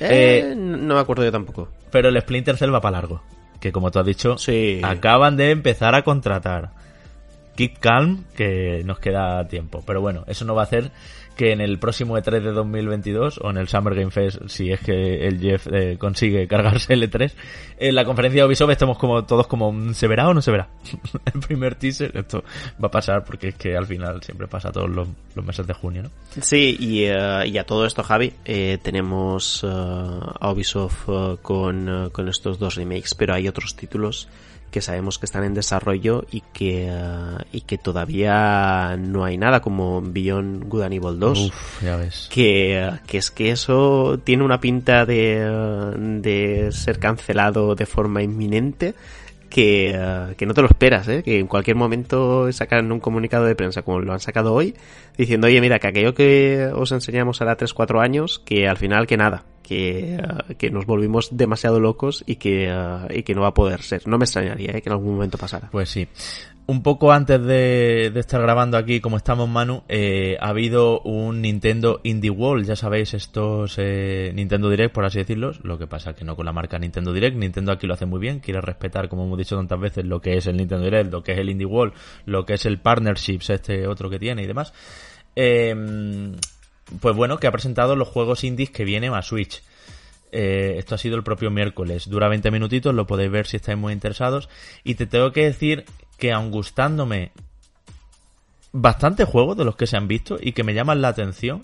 Eh, eh, no me acuerdo yo tampoco. Pero el Splinter Cell va para largo que como tú has dicho, acaban de empezar a contratar. Keep calm, que nos queda tiempo. Pero bueno, eso no va a hacer que en el próximo E3 de 2022 o en el Summer Game Fest, si es que el Jeff eh, consigue cargarse el E3, en la conferencia de Ubisoft estamos como todos como, ¿se verá o no se verá? el primer teaser, esto va a pasar porque es que al final siempre pasa todos los, meses de junio, ¿no? Sí, y, uh, y a todo esto, Javi, eh, tenemos uh, a Ubisoft uh, con, con estos dos remakes, pero hay otros títulos que sabemos que están en desarrollo y que, uh, y que todavía no hay nada como Beyond Good and Evil 2. Uf, ya ves. Que, uh, que es que eso tiene una pinta de, uh, de ser cancelado de forma inminente que, uh, que no te lo esperas, ¿eh? que en cualquier momento sacan un comunicado de prensa como lo han sacado hoy, diciendo, oye, mira, que aquello que os enseñamos hará 3-4 años, que al final que nada, que, uh, que nos volvimos demasiado locos y que, uh, y que no va a poder ser. No me extrañaría ¿eh? que en algún momento pasara. Pues sí un poco antes de, estar grabando aquí, como estamos, Manu, eh, ha habido un Nintendo Indie World, ya sabéis, estos eh, Nintendo Direct, por así decirlo. Lo que pasa que no con la marca Nintendo Direct. Nintendo aquí lo hace muy bien, quiere respetar, como hemos dicho tantas veces, lo que es el Nintendo Direct, lo que es el Indie World, lo que es el Partnerships, este otro que tiene y demás. Eh, pues bueno, que ha presentado los juegos indies que vienen a Switch. Eh, esto ha sido el propio miércoles. Dura 20 minutitos, lo podéis ver si estáis muy interesados. Y te tengo que decir que aun gustándome bastante juegos de los que se han visto y que me llaman la atención,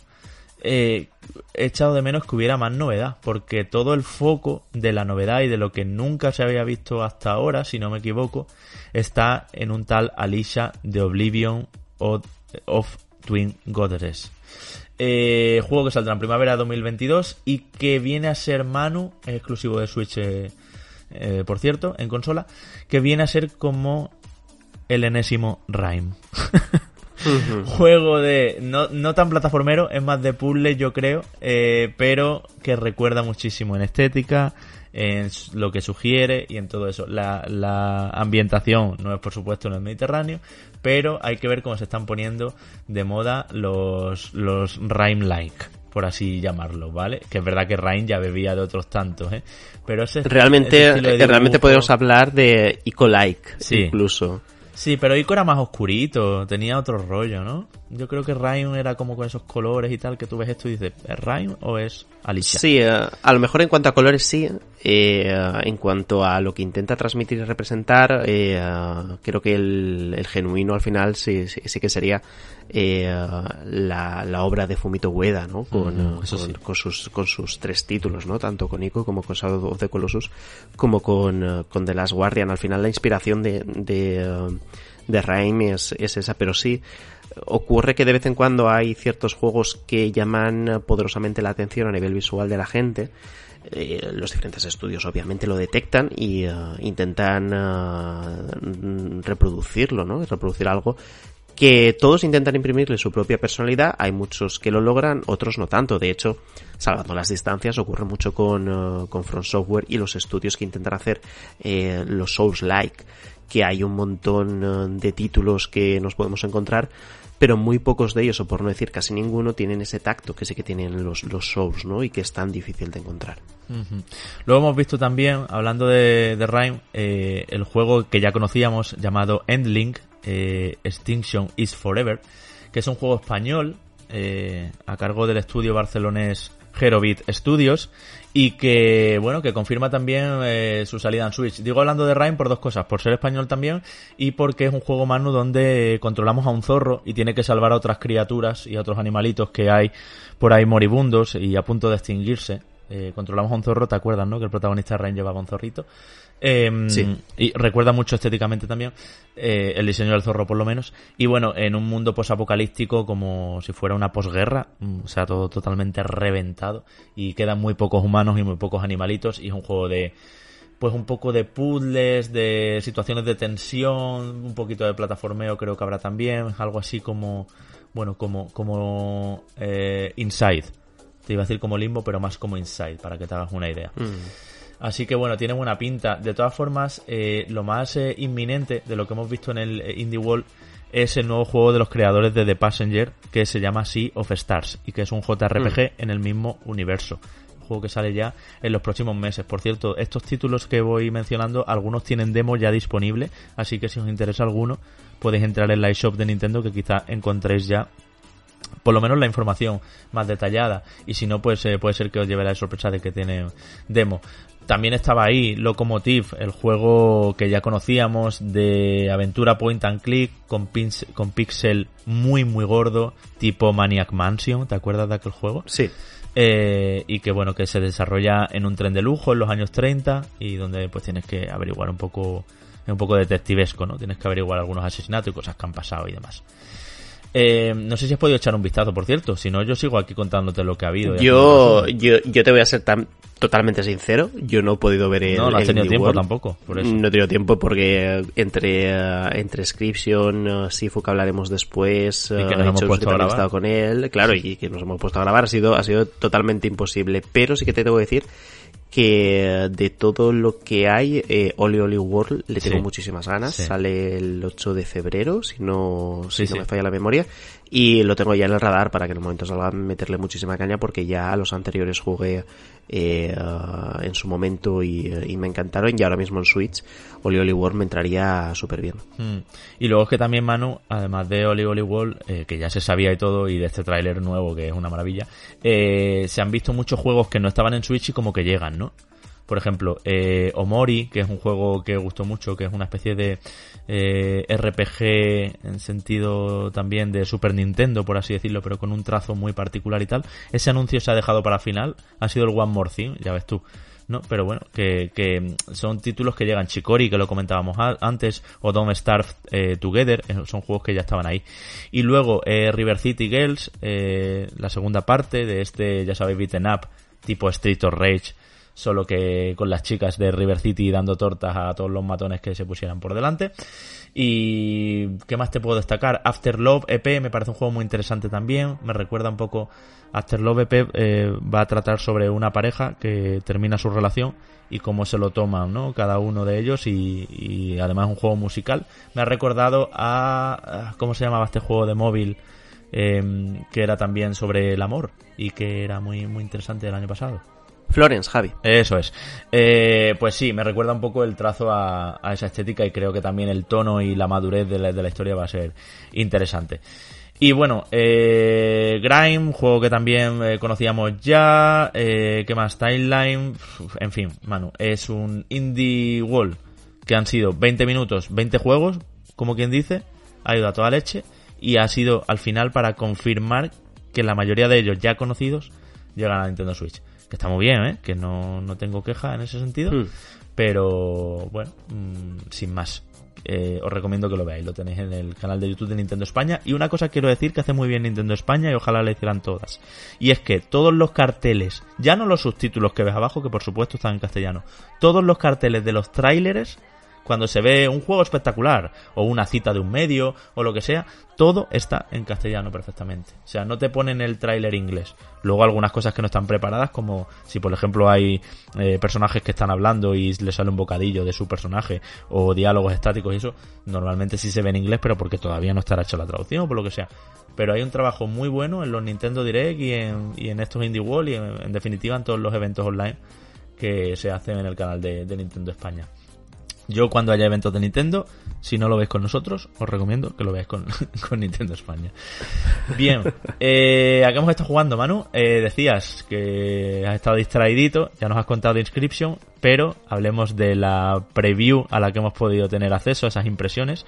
eh, he echado de menos que hubiera más novedad, porque todo el foco de la novedad y de lo que nunca se había visto hasta ahora, si no me equivoco, está en un tal Alicia de Oblivion of, Twin Goddess. Eh, juego que saldrá en primavera 2022 y que viene a ser Manu, exclusivo de Switch, eh, por cierto, en consola, que viene a ser como el enésimo Rhyme. Juego de. No, no, tan plataformero, es más de puzzle, yo creo, eh, pero que recuerda muchísimo en estética, en lo que sugiere y en todo eso. La, la ambientación no es, por supuesto, en el Mediterráneo, pero hay que ver cómo se están poniendo de moda los, los Rhyme-like. por así llamarlo, ¿vale? Que es verdad que Rain ya bebía de otros tantos, ¿eh? Pero ese realmente, realmente podemos hablar de Ico-like, sí. incluso. Sí, pero Ico era más oscurito, tenía otro rollo, ¿no? Yo creo que Ryan era como con esos colores y tal, que tú ves esto y dices, ¿es Ryan o es Alicia? Sí, eh, a lo mejor en cuanto a colores sí, eh, en cuanto a lo que intenta transmitir y representar, eh, creo que el, genuino al final sí, sí, que sería la, obra de Fumito Ueda, ¿no? Con, con, sus, con sus tres títulos, ¿no? Tanto con Ico como con Shadow of the Colossus, como con, con The Last Guardian. Al final la inspiración de, de, de Raimi es, es esa, pero sí, ocurre que de vez en cuando hay ciertos juegos que llaman poderosamente la atención a nivel visual de la gente. Eh, los diferentes estudios obviamente lo detectan y eh, intentan eh, reproducirlo, ¿no? Reproducir algo que todos intentan imprimirle su propia personalidad, hay muchos que lo logran, otros no tanto. De hecho, salvando las distancias, ocurre mucho con, con Front Software y los estudios que intentan hacer los Souls-like, que hay un montón de títulos que nos podemos encontrar pero muy pocos de ellos, o por no decir casi ninguno, tienen ese tacto que sí que tienen los, los Souls, ¿no? Y que es tan difícil de encontrar. Luego hemos visto también, hablando de, de Rime, eh, el juego que ya conocíamos llamado Endlink, eh, Extinction is Forever, que es un juego español eh, a cargo del estudio barcelonés Herobit Studios y que, bueno, que confirma también eh, su salida en Switch. Digo hablando de Rhyme por dos cosas, por ser español también y porque es un juego Manu donde controlamos a un zorro y tiene que salvar a otras criaturas y a otros animalitos que hay por ahí moribundos y a punto de extinguirse. Eh, controlamos a un zorro, ¿te acuerdas, no? Que el protagonista Rhyme llevaba un zorrito. Em, sí. Y recuerda mucho estéticamente también eh, el diseño del zorro, por lo menos. Y bueno, en un mundo posapocalíptico, como si fuera una posguerra, mm, o sea, todo totalmente reventado. Y quedan muy pocos humanos y muy pocos animalitos. Y es un juego de, pues un poco de puzzles, de situaciones de tensión, un poquito de plataformeo, creo que habrá también. Algo así como, bueno, como, como eh, Inside. Te iba a decir como Limbo, pero más como Inside, para que te hagas una idea. Mm. Así que bueno, tiene buena pinta. De todas formas, eh, lo más eh, inminente de lo que hemos visto en el eh, Indie World es el nuevo juego de los creadores de The Passenger que se llama Sea of Stars y que es un JRPG mm. en el mismo universo. Un juego que sale ya en los próximos meses. Por cierto, estos títulos que voy mencionando, algunos tienen demo ya disponible, así que si os interesa alguno, podéis entrar en la eShop de Nintendo que quizá encontréis ya por lo menos la información más detallada y si no pues puede ser que os lleve la sorpresa de que tiene demo también estaba ahí Locomotive, el juego que ya conocíamos de aventura point and click con, con pixel muy muy gordo, tipo Maniac Mansion, ¿te acuerdas de aquel juego? Sí. Eh, y que bueno, que se desarrolla en un tren de lujo en los años 30 y donde pues tienes que averiguar un poco, un poco detectivesco, ¿no? Tienes que averiguar algunos asesinatos y cosas que han pasado y demás. Eh, no sé si has podido echar un vistazo, por cierto. Si no, yo sigo aquí contándote lo que ha habido. Yo, yo, yo te voy a ser tan totalmente sincero. Yo no he podido ver el. No, no has tenido tiempo tampoco. No he tenido tiempo porque entre, uh, entre Scription, uh, Sifu que hablaremos después, y que nos hemos puesto a grabar. estado con él, claro, y que nos hemos puesto a grabar, ha sido, ha sido totalmente imposible. Pero sí que te tengo que decir que de todo lo que hay, eh, Oli Oli World le tengo muchísimas ganas. Sale el 8 de febrero, si no, si no me falla la memoria. Y lo tengo ya en el radar para que en el momento salga meterle muchísima caña porque ya los anteriores jugué eh, en su momento y, me encantaron y ahora mismo en Switch Oli Oli World me entraría súper bien. Hmm. Y luego es que también Manu, además de Oli Oli World, eh, que ya se sabía y todo y de este tráiler nuevo que es una maravilla, eh, se han visto muchos juegos que no estaban en Switch y como que llegan, ¿no? Por ejemplo, eh, Omori, que es un juego que gustó mucho, que es una especie de eh, RPG en sentido también de Super Nintendo, por así decirlo, pero con un trazo muy particular y tal. Ese anuncio se ha dejado para final, ha sido el One More Thing, ya ves tú. ¿no? Pero bueno, que, que son títulos que llegan. Chicori, que lo comentábamos antes, o Don't Starve eh, Together, eh, son juegos que ya estaban ahí. Y luego eh, River City Girls, eh, la segunda parte de este, ya sabéis, beaten up, tipo Street of Rage, solo que con las chicas de River City dando tortas a todos los matones que se pusieran por delante. Y ¿qué más te puedo destacar? After Love EP me parece un juego muy interesante también. Me recuerda un poco. After Love EP eh, va a tratar sobre una pareja que termina su relación y cómo se lo toman, ¿no? Cada uno de ellos y, y además un juego musical. Me ha recordado a. ¿Cómo se llamaba este juego de móvil? em, que era también sobre el amor y que era muy, muy interesante el año pasado. Florence, Javi. Eso es. Eh, pues sí, me recuerda un poco el trazo a, esa estética y creo que también el tono y la madurez de la, historia va a ser interesante. Y bueno, eh, Grime, juego que también eh, conocíamos ya. Eh, ¿Qué más? Timeline. En fin, Manu, es un indie wall que han sido 20 minutos, 20 juegos, como quien dice. Ha ido a toda leche. Y ha sido al final para confirmar que la mayoría de ellos ya conocidos llegan a Nintendo Switch que está muy bien, ¿eh? que no, no tengo queja en ese sentido, hmm. pero bueno, mm, sin más. Eh, os recomiendo que lo veáis, lo tenéis en el canal de YouTube de Nintendo España. Y una cosa quiero decir que hace muy bien Nintendo España y ojalá le hicieran todas. Y es que todos los carteles, ya no los subtítulos que ves abajo, que por supuesto están en castellano, todos los carteles de los tráileres cuando se ve un juego espectacular o una cita de un medio o lo que sea, todo está en castellano perfectamente. O sea, no te ponen el tráiler inglés. Luego algunas cosas que no están preparadas, como si por ejemplo hay eh, personajes que están hablando y le sale un bocadillo de su personaje o diálogos estáticos y eso, normalmente sí se ve en inglés, pero porque todavía no estará hecho la traducción o por lo que sea. Pero hay un trabajo muy bueno en los Nintendo Direct y en, y en estos Indie World y en, definitiva en todos los eventos online que se hacen en el canal de Nintendo España. Yo cuando haya eventos de Nintendo, si no lo veis con nosotros, os recomiendo que lo veáis con, Nintendo España. Bien, eh, ¿a qué hemos estado jugando, Manu? Eh, decías que has estado distraidito, ya nos has contado de Inscription, pero hablemos de la preview a la que hemos podido tener acceso, a esas impresiones.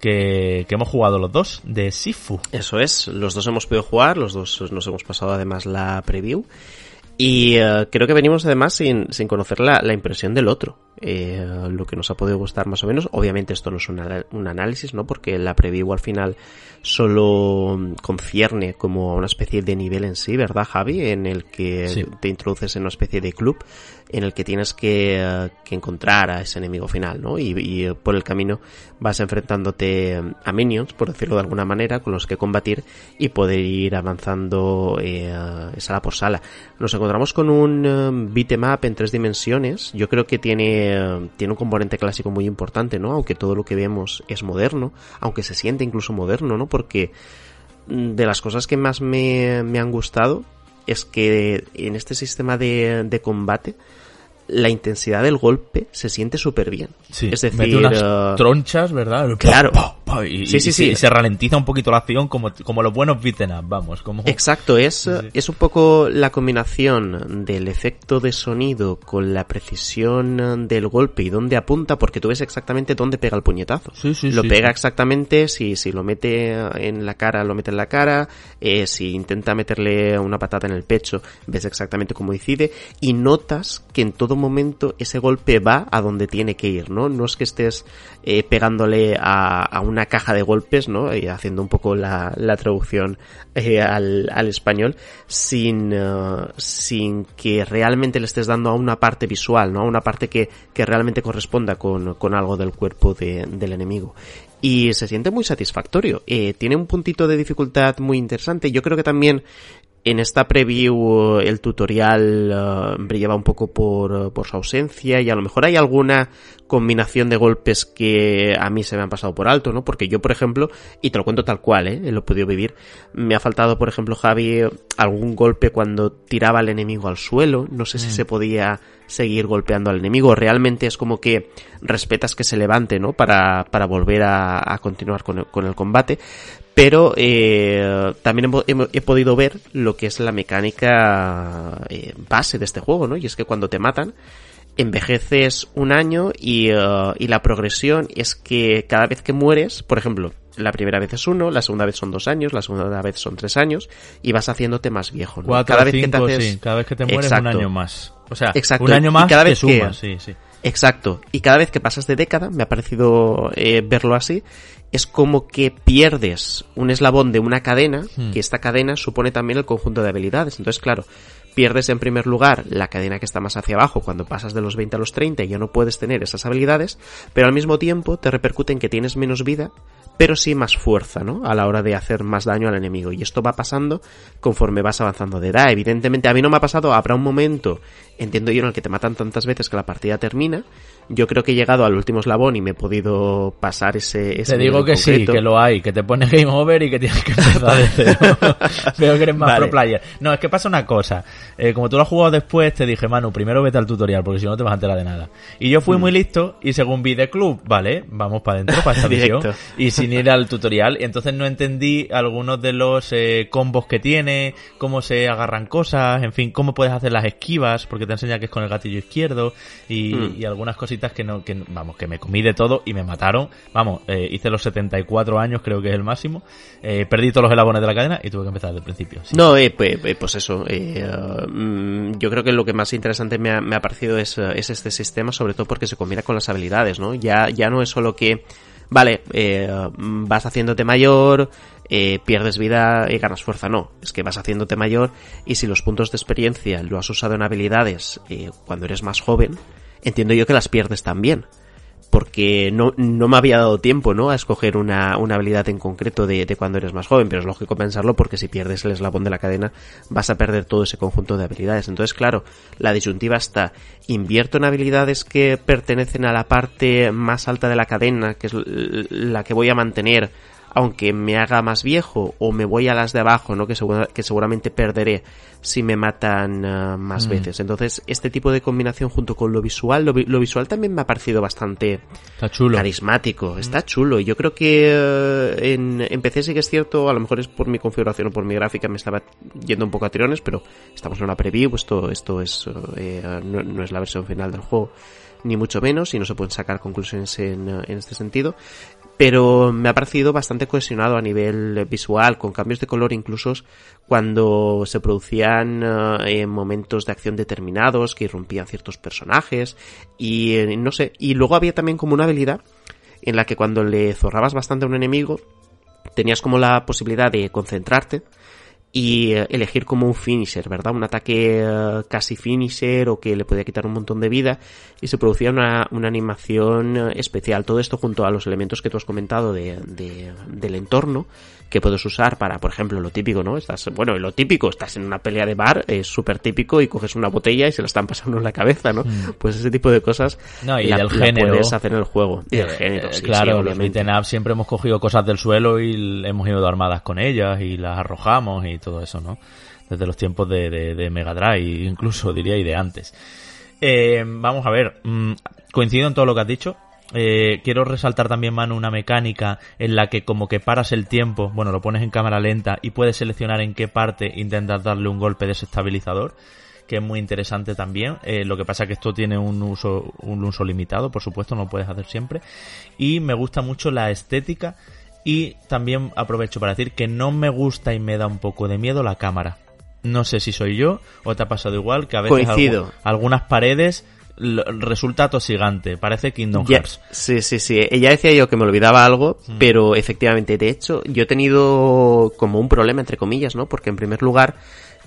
Que, que, hemos jugado los dos de Sifu. Eso es, los dos hemos podido jugar, los dos nos hemos pasado además la preview. Y eh, creo que venimos además sin, sin conocer la, la impresión del otro eh, lo que nos ha podido gustar más o menos. Obviamente esto no es un análisis, ¿no? Porque la preview al final solo concierne como a una especie de nivel en sí, ¿verdad, Javi? En el que te introduces en una especie de club en el que tienes que, eh, que encontrar a ese enemigo final, ¿no? Y, y, por el camino vas enfrentándote a minions, por decirlo de alguna manera, con los que combatir y poder ir avanzando eh, sala por sala. Nos encontramos con un beatmap en tres dimensiones. Yo creo que tiene tiene un componente clásico muy importante, ¿no? Aunque todo lo que vemos es moderno, aunque se siente incluso moderno, ¿no? Porque mm, de las cosas que más me, me han gustado es que en este sistema de, de combate la intensidad del golpe se siente súper bien. Sí, es decir, unas eh, tronchas, ¿verdad? Claro. Y, sí, sí, sí. se ralentiza un poquito la acción como, como los buenos beaten vamos. Como... Exacto, es, es un poco la combinación del efecto de sonido con la precisión del golpe y dónde apunta, porque tú ves exactamente dónde pega el puñetazo. Sí, sí, lo pega exactamente, si, si lo mete en la cara, lo mete en la cara, eh, si intenta meterle una patata en el pecho, ves exactamente cómo decide, y notas que en todo momento ese golpe va a donde tiene que ir, ¿no? No es que estés eh, pegándole a, a, una caja de golpes, ¿no? Y haciendo un poco la, la traducción eh, al, al, español, sin, uh, sin que realmente le estés dando a una parte visual, ¿no? A una parte que, que realmente corresponda con, con algo del cuerpo de, del enemigo y se siente muy satisfactorio. Eh, tiene un puntito de dificultad muy interesante. Yo creo que también en esta preview el tutorial uh, brillaba un poco por, por, su ausencia y a lo mejor hay alguna combinación de golpes que a mí se me han pasado por alto, ¿no? Porque yo, por ejemplo, y te lo cuento tal cual, ¿eh? Lo he podido vivir, me ha faltado, por ejemplo, Javi, algún golpe cuando tiraba al enemigo al suelo, no sé si mm. se podía seguir golpeando al enemigo, realmente es como que respetas que se levante, ¿no? Para, para volver a, a continuar con el, con el combate, pero eh, también he, podido ver lo que es la mecánica eh, base de este juego, ¿no? Y es que cuando te matan, envejeces un año y, uh, y, la progresión es que cada vez que mueres, por ejemplo, la primera vez es uno, la segunda vez son dos años, la segunda vez son tres años y vas haciéndote más viejo. ¿no? cada vez que te haces... cada vez que te mueres un año más. O sea, un año más cada vez que... sí, sí. Exacto. Y cada vez que pasas de década, me ha parecido eh, verlo así, es como que pierdes un eslabón de una cadena, hmm. que esta cadena supone también el conjunto de habilidades. Entonces, claro, pierdes en primer lugar la cadena que está más hacia abajo cuando pasas de los 20 a los 30 y ya no puedes tener esas habilidades, pero al mismo tiempo te repercute en que tienes menos vida, pero sí más fuerza, ¿no? A la hora de hacer más daño al enemigo. Y esto va pasando conforme vas avanzando de edad. Evidentemente, a mí no me ha pasado, habrá un momento, entiendo yo, en el que te matan tantas veces que la partida termina. Yo creo que he llegado al último eslabón y me he podido pasar ese... ese te digo que sí, que lo hay, que te pone game over y que tienes que empezar de cero. Veo que eres más pro player. No, es que pasa una cosa. Eh, como tú lo has jugado después, te dije, Manu, primero vete al tutorial, porque si no te vas a enterar de nada. Y yo fui mm. muy listo y según vi de club, vale, vamos para adentro, para esta misión. Y sin ir al tutorial, y entonces no entendí algunos de los eh, combos que tiene, cómo se agarran cosas, en fin, cómo puedes hacer las esquivas, porque te enseña que es con el gatillo izquierdo, y, mm. y algunas cositas que no, que, vamos, que me comí de todo y me mataron. Vamos, eh, hice los 74 años, creo que es el máximo. Eh, perdí todos los elabones de la cadena y tuve que empezar desde el principio. No, eh, pues, pues, eso. Mm, yo creo que lo que más interesante me ha, me ha parecido es, es, este sistema, sobre todo porque se combina con las habilidades, ¿no? Ya, ya no es solo que, vale, vas haciéndote mayor, pierdes vida y ganas fuerza. No, es que vas haciéndote mayor y si los puntos de experiencia lo has usado en habilidades cuando eres más joven, entiendo yo que las pierdes también. Porque no, no me había dado tiempo, ¿no? A escoger una, una habilidad en concreto de, de, cuando eres más joven, pero es lógico pensarlo porque si pierdes el eslabón de la cadena vas a perder todo ese conjunto de habilidades. Entonces, claro, la disyuntiva está, invierto en habilidades que pertenecen a la parte más alta de la cadena, que es la que voy a mantener aunque me haga más viejo o me voy a las de abajo, ¿no? Que, que seguramente perderé si me matan eh, más mm. veces. Entonces, este tipo de combinación junto con lo visual, lo, visual también me ha parecido bastante carismático, mm. está chulo. Yo creo que eh, en, en, PC sí que es cierto, a lo mejor es por mi configuración o por mi gráfica, me estaba yendo un poco a tirones, pero estamos en una preview, esto, esto es, eh, no, es la versión final del juego ni mucho menos, y no se pueden sacar conclusiones en, en, este sentido pero me ha parecido bastante cohesionado a nivel visual, con cambios de color incluso cuando se producían eh, momentos de acción determinados que irrumpían ciertos personajes y eh, no sé, y luego había también como una habilidad en la que cuando le zorrabas bastante a un enemigo tenías como la posibilidad de concentrarte y eh, elegir como un finisher, ¿verdad? Un ataque eh, casi finisher o que le podía quitar un montón de vida y se producía una, una animación eh, especial. Todo esto junto a los elementos que tú has comentado de, de, del entorno que puedes usar para, por ejemplo, lo típico, ¿no? Estás, bueno, lo típico, estás en una pelea de bar, es súper típico y coges una botella y se la están pasando en la cabeza, ¿no? Mm. Pues ese tipo de cosas no, y del género, puedes hacer en el juego. Y del género, sí, Claro, los siempre hemos cogido cosas del suelo y hemos ido armadas con ellas y las arrojamos y todo eso, ¿no? Desde los tiempos de, de, Mega Drive, incluso diría, y de antes. Eh, vamos a ver, mm, coincido en todo lo que has dicho. Eh, quiero resaltar también, Manu, una mecánica en la que como que paras el tiempo, bueno, lo pones en cámara lenta y puedes seleccionar en qué parte intentas darle un golpe desestabilizador, que es muy interesante también. Eh, lo que pasa es que esto tiene un uso, un uso limitado, por supuesto, no lo puedes hacer siempre. Y me gusta mucho la estética y también aprovecho para decir que no me gusta y me da un poco de miedo la cámara. No sé si soy yo o te ha pasado igual que a veces algunas paredes resulta tosigante, parece Kingdom Hearts. sí, sí, sí. Ya decía yo que me olvidaba algo, mm. pero efectivamente, de hecho, yo he tenido como un problema, entre comillas, ¿no? Porque en primer lugar,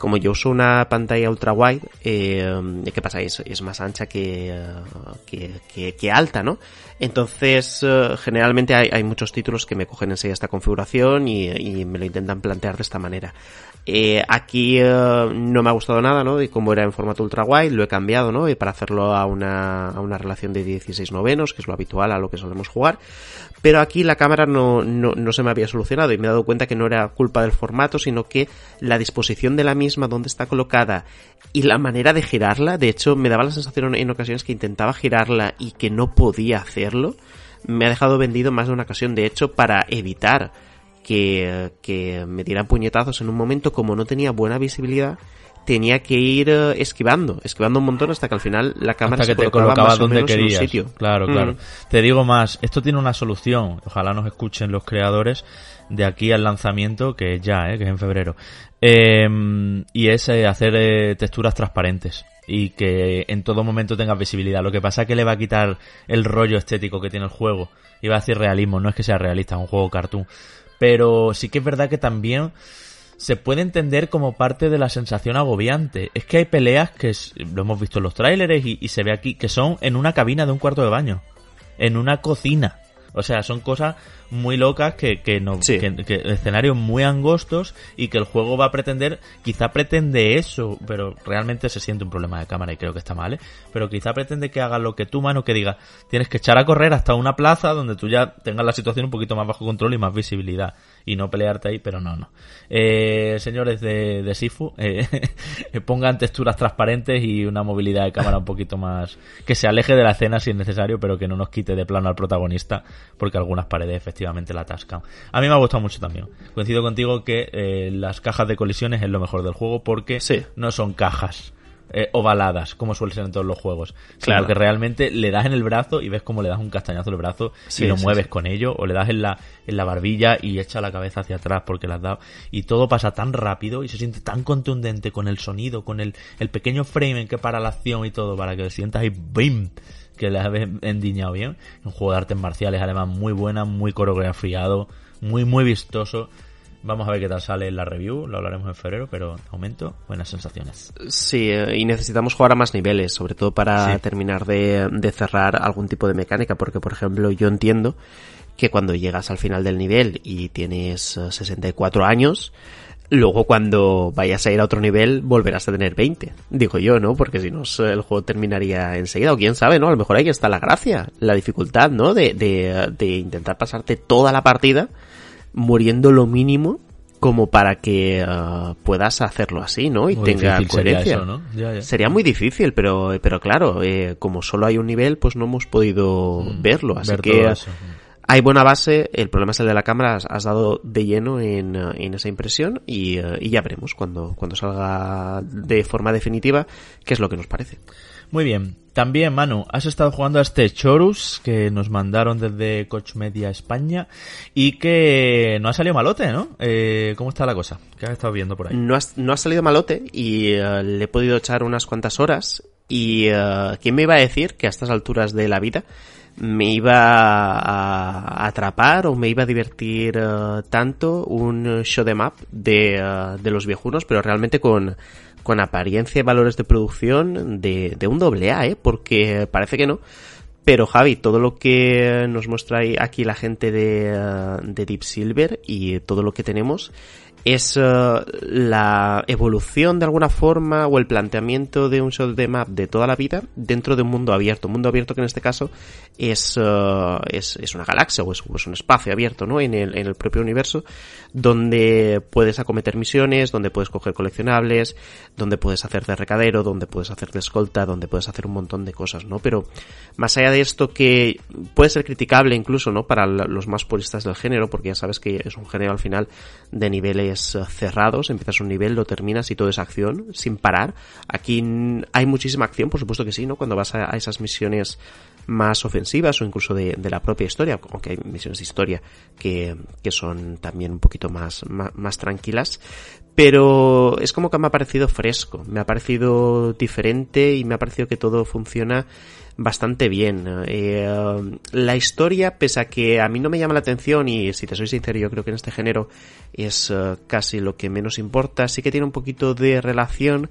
como yo uso una pantalla ultra wide, eh, ¿qué pasa? Es, más ancha que, que, que, alta, ¿no? Entonces, eh, generalmente hay, hay, muchos títulos que me cogen enseguida esta configuración y me lo intentan plantear de esta manera. Eh, aquí eh, no me ha gustado nada, ¿no? Y como era en formato ultra wide, lo he cambiado, ¿no? Y para hacerlo a una, a una relación de 16 novenos, que es lo habitual a lo que solemos jugar. Pero aquí la cámara no, no, no se me había solucionado y me he dado cuenta que no era culpa del formato, sino que la disposición de la misma, donde está colocada y la manera de girarla, de hecho me daba la sensación en ocasiones que intentaba girarla y que no podía hacerlo, me ha dejado vendido más de una ocasión, de hecho, para evitar que, que me dieran puñetazos en un momento como no tenía buena visibilidad tenía que ir eh, esquivando, esquivando un montón hasta que al final la cámara se te colocaba donde querías. sitio. Claro, mm. claro. Te digo más, esto tiene una solución, ojalá nos escuchen los creadores de aquí al lanzamiento, que es ya, eh, que es en febrero. Em, y es eh, hacer texturas transparentes y que en todo momento tengas visibilidad. Lo que pasa es que le va a quitar el rollo estético que tiene el juego. Iba a decir realismo, no es que sea realista, es un juego cartoon pero sí que es verdad que también se puede entender como parte de la sensación agobiante. Es que hay peleas que lo hemos visto en los tráileres y, se ve aquí que son en una cabina de un cuarto de baño, en una cocina. O sea, son cosas muy locas que, que, no, que, escenarios muy angostos y que el juego va a pretender, quizá pretende eso, pero realmente se siente un problema de cámara y creo que está mal, ¿eh? pero quizá pretende que haga lo que tú, mano, que diga, tienes que echar a correr hasta una plaza donde tú ya tengas la situación un poquito más bajo control y más visibilidad y no pelearte ahí, pero no, no. Eh, señores de, de Sifu, eh, pongan texturas transparentes y una movilidad de cámara un poquito más, que se aleje de la escena si es necesario, pero que no nos quite de plano al protagonista, porque algunas paredes efectivamente la atascan. A mí me ha gustado mucho también. Coincido contigo que eh, las cajas de colisiones es lo mejor del juego porque no son cajas eh, ovaladas, como suele ser en todos los juegos. Sino que realmente le das en el brazo y ves cómo le das un castañazo en el brazo y lo mueves con ello, o le das en la, en la barbilla y echa la cabeza hacia atrás porque la has dado. Y todo pasa tan rápido y se siente tan contundente con el sonido, con el, el pequeño frame en que para la acción y todo, para que sientas ahí ¡bim! que le has endiñado bien. Un juego de artes marciales, además, muy buena, muy coreografiado, muy, muy vistoso Vamos a ver qué tal sale en la review, lo hablaremos en febrero, pero de momento buenas sensaciones. Sí, eh, y necesitamos jugar a más niveles, sobre todo para terminar de, cerrar algún tipo de mecánica, porque por ejemplo yo entiendo que cuando llegas al final del nivel y tienes 64 eh, años, luego cuando vayas a ir a otro nivel volverás a tener 20. Digo yo, ¿no? Porque si no, el juego terminaría enseguida. O quién sabe, ¿no? A lo mejor ahí está la gracia, la dificultad, ¿no? De, de, de intentar pasarte toda la partida muriendo lo mínimo como para que uh, puedas hacerlo así, ¿no? Y tenga coherencia. Sería, muy difícil, pero, pero claro, eh, como solo hay un nivel, pues no hemos podido mm, verlo. Así que hay buena base. El problema es el de la cámara. Has, dado de lleno en, uh, en esa impresión y, uh, y, ya veremos cuando, cuando salga de forma definitiva qué es lo que nos parece. Muy bien. También, Manu, has estado jugando a este Chorus que nos mandaron desde Coach Media España y que no ha salido malote, ¿no? Eh, ¿Cómo está la cosa? ¿Qué has estado viendo por ahí? No, ha salido malote y eh, le he podido echar unas cuantas horas y uh, ¿quién me iba a decir que a estas alturas de la vida me iba a atrapar o me iba a divertir tanto un show de map de, de los viejunos, pero realmente con con apariencia y valores de producción de, de un doble A, ¿eh? Porque parece que no. Pero Javi, todo lo que nos muestra aquí la gente de, de Deep Silver y todo lo que tenemos es eh, la evolución de alguna forma o el planteamiento de un show de map de toda la vida dentro de un mundo abierto. Un mundo abierto que en este caso es, eh, es, es, una galaxia o es, un espacio abierto, ¿no? En el, en el propio universo donde puedes acometer misiones, donde puedes coger coleccionables, donde puedes hacer de recadero, donde puedes hacer de escolta, donde puedes hacer un montón de cosas, ¿no? Pero más allá de esto que puede ser criticable incluso, ¿no? Para los más puristas del género, porque ya sabes que es un género al final de niveles cerrados, empiezas un nivel, lo terminas y todo es acción, sin parar. Aquí hay muchísima acción, por supuesto que sí, ¿no? Cuando vas a, esas misiones más ofensivas o incluso de, la propia historia, aunque hay misiones de historia que, que son también un poquito más, más, tranquilas, pero es como que me ha parecido fresco, me ha parecido diferente y me ha parecido que todo funciona bastante bien. Eh, la historia, pese a que a mí no me llama la atención y si te soy sincero yo creo que en este género es uh, casi lo que menos importa, sí que tiene un poquito de relación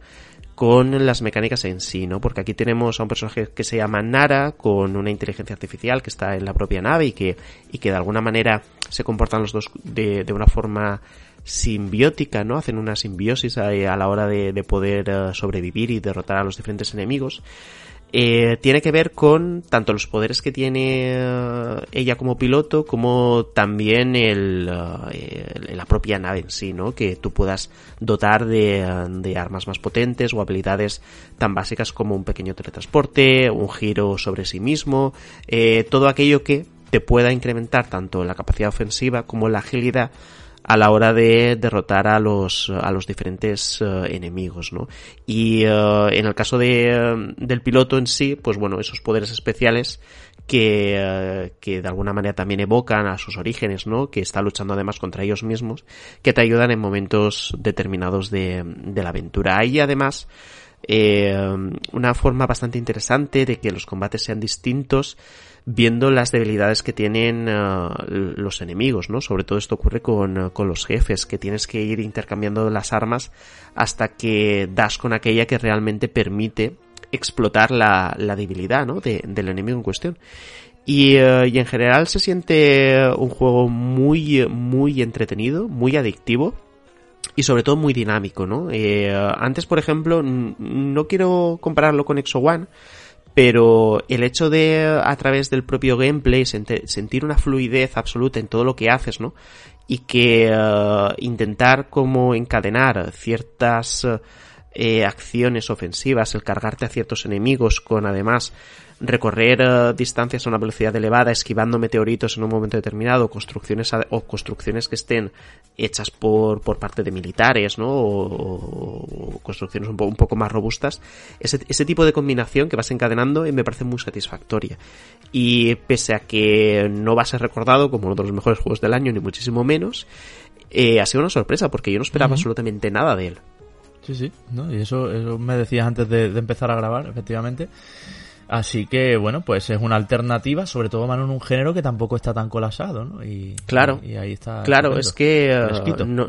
con las mecánicas en sí, ¿no? Porque aquí tenemos a un personaje que se llama Nara, con una inteligencia artificial que está en la propia nave y que, y que de alguna manera se comportan los dos de, de una forma simbiótica, ¿no? Hacen una simbiosis a, la hora de, de poder uh, sobrevivir y derrotar a los diferentes enemigos. Eh, tiene que ver con tanto los poderes que tiene eh, ella como piloto como también el, eh, la propia nave en sí, ¿no? Que tú puedas dotar de, de, armas más potentes o habilidades tan básicas como un pequeño teletransporte, un giro sobre sí mismo, todo aquello que te pueda incrementar tanto la capacidad ofensiva como la agilidad a la hora de derrotar a los, a los diferentes uh, enemigos, ¿no? Y uh, en el caso de, del piloto en sí, pues bueno, esos poderes especiales que, que de alguna manera también evocan a sus orígenes, ¿no? Que está luchando además contra ellos mismos, que te ayudan en momentos determinados de, de la aventura. Hay además eh, una forma bastante interesante de que los combates sean distintos, viendo las debilidades que tienen uh, los enemigos, ¿no? Sobre todo esto ocurre con, uh, con, los jefes, que tienes que ir intercambiando las armas hasta que das con aquella que realmente permite explotar la, la debilidad, ¿no? De, del enemigo en cuestión. Y, eh, y en general se siente un juego muy, muy entretenido, muy adictivo y sobre todo muy dinámico, ¿no? Eh, antes, por ejemplo, no quiero compararlo con Exo One, pero el hecho de a través del propio gameplay sentir una fluidez absoluta en todo lo que haces, ¿no? Y que eh, intentar como encadenar ciertas eh, acciones ofensivas, el cargarte a ciertos enemigos con además recorrer uh, distancias a una velocidad elevada, esquivando meteoritos en un momento determinado, construcciones o construcciones que estén hechas por, por parte de militares, ¿no? O, construcciones un, un, poco más robustas. Ese, ese tipo de combinación que vas encadenando eh, me parece muy satisfactoria. Y pese a que no va a ser recordado como uno de los mejores juegos del año, ni muchísimo menos, eh, ha sido una sorpresa porque yo no esperaba absolutamente nada de él. Sí, sí, ¿no? y eso, eso me decías antes de, de empezar a grabar, efectivamente. Así que, bueno, pues es una alternativa, sobre todo, Manu, en un género que tampoco está tan colapsado, ¿no? Y, claro. Y, ahí está. Claro, es que uh, no,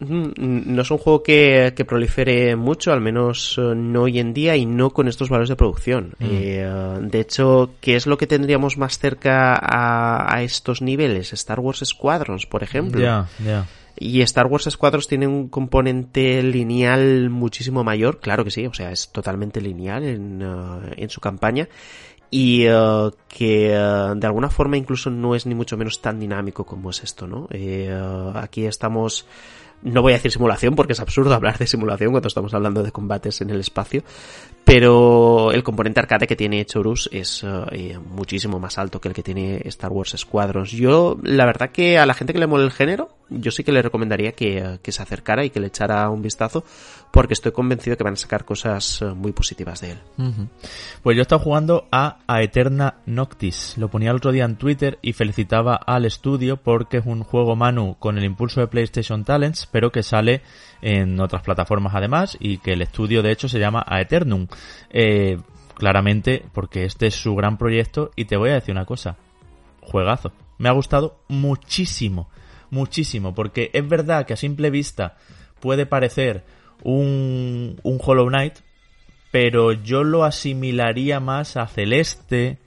no, es un juego que, que, prolifere mucho, al menos uh, no hoy en día y no con estos valores de producción. Mm. Eh, uh, de hecho, ¿qué es lo que tendríamos más cerca a, a estos niveles? Star Wars Squadrons, por ejemplo. Ya, ya. Y Star Wars Squadrons tiene un componente lineal muchísimo mayor, claro que sí, o sea, es totalmente lineal en, uh, en su campaña y uh, que uh, de alguna forma incluso no es ni mucho menos tan dinámico como es esto, ¿no? Eh, aquí estamos no voy a decir simulación porque es absurdo hablar de simulación cuando estamos hablando de combates en el espacio, pero el componente arcade que tiene Chorus es eh, muchísimo más alto que el que tiene Star Wars Squadrons. Yo, la verdad que a la gente que le mole el género, yo sí que le recomendaría que, que se acercara y que le echara un vistazo, porque estoy convencido que van a sacar cosas eh, muy positivas de él. Pues yo he estado jugando a Aeterna Noctis. Lo ponía el otro día en Twitter y felicitaba al estudio porque es un juego Manu con el impulso de PlayStation Talents, pero que sale en otras plataformas además y que el estudio de hecho se llama Aeternum. Eh, claramente porque este es su gran proyecto y te voy a decir una cosa. Juegazo. Me ha gustado muchísimo. Muchísimo. Porque es verdad que a simple vista puede parecer un, un Hollow Knight, pero yo lo asimilaría más a Celeste,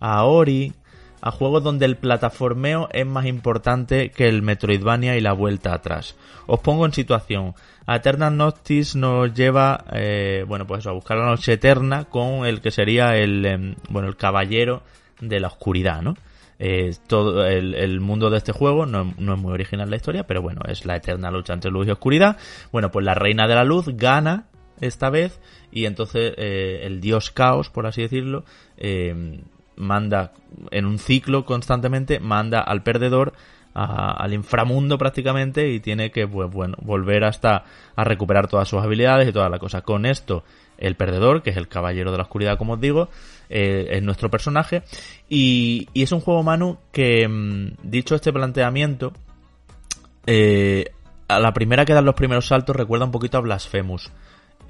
a Ori, a juegos donde el plataformeo es más importante que el Metroidvania y la vuelta atrás. Os pongo en situación. Eternal Noctis nos lleva, eh, bueno, pues a buscar la noche eterna con el que sería el, eh, bueno, el caballero de la oscuridad, ¿no? Eh, todo el, mundo de este juego no, es muy original la historia, pero bueno, es la eterna lucha entre luz y oscuridad. Bueno, pues la reina de la luz gana esta vez y entonces eh, el dios caos, por así decirlo, manda en un ciclo constantemente, manda al perdedor al inframundo prácticamente y tiene que pues, bueno, volver hasta a recuperar todas sus habilidades y toda la cosa. Con esto, el perdedor, que es el caballero de la oscuridad, como os digo, eh, es nuestro personaje. Y, y, es un juego, Manu, que, mm, dicho este planteamiento, eh, a la primera que dan los primeros saltos recuerda un poquito a Blasphemous.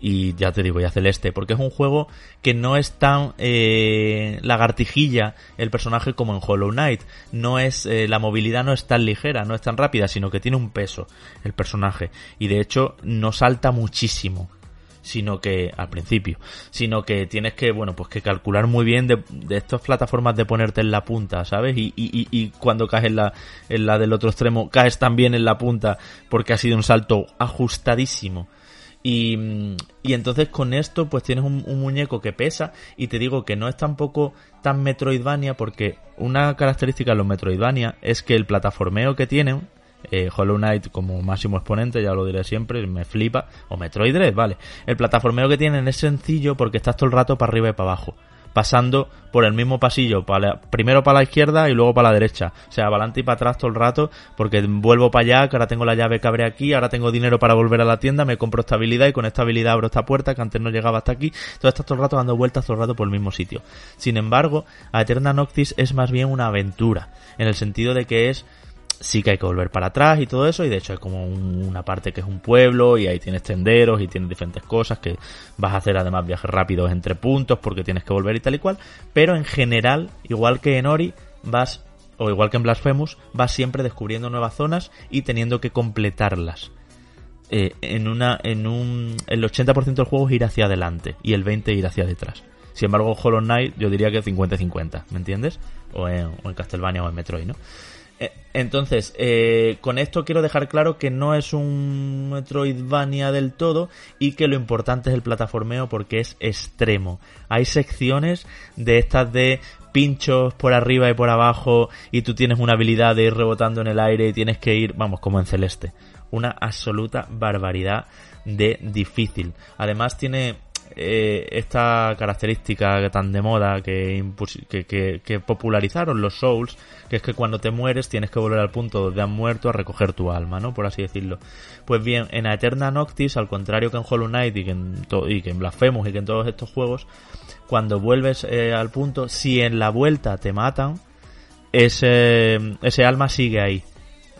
Y ya te digo, ya Celeste, porque es un juego que no es tan eh, lagartijilla el personaje como en Hollow Knight. No es, eh, la movilidad no es tan ligera, no es tan rápida, sino que tiene un peso el personaje. Y de hecho, no salta muchísimo sino que al principio, sino que tienes que, bueno, pues que calcular muy bien de, de estas plataformas de ponerte en la punta, ¿sabes? Y, y, y cuando caes en la, en la del otro extremo, caes también en la punta porque ha sido un salto ajustadísimo. Y, entonces con esto pues tienes un, un, muñeco que pesa y te digo que no es tampoco tan Metroidvania porque una característica de los Metroidvania es que el plataformeo que tienen eh, Hollow Knight como máximo exponente, ya lo diré siempre, me flipa, o Metroid Dread, vale. El plataformeo que tienen es sencillo porque estás todo el rato para arriba y para abajo, pasando por el mismo pasillo, para primero para la izquierda y luego para la derecha, o sea, para adelante y para atrás todo el rato, porque vuelvo para allá, que ahora tengo la llave que abre aquí, ahora tengo dinero para volver a la tienda, me compro esta habilidad y con esta habilidad abro esta puerta que antes no llegaba hasta aquí, entonces estás todo el rato dando vueltas todo el rato por el mismo sitio. Sin embargo, a Eterna Noctis es más bien una aventura, en el sentido de que es sí que hay que volver para atrás y todo eso y de hecho hay como un, una parte que es un pueblo y ahí tienes tenderos y tienes diferentes cosas que vas a hacer además viajes rápidos entre puntos porque tienes que volver y tal y cual pero en general igual que en Ori vas o igual que en Blasphemous vas siempre descubriendo nuevas zonas y teniendo que completarlas eh, en una en un el 80% del juego es ir hacia adelante y el 20 ir hacia detrás Sin embargo, Hollow Knight yo diría que 50-50, ¿me entiendes? O en, o en Castlevania o en Metroid, ¿no? Eh, entonces, eh, con esto quiero dejar claro que no es un Metroidvania del todo y que lo importante es el plataformeo porque es extremo. Hay secciones de estas de pinchos por arriba y por abajo y tú tienes una habilidad de ir rebotando en el aire y tienes que ir, vamos, como en Celeste. Una absoluta barbaridad de difícil. Además tiene eh, esta característica tan de moda que, popularizaron los Souls, que es que cuando te mueres tienes que volver al punto donde han muerto a recoger tu alma, ¿no? Por así decirlo. Pues bien, en Eterna Noctis, al contrario que en Hollow Knight y que en, y que en Blasphemous y que en todos estos juegos, cuando vuelves eh, al punto, si en la vuelta te matan, ese, ese alma sigue ahí.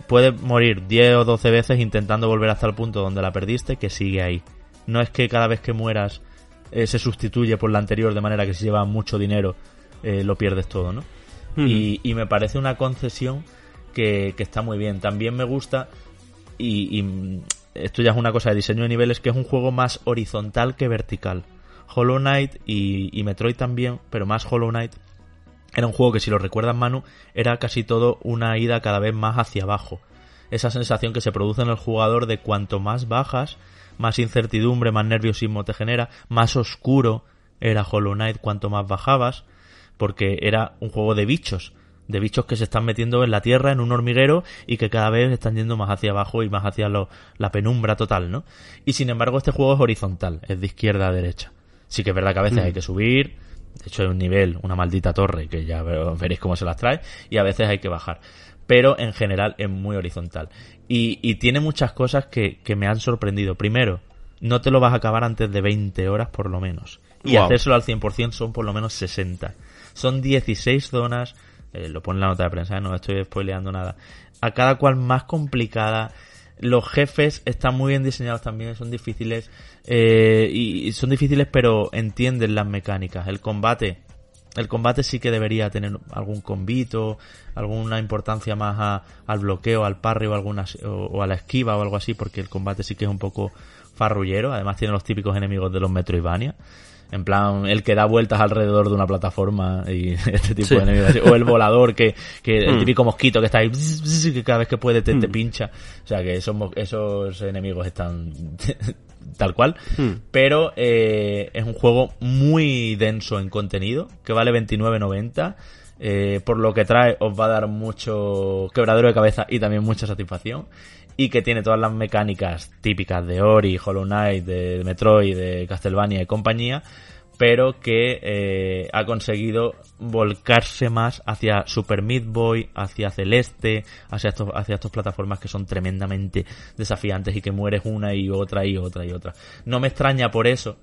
Puede morir 10 o 12 veces intentando volver hasta el punto donde la perdiste, que sigue ahí. No es que cada vez que mueras eh, se sustituye por la anterior de manera que si lleva mucho dinero eh, lo pierdes todo, ¿no? y, me parece una concesión que, está muy bien. También me gusta, y, esto ya es una cosa de diseño de niveles, que es un juego más horizontal que vertical. Hollow Knight y, Metroid también, pero más Hollow Knight, era un juego que si lo recuerdas Manu, era casi todo una ida cada vez más hacia abajo. Esa sensación que se produce en el jugador de cuanto más bajas, más incertidumbre, más nerviosismo te genera, más oscuro era Hollow Knight cuanto más bajabas, porque era un juego de bichos, de bichos que se están metiendo en la tierra, en un hormiguero, y que cada vez están yendo más hacia abajo y más hacia la penumbra total, ¿no? Y sin embargo este juego es horizontal, es de izquierda a derecha. Sí que es verdad que a veces hay mm. que subir, de hecho hay un nivel, una maldita torre, que ya veréis cómo se las trae, y a veces hay que bajar pero en general es muy horizontal. Y, tiene muchas cosas que, me han sorprendido. Primero, no te lo vas a acabar antes de 20 horas por lo menos. Y hacérselo al 100% son por lo menos 60. Son 16 zonas, eh, lo pone en la nota de prensa, ¿eh? no estoy spoileando nada. A cada cual más complicada. Los jefes están muy bien diseñados también, son difíciles. Eh, y son difíciles pero entienden las mecánicas. El combate el combate sí que debería tener algún convito, alguna importancia más al bloqueo, al parry o, algunas, o, a la esquiva o algo así, porque el combate sí que es un poco farrullero. Además tiene los típicos enemigos de los Metroidvania. En plan, el que da vueltas alrededor de una plataforma y este tipo de enemigos. O el volador, que, que el hmm. típico mosquito que está ahí, que cada vez que puede te, te hmm. pincha. O sea que esos, esos enemigos están tal cual. Hmm. Pero eh, es un juego muy denso en contenido, que vale 29.90. Eh, por lo que trae os va a dar mucho quebradero de cabeza y también mucha satisfacción y que tiene todas las mecánicas típicas de Ori, Hollow Knight, de Metroid, de Castlevania y compañía, pero que eh, ha conseguido volcarse más hacia Super Meat Boy, hacia Celeste, hacia, estos, hacia estas plataformas que son tremendamente desafiantes y que mueres una y otra y otra y otra. No me extraña por eso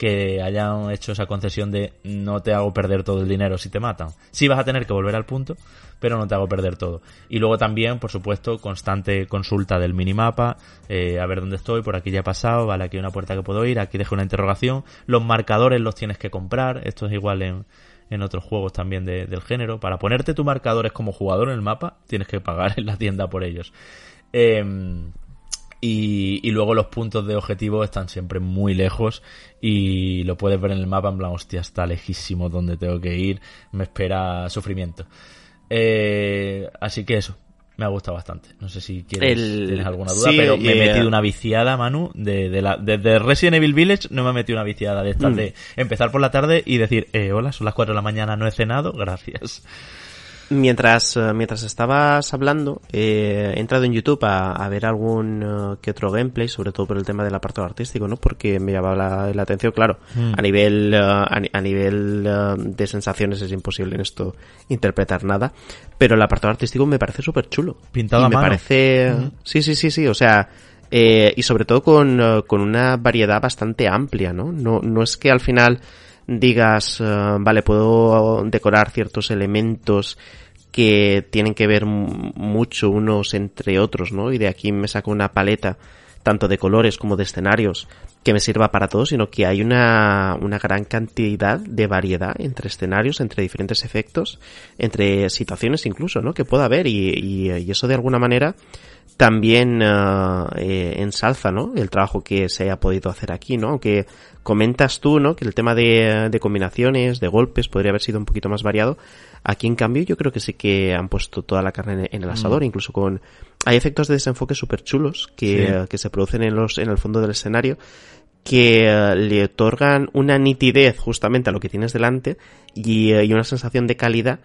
que hayan hecho esa concesión de no te hago perder todo el dinero si te matan. Sí vas a tener que volver al punto, pero no te hago perder todo. Y luego también, por supuesto, constante consulta del minimapa, eh, a ver dónde estoy, por aquí ya he pasado, vale, aquí hay una puerta que puedo ir, aquí dejo una interrogación, los marcadores los tienes que comprar, esto es igual en, en otros juegos también del género. Para ponerte tus marcadores como jugador en el mapa, tienes que pagar en la tienda por ellos. Eh, y, y, luego los puntos de objetivo están siempre muy lejos y lo puedes ver en el mapa en plan, hostia, está lejísimo donde tengo que ir, me espera sufrimiento. Eh, así que eso, me ha gustado bastante. No sé si quieres, tienes alguna duda, pero me he metido una viciada, Manu, de, de la, desde Resident Evil Village no me he metido una viciada de estas mm. de empezar por la tarde y decir, eh, hola, son las 4 de la mañana, no he cenado, gracias. Mientras, eh, mientras estabas hablando, eh, he entrado en YouTube a, ver algún eh, que otro gameplay, sobre todo por el tema del apartado artístico, ¿no? Porque me llamaba la, atención, claro, mm. a nivel, a, nivel de sensaciones es imposible en esto interpretar nada, pero el apartado artístico me parece súper chulo. Pintado me parece, mm. sí, sí, sí, sí, o sea, y sobre todo con, con una variedad bastante amplia, ¿no? No, no es que al final digas, vale, puedo decorar ciertos elementos que tienen que ver mucho unos entre otros, ¿no? Y de aquí me saco una paleta tanto de colores como de escenarios que me sirva para todo, sino que hay una, una gran cantidad de variedad entre escenarios, entre diferentes efectos, entre situaciones incluso, ¿no? Que pueda haber y, y, eso de alguna manera también uh, eh, ensalza, ¿no? El trabajo que se haya podido hacer aquí, ¿no? Aunque comentas tú, ¿no? Que el tema de, de combinaciones, de golpes, podría haber sido un poquito más variado. Aquí, en cambio, yo creo que sí que han puesto toda la carne en, el asador, mm. incluso con... Hay efectos de desenfoque súper chulos que, que se producen en, los, en el fondo del escenario que eh, le otorgan una nitidez justamente a lo que tienes delante y, eh, una sensación de calidad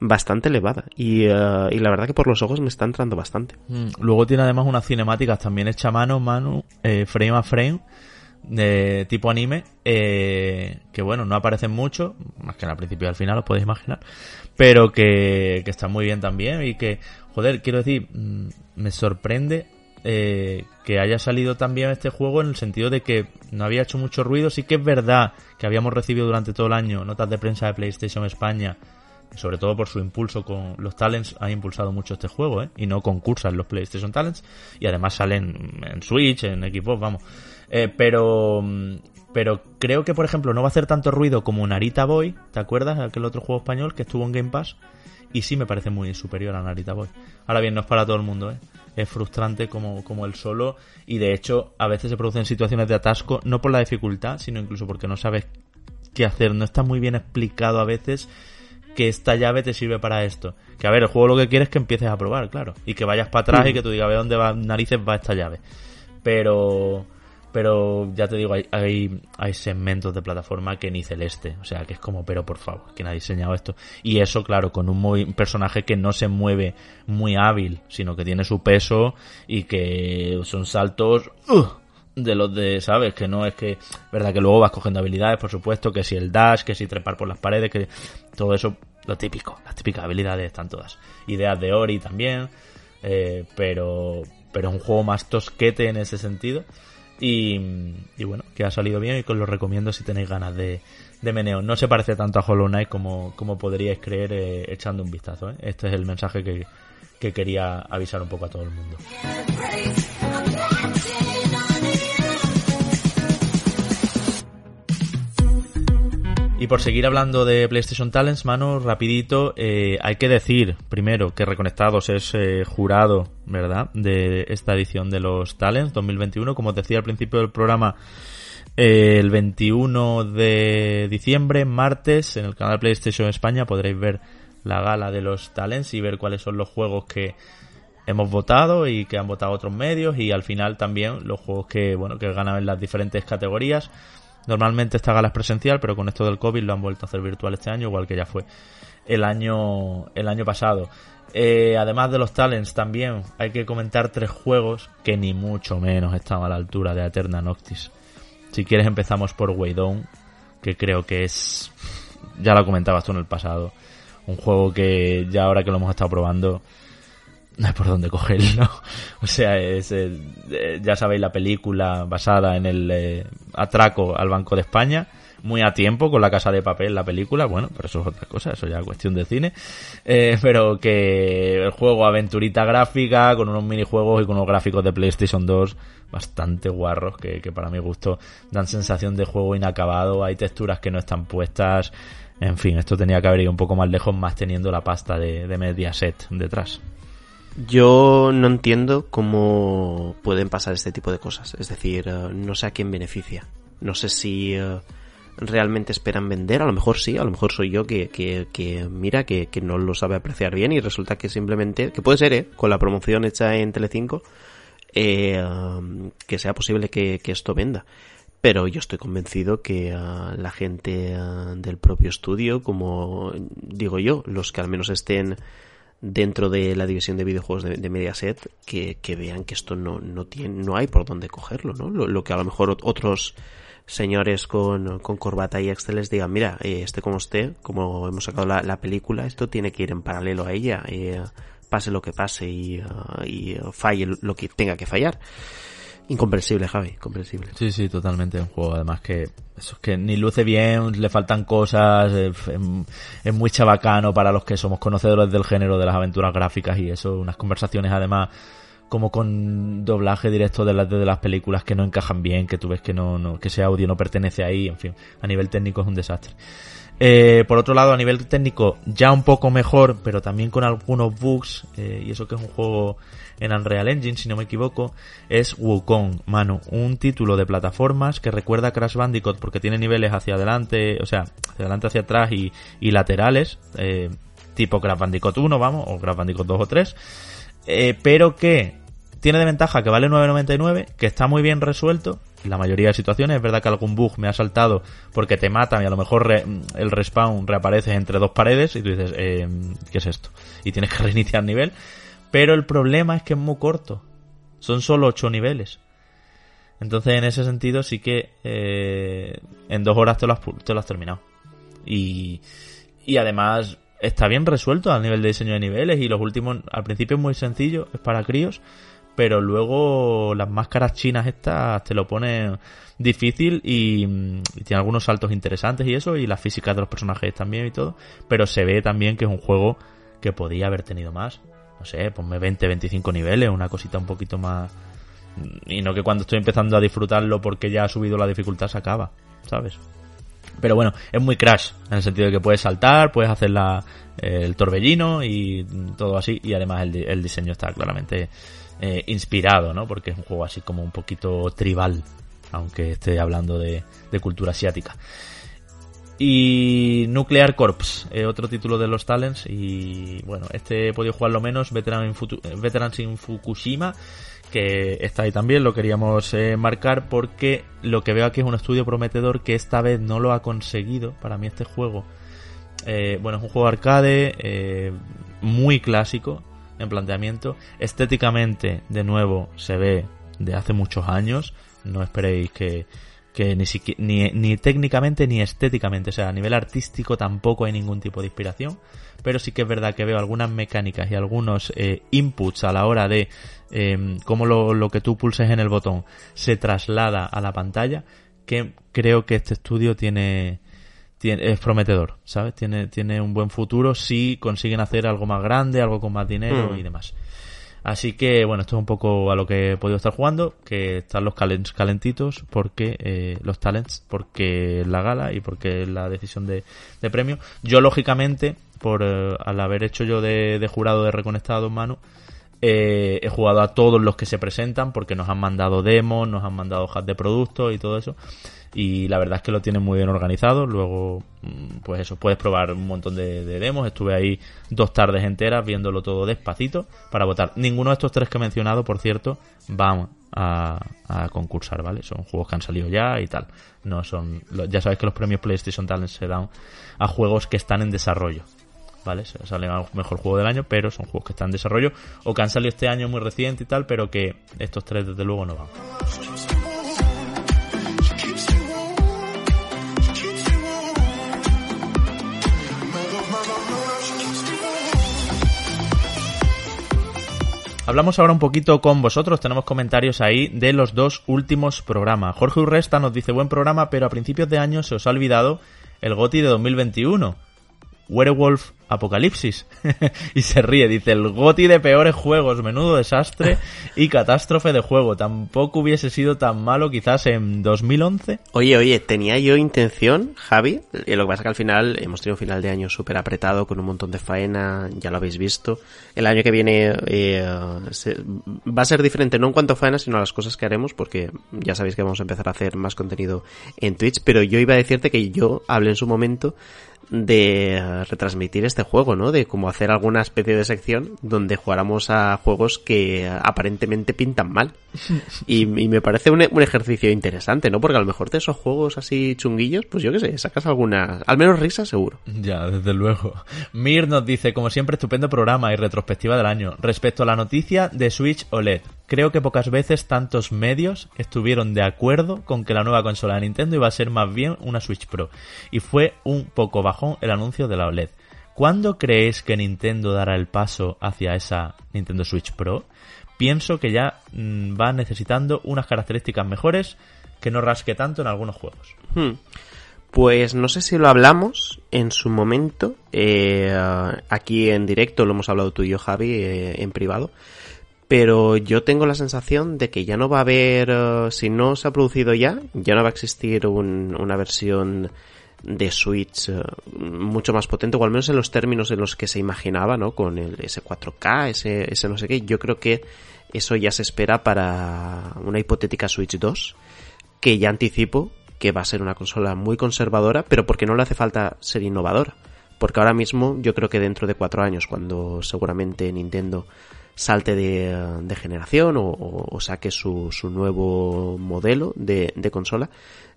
bastante elevada y, eh, y, la verdad que por los ojos me está entrando bastante. Mm, luego tiene además unas cinemáticas también hechas a mano, mano, frame a frame de tipo anime que bueno no aparecen mucho más que al principio y al final os podéis imaginar pero que, que están muy bien también y que joder quiero decir mm, me sorprende eh, que haya salido también este juego en el sentido de que no había hecho mucho ruido. Sí que es verdad que habíamos recibido durante todo el año notas de prensa de PlayStation España, sobre todo por su impulso con los talents, ha impulsado mucho este juego, ¿eh? Y no concursan los PlayStation Talents. Y además salen en Switch, en Xbox, vamos. Eh, pero, pero creo que, por ejemplo, no va a hacer tanto ruido como Narita Boy, ¿te acuerdas? Aquel otro juego español que estuvo en Game Pass. Y sí me parece muy superior a Narita Boy. Ahora bien, no es para todo el mundo, ¿eh? es frustrante como, como el solo y de hecho a veces se producen situaciones de atasco no por la dificultad sino incluso porque no sabes qué hacer no está muy bien explicado a veces que esta llave te sirve para esto que a ver el juego lo que quiere es que empieces a probar claro y que vayas para atrás y que tú digas a ver dónde va narices va esta llave pero pero ya te digo, hay, hay, segmentos de plataforma que ni celeste. O sea, que es como, pero por favor, ¿quién ha diseñado esto? Y eso, claro, con un, personaje que no se mueve muy hábil, sino que tiene su peso y que son saltos uh, de los de, ¿sabes? Que no es que, verdad que luego vas cogiendo habilidades, por supuesto, que si el dash, que si trepar por las paredes, que todo eso, lo típico, las típicas habilidades están todas. Ideas de Ori también, eh, pero, pero un juego más tosquete en ese sentido y, bueno, que ha salido bien y que os lo recomiendo si tenéis ganas de, de meneo. No se parece tanto a Hollow Knight como, como podríais creer eh, echando un vistazo. ¿eh? Este es el mensaje que, que quería avisar un poco a todo el mundo. Y por seguir hablando de PlayStation Talents, mano, rapidito, eh, hay que decir primero que Reconectados es eh, jurado, ¿verdad?, de esta edición de los Talents 2021. Como os decía al principio del programa, eh, el 21 de diciembre, martes, en el canal PlayStation España podréis ver la gala de los Talents y ver cuáles son los juegos que hemos votado y que han votado otros medios y al final también los juegos que, bueno, que ganan en las diferentes categorías. Normalmente esta gala es presencial, pero con esto del COVID lo han vuelto a hacer virtual este año, igual que ya fue el año, el año pasado. Eh, además de los talents también hay que comentar tres juegos que ni mucho menos están a la altura de Eterna Noctis. Si quieres empezamos por Way que creo que es, ya lo comentabas tú en el pasado, un juego que ya ahora que lo hemos estado probando no hay por dónde cogerlo. O sea, es, eh, ya sabéis la película basada en el eh, atraco al Banco de España, muy a tiempo con la casa de papel, la película, bueno, pero eso es otra cosa, eso ya es cuestión de cine, eh, pero que el juego aventurita gráfica, con unos minijuegos y con unos gráficos de PlayStation 2 bastante guarros, que, que para mi gusto dan sensación de juego inacabado, hay texturas que no están puestas, en fin, esto tenía que haber ido un poco más lejos, más teniendo la pasta de, de Mediaset detrás. Yo no entiendo cómo pueden pasar este tipo de cosas. Es decir, eh, no sé a quién beneficia. No sé si eh, realmente esperan vender. A lo mejor sí, a lo mejor soy yo que, que, mira, que, que, no lo sabe apreciar bien y resulta que simplemente, que puede ser, ¿eh? Con la promoción hecha en Telecinco, eh, que sea posible que, esto venda. Pero yo estoy convencido que la gente del propio estudio, como digo yo, los que al menos estén dentro de la división de videojuegos de, Mediaset que, vean que esto no, no, tiene, no hay por dónde cogerlo, ¿no? Lo, que a lo mejor otros señores con, con corbata y Excel les digan, mira, eh, este como usted, como hemos sacado la, la, película, esto tiene que ir en paralelo a ella, eh, pase lo que pase y, uh, y falle lo que tenga que fallar. Incomprensible, Javi, incomprensible. Sí, sí, totalmente. Un juego, además que eso es que ni luce bien, le faltan cosas, es, muy chabacano para los que somos conocedores del género de las aventuras gráficas y eso, unas conversaciones además como con doblaje directo de las de las películas que no encajan bien, que tú ves que no, no que ese audio no pertenece ahí, en fin, a nivel técnico es un desastre. Eh, por otro lado, a nivel técnico, ya un poco mejor, pero también con algunos bugs, eh, y eso que es un juego en Unreal Engine, si no me equivoco, es Wukong, mano, un título de plataformas que recuerda a Crash Bandicoot porque tiene niveles hacia adelante, o sea, hacia adelante, hacia atrás y, y laterales, eh, tipo Crash Bandicoot 1, vamos, o Crash Bandicoot 2 o 3, eh, pero que tiene de ventaja que vale 9.99, que está muy bien resuelto, la mayoría de situaciones. Es verdad que algún bug me ha saltado porque te matan y a lo mejor el respawn reaparece entre dos paredes y tú dices, eh, ¿qué es esto? Y tienes que reiniciar nivel. Pero el problema es que es muy corto. Son solo 8 niveles. Entonces, en ese sentido, sí que eh, en dos horas te lo, has, te lo has terminado. Y, y además está bien resuelto al nivel de diseño de niveles. Y los últimos, al principio es muy sencillo, es para críos. Pero luego las máscaras chinas estas te lo ponen difícil y, y, tiene algunos saltos interesantes y eso. Y las físicas de los personajes también y todo. Pero se ve también que es un juego que podía haber tenido más no sé, ponme 20, 25 niveles, una cosita un poquito más... Y no que cuando estoy empezando a disfrutarlo porque ya ha subido la dificultad se acaba, ¿sabes? Pero bueno, es muy crash, en el sentido de que puedes saltar, puedes hacer la, el torbellino y todo así, y además el, diseño está claramente eh, inspirado, ¿no? Porque es un juego así como un poquito tribal, aunque esté hablando de, de cultura asiática. Y Nuclear Corps, eh, otro título de los Talents. Y bueno, este he podido jugarlo menos, Veteran in Veterans in Fukushima, que está ahí también, lo queríamos eh, marcar porque lo que veo aquí es un estudio prometedor que esta vez no lo ha conseguido. Para mí este juego, eh, bueno, es un juego arcade eh, muy clásico en planteamiento. Estéticamente, de nuevo, se ve de hace muchos años. No esperéis que que ni, ni, ni técnicamente ni estéticamente, o sea, a nivel artístico tampoco hay ningún tipo de inspiración, pero sí que es verdad que veo algunas mecánicas y algunos eh, inputs a la hora de eh, cómo lo, lo, que tú pulses en el botón se traslada a la pantalla, que creo que este estudio tiene, tiene es prometedor, ¿sabes? Tiene, tiene un buen futuro si consiguen hacer algo más grande, algo con más dinero mm. y demás. Así que, bueno, esto es un poco a lo que he podido estar jugando, que están los calentitos, porque eh, los talents, porque la gala y porque la decisión de, de premio. Yo, lógicamente, por eh, al haber hecho yo de, de jurado de Reconectado Manu, eh, he jugado a todos los que se presentan porque nos han mandado demos, nos han mandado hojas de productos y todo eso y la verdad es que lo tienen muy bien organizado. Luego, mm, pues eso, puedes probar un montón de, de, demos. Estuve ahí dos tardes enteras viéndolo todo despacito para votar. Ninguno de estos tres que he mencionado, por cierto, van a, concursar, ¿vale? Son juegos que han salido ya y tal. No son, ya sabes que los premios PlayStation Talent se dan a juegos que están en desarrollo. ¿Vale? Se salen mejor juego del año, pero son juegos que están en desarrollo o que han salido este año muy reciente y tal, pero que estos tres desde luego no van. Hablamos ahora un poquito con vosotros, tenemos comentarios ahí de los dos últimos programas. Jorge Urresta nos dice buen programa, pero a principios de año se os ha olvidado el GOTI de 2021. Werewolf Apocalipsis. y se ríe, dice, el goti de peores juegos, menudo desastre y catástrofe de juego. Tampoco hubiese sido tan malo quizás en 2011. Oye, oye, tenía yo intención, Javi, y lo que pasa que al final hemos tenido un final de año súper apretado con un montón de faena, ya lo habéis visto. El año que viene eh, va a ser diferente, no en cuanto a faena, sino a las cosas que haremos, porque ya sabéis que vamos a empezar a hacer más contenido en Twitch, pero yo iba a decirte que yo hablé en su momento de retransmitir este juego, ¿no? De como hacer alguna especie de sección donde jugáramos a juegos que aparentemente pintan mal. Y, y me parece un, un, ejercicio interesante, ¿no? Porque a lo mejor de esos juegos así chunguillos, pues yo qué sé, sacas algunas, al menos risas seguro. Ya, desde luego. Mir nos dice, como siempre, estupendo programa y retrospectiva del año. Respecto a la noticia de Switch OLED, creo que pocas veces tantos medios estuvieron de acuerdo con que la nueva consola de Nintendo iba a ser más bien una Switch Pro. Y fue un poco el anuncio de la OLED. ¿Cuándo creéis que Nintendo dará el paso hacia esa Nintendo Switch Pro? Pienso que ya mmm, va necesitando unas características mejores que no rasque tanto en algunos juegos. Hmm. Pues no sé si lo hablamos en su momento, eh, aquí en directo lo hemos hablado tú y yo, Javi, eh, en privado, pero yo tengo la sensación de que ya no va a haber, eh, si no se ha producido ya, ya no va a existir una versión de Switch eh, mucho más potente, o al menos en los términos en los que se imaginaba, ¿no? Con el S4K, ese, ese no sé qué. Yo creo que eso ya se espera para una hipotética Switch 2, que ya anticipo que va a ser una consola muy conservadora, pero porque no le hace falta ser innovadora. Porque ahora mismo yo creo que dentro de cuatro años, cuando seguramente Nintendo salte de, generación o, saque su, su, nuevo modelo de, consola,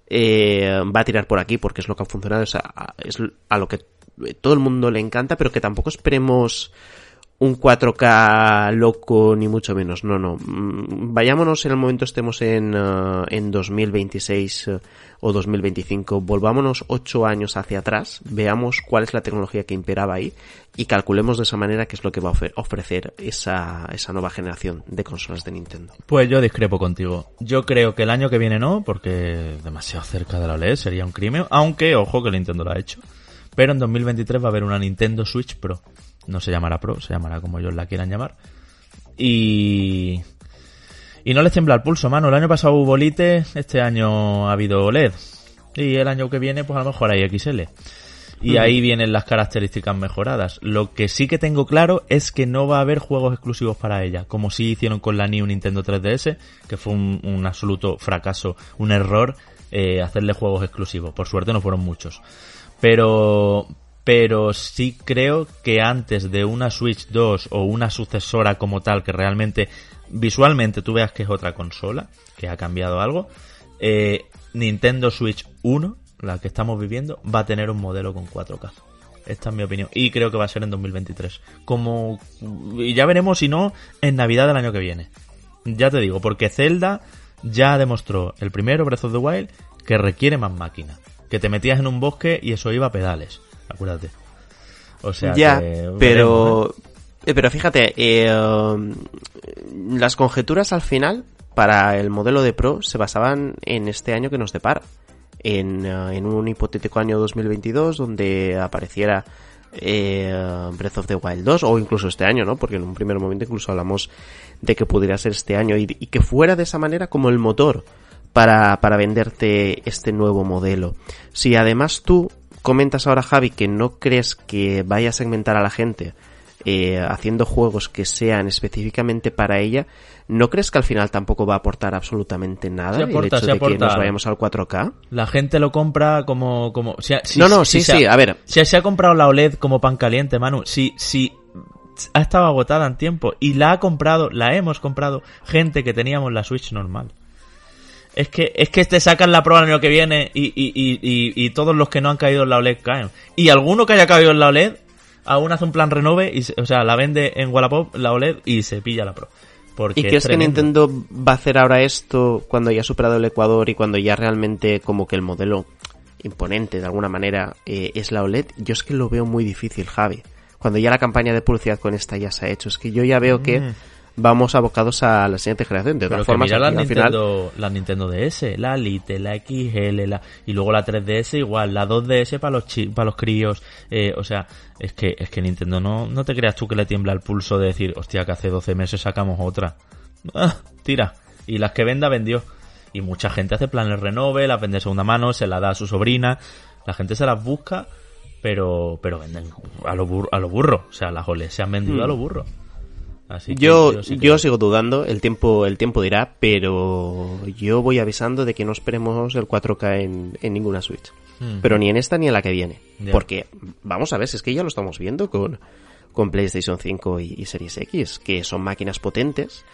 eh, va a tirar por aquí porque es lo que ha funcionado, es a lo que todo el mundo le encanta, pero que tampoco esperemos un 4K loco ni mucho menos, no, no. Mm, vayámonos en el momento estemos en, uh, en 2026 uh, o 2025, volvámonos 8 años hacia atrás, veamos cuál es la tecnología que imperaba ahí y calculemos de esa manera qué es lo que va a ofrecer esa, esa nueva generación de consolas de Nintendo. Pues yo discrepo contigo. Yo creo que el año que viene no, porque demasiado cerca de la OLED sería un crimen, aunque ojo que Nintendo lo ha hecho. Pero en 2023 va a haber una Nintendo Switch Pro. No se llamará Pro, se llamará como ellos la quieran llamar. Y... Y no les tiembla el pulso, mano. El año pasado hubo Lite, este año ha habido OLED. Y el año que viene, pues a lo mejor hay XL. Y ahí vienen las características mejoradas. Lo que sí que tengo claro es que no va a haber juegos exclusivos para ella, como sí hicieron con la New Nintendo 3DS, que fue un, absoluto fracaso, un error eh, hacerle juegos exclusivos. Por suerte no fueron muchos. Pero, pero sí creo que antes de una Switch 2 o una sucesora como tal, que realmente visualmente tú veas que es otra consola, que ha cambiado algo, eh, Nintendo Switch 1, la que estamos viviendo, va a tener un modelo con 4K. Esta es mi opinión. Y creo que va a ser en 2023. Como, y ya veremos si no, en Navidad del año que viene. Ya te digo, porque Zelda ya demostró el primero, Breath of the Wild, que requiere más máquina. Que te metías en un bosque y eso iba a pedales acuérdate. O sea, ya, pero, ¿eh? Eh, pero fíjate, eh, um, las conjeturas al final para el modelo de Pro se basaban en este año que nos depara. En, en un hipotético año 2022 donde apareciera Breath of the Wild 2 o incluso este año, ¿no? Porque en un primer momento incluso hablamos de que pudiera ser este año y, y que fuera de esa manera como el motor para, para venderte este nuevo modelo. Si además tú comentas ahora, Javi, que no crees que vaya a segmentar a la gente eh, haciendo juegos que sean específicamente para ella, ¿no crees que al final tampoco va a aportar absolutamente nada el hecho de que nos vayamos al 4K? La gente lo compra como... como no, no, sí, sí, a ver. Si se ha comprado la OLED como pan caliente, Manu, si, si ha estado agotada en tiempo y la ha comprado, la hemos comprado gente que teníamos la Switch normal. Es que, es que te sacan la prueba el año que viene y, y, y, y, todos los que no han caído en la OLED caen. Y alguno que haya caído en la OLED, aún hace un plan renove, y, o sea, la vende en Wallapop, la OLED, y se pilla la Pro. Porque ¿Y crees que Nintendo va a hacer ahora esto cuando haya superado el Ecuador y cuando ya realmente como que el modelo imponente de alguna manera eh, es la OLED? Yo es que lo veo muy difícil, Javi. Cuando ya la campaña de publicidad con esta ya se ha hecho. Es que yo ya veo que mm vamos abocados a la siguiente generación. De todas formas, la, Nintendo, la Nintendo DS, la Lite, la XL, la, y luego la 3DS igual, la 2DS para los para los críos. Eh, o sea, es que es que Nintendo no, no te creas tú que le tiembla el pulso de decir, hostia, que hace 12 meses sacamos otra. Ah, tira. Y las que venda, vendió. Y mucha gente hace planes renove, las vende segunda mano, se la da a su sobrina. La gente se las busca, pero pero venden a lo, burro, a lo burro. O sea, las OLED se han vendido a lo mm. Yo, yo, sigo dudando, el tiempo, el tiempo dirá, pero yo voy avisando de que no esperemos el 4K en, en ninguna Switch. Hmm. Pero ni en esta ni en la que viene. Porque, vamos a ver, es que ya lo estamos viendo con, con PlayStation 5 y, y Series X, que son máquinas potentes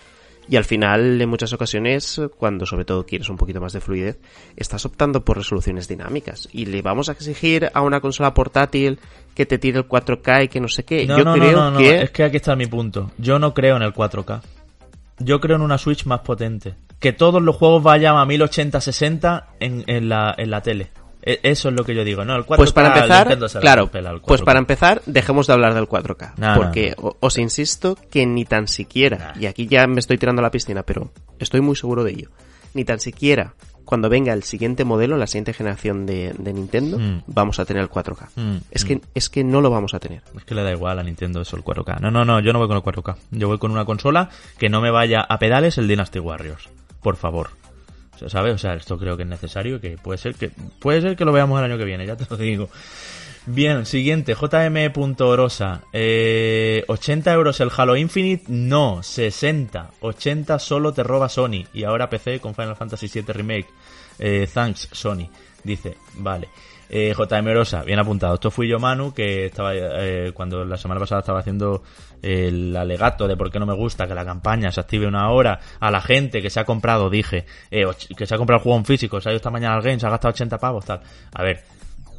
y al final, en muchas ocasiones, cuando sobre todo quieres un poquito más de fluidez, estás optando por resoluciones dinámicas. Y le vamos a exigir a una consola portátil que te tire el 4K y que no sé qué. No, Yo no, creo no, que... Es que aquí está mi punto. Yo no creo en el 4K. Yo creo en una Switch más potente. Que todos los juegos vayan a 1080-60 en, en, la, en la tele. E, eso es lo que yo digo, ¿no? El 4K, pues para empezar, claro, pues para empezar, dejemos de hablar del 4K. porque os insisto que ni tan siquiera, y aquí ya me estoy tirando a la piscina, pero estoy muy seguro de ello, ni tan siquiera cuando venga el siguiente modelo, la siguiente generación de, de Nintendo, Mm. vamos a tener el 4K. Mm, Es que, es que no lo vamos a tener. Es que le da igual a Nintendo eso el 4K. No, no, no, yo no voy con el 4K. Yo voy con una consola que no me vaya a pedales el Dynasty Warriors. Por favor. ¿Sabes? O sea, esto creo que es necesario que puede ser que puede ser que lo veamos el año que viene, ya te lo digo. Bien, siguiente, JM.orosa. Eh, 80 euros el Halo Infinite, no, 60. 80 solo te roba Sony. Y ahora PC con Final Fantasy VII Remake. Eh, thanks, Sony. Dice, vale. Eh, JM Orosa, bien apuntado. Esto fui yo, Manu, que estaba eh, cuando la semana pasada estaba haciendo el alegato de por qué no me gusta que la campaña se active una hora a la gente que se ha comprado, dije, eh, que se ha comprado el juego en físico, se ha ido esta mañana al game, se ha gastado 80 pavos, tal. A ver,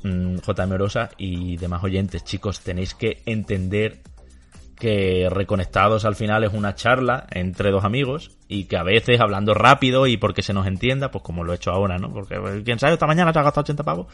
mm, JM Orosa y demás oyentes, chicos, tenéis que entender que Reconectados al final es una charla entre dos amigos y que a veces hablando rápido y porque se nos entienda, pues como lo he hecho ahora, ¿no? Porque eh, quién sabe, esta mañana se ha gastado 80 pavos.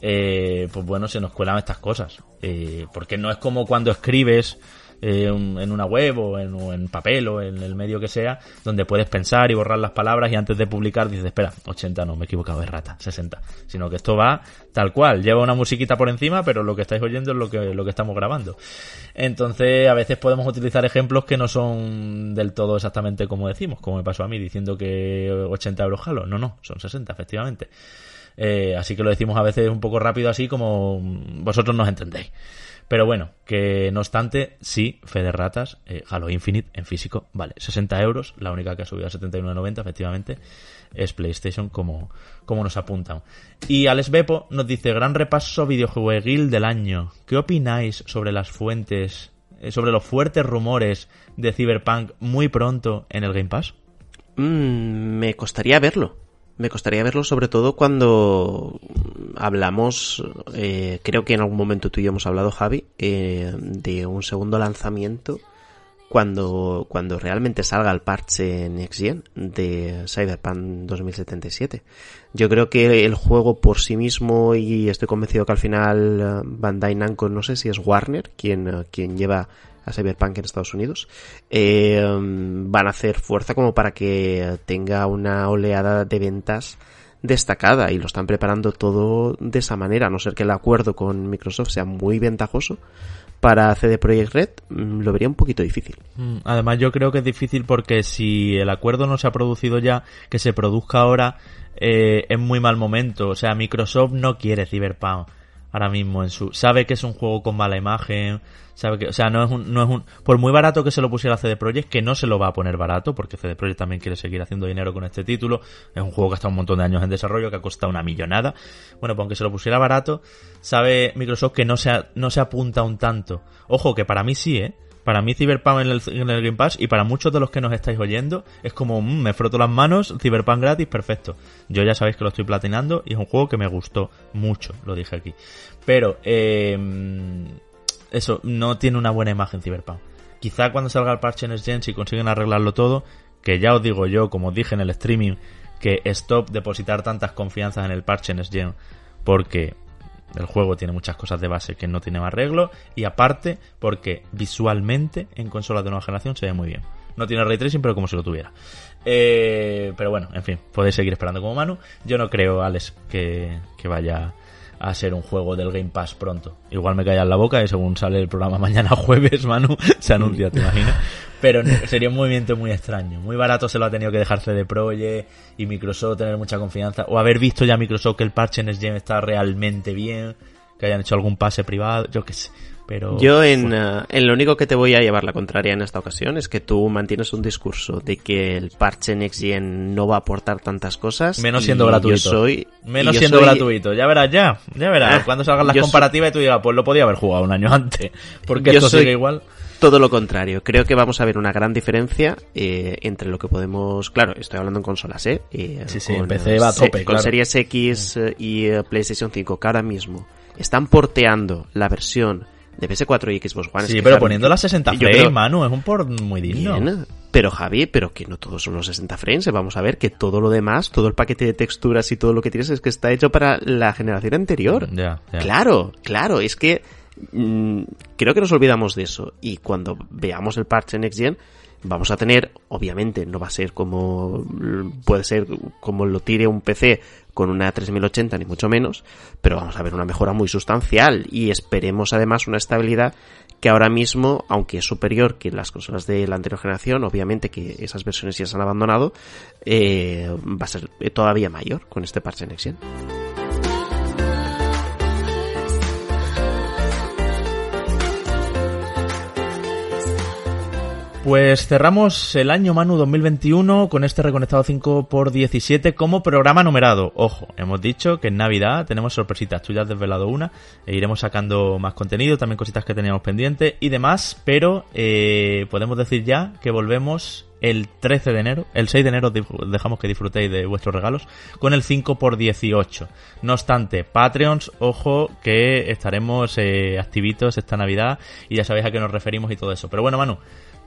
Eh, pues bueno, se nos cuelan estas cosas. Eh, porque no es como cuando escribes eh, un- en una web o en, o en papel o en el medio que sea, donde puedes pensar y borrar las palabras y antes de publicar dices, espera, 80 no, me he equivocado de rata, 60. Sino que esto va tal cual, lleva una musiquita por encima, pero lo que estáis oyendo es lo que, lo que estamos grabando. Entonces, a veces podemos utilizar ejemplos que no son del todo exactamente como decimos, como me pasó a mí diciendo que 80 euros jalo. No, no, son 60, efectivamente. Eh, así que lo decimos a veces un poco rápido así como vosotros nos entendéis. Pero bueno, que no obstante, sí, fe de ratas, eh, Halo Infinite en físico, vale, 60 euros, la única que ha subido a 79,90 efectivamente es PlayStation como, como nos apuntan. Y Alex Bepo nos dice, gran repaso videojueguil del año. ¿Qué opináis sobre las fuentes, eh, sobre los fuertes rumores de Cyberpunk muy pronto en el Game Pass? Mm, me costaría verlo. Me costaría verlo sobre todo cuando hablamos, eh, creo que en algún momento tú y yo hemos hablado, Javi, eh, de un segundo lanzamiento cuando, cuando realmente salga el parche Next Gen de Cyberpunk 2077. Yo creo que el juego por sí mismo, y estoy convencido que al final eh, Bandai Namco, no sé si es Warner quien, eh, quien lleva a Cyberpunk en Estados Unidos, eh, van a hacer fuerza como para que tenga una oleada de ventas destacada y lo están preparando todo de esa manera, a no ser que el acuerdo con Microsoft sea muy ventajoso para CD Projekt Red, mm, lo vería un poquito difícil. Mm, Además, yo creo que es difícil porque si el acuerdo no se ha producido ya, que se produzca ahora, eh, es muy mal momento. O sea, Microsoft no quiere Cyberpunk ahora mismo en su. Sabe que es un juego con mala imagen. Sabe que, o sea, no es un, no es un. Por muy barato que se lo pusiera CD Projekt, que no se lo va a poner barato, porque CD Projekt también quiere seguir haciendo dinero con este título. Es un juego que ha estado un montón de años en desarrollo, que ha costado una millonada. Bueno, pues aunque se lo pusiera barato, sabe Microsoft que no se, no se apunta un tanto. Ojo, que para mí sí, ¿eh? Para mí Cyberpunk en el, en Game Pass y para muchos de los que nos estáis oyendo es como, mm, me froto las manos, Cyberpunk gratis, perfecto. Yo ya sabéis que lo estoy platinando y es un juego que me gustó mucho, lo dije aquí. Pero, eh, eso, no tiene una buena imagen Cyberpunk. Quizá cuando salga el parche Next Gen, si consiguen arreglarlo todo, que ya os digo yo, como dije en el streaming, que stop depositar tantas confianzas en el parche Next Gen, porque el juego tiene muchas cosas de base que no tiene más arreglo, y aparte, porque visualmente en consolas de nueva generación se ve muy bien. No tiene ray tracing, pero como si lo tuviera. Eh, pero bueno, en fin, podéis seguir esperando como Manu. Yo no creo, Alex, que, que vaya a ser un juego del Game Pass pronto. Igual me callan la boca y según sale el programa mañana jueves, Manu, se anuncia, ¿te imaginas? Pero sería un movimiento muy extraño. Muy barato se lo ha tenido que dejar CD Projekt y Microsoft tener mucha confianza. O haber visto ya Microsoft que el parche en Gen está realmente bien, que hayan hecho algún pase privado, yo qué sé. Pero Yo en, eh, en lo único que te voy a llevar la contraria en esta ocasión es que tú mantienes un discurso de que el parche Next Gen no va a aportar tantas cosas. Menos siendo gratuito. Yo soy, Menos yo siendo soy- gratuito. Ya verás, ya. Ya verás. Ah, cuando salgan las comparativas y tú digas, pues lo podía haber jugado un año antes. Porque Yo esto soy- sigue igual. Todo lo contrario. Creo que vamos a ver una gran diferencia eh, entre lo que podemos. Claro, estoy hablando en consolas, ¿eh? Eh, Sí, sí, con, PC va a se- tope, Con claro. Series X eh, y eh, PlayStation 5, que ahora mismo están porteando la versión de PS4 y Xbox One. Es Sí, que, pero claro, poniendo las 60 yo frames, creo- Manu, es un port muy digno. Bien, pero Javi, pero que no todos son los 60 frames. Vamos a ver que todo lo demás, todo el paquete de texturas y todo lo que tienes es que está hecho para la generación anterior. Ya. Claro, claro, es que mm, creo que nos olvidamos de eso. Y cuando veamos el parche Next Gen, vamos a tener, obviamente, no va a ser como puede ser como lo tire un PC con una 3080 ni mucho menos, pero vamos a ver una mejora muy sustancial y esperemos además una estabilidad que ahora mismo, aunque es superior que las consolas de la anterior generación, obviamente que esas versiones ya se han abandonado, eh, va a ser todavía mayor con este parche Next Gen. Pues cerramos el año Manu 2021 con este Reconectado 5x17 como programa numerado. Ojo, hemos dicho que en Navidad tenemos sorpresitas. Tú ya has desvelado una. E iremos sacando más contenido, también cositas que teníamos pendientes y demás. Pero eh, podemos decir ya que volvemos el 13 de enero. El 6 de enero dejamos que disfrutéis de vuestros regalos con el 5x18. No obstante, Patreons, ojo que estaremos eh, activitos esta Navidad y ya sabéis a qué nos referimos y todo eso. Pero bueno, Manu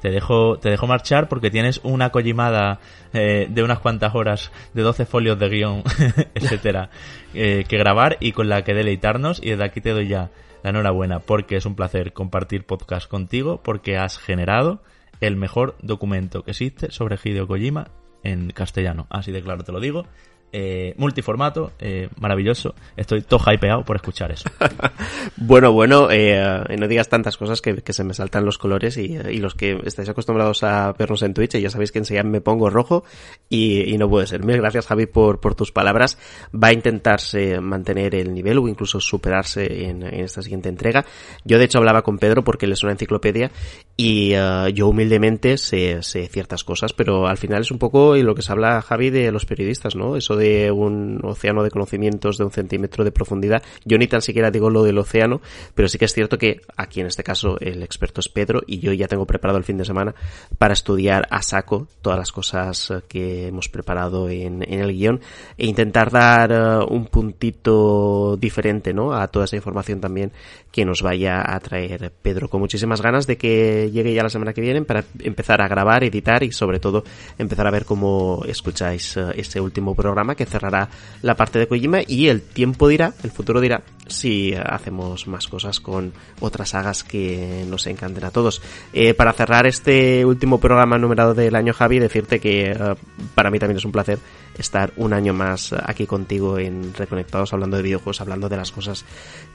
te dejo, te dejo marchar porque tienes una collimada eh, de unas cuantas horas, de 12 folios de guion, etcétera, eh, que grabar y con la que deleitarnos. Y desde aquí te doy ya la enhorabuena porque es un placer compartir podcast contigo, porque has generado el mejor documento que existe sobre Hideo Kojima en castellano. Así de claro te lo digo eh, multiformato, eh, maravilloso. Estoy todo hypeado por escuchar eso. bueno, bueno, eh, no digas tantas cosas que, se me saltan los colores y, los que estáis acostumbrados a vernos en Twitch, ya sabéis que enseguida me pongo rojo y, no puede ser. Mil gracias Javi por, por tus palabras. Va a intentarse mantener el nivel o incluso superarse en, esta siguiente entrega. Yo de hecho hablaba con Pedro porque él es una enciclopedia y yo humildemente sé, sé ciertas cosas, pero al final es un poco y lo que se habla Javi de los periodistas, ¿no? Eso de un océano de conocimientos de un centímetro de profundidad. Yo ni tan siquiera digo lo del océano, pero sí que es cierto que aquí en este caso el experto es Pedro y yo ya tengo preparado el fin de semana para estudiar a saco todas las cosas que hemos preparado en, el guion e intentar dar eh, un puntito diferente ¿no? a toda esa información también que nos vaya a traer Pedro con muchísimas ganas de que llegue ya la semana que viene para empezar a grabar, editar y sobre todo empezar a ver cómo escucháis eh, este último programa que cerrará la parte de Kojima y el tiempo dirá, el futuro dirá, si hacemos más cosas con otras sagas que nos encanten a todos. Eh, para cerrar este último programa numerado del año, Javi, decirte que eh, para mí también es un placer estar un año más aquí contigo en Reconectados, hablando de videojuegos, hablando de las cosas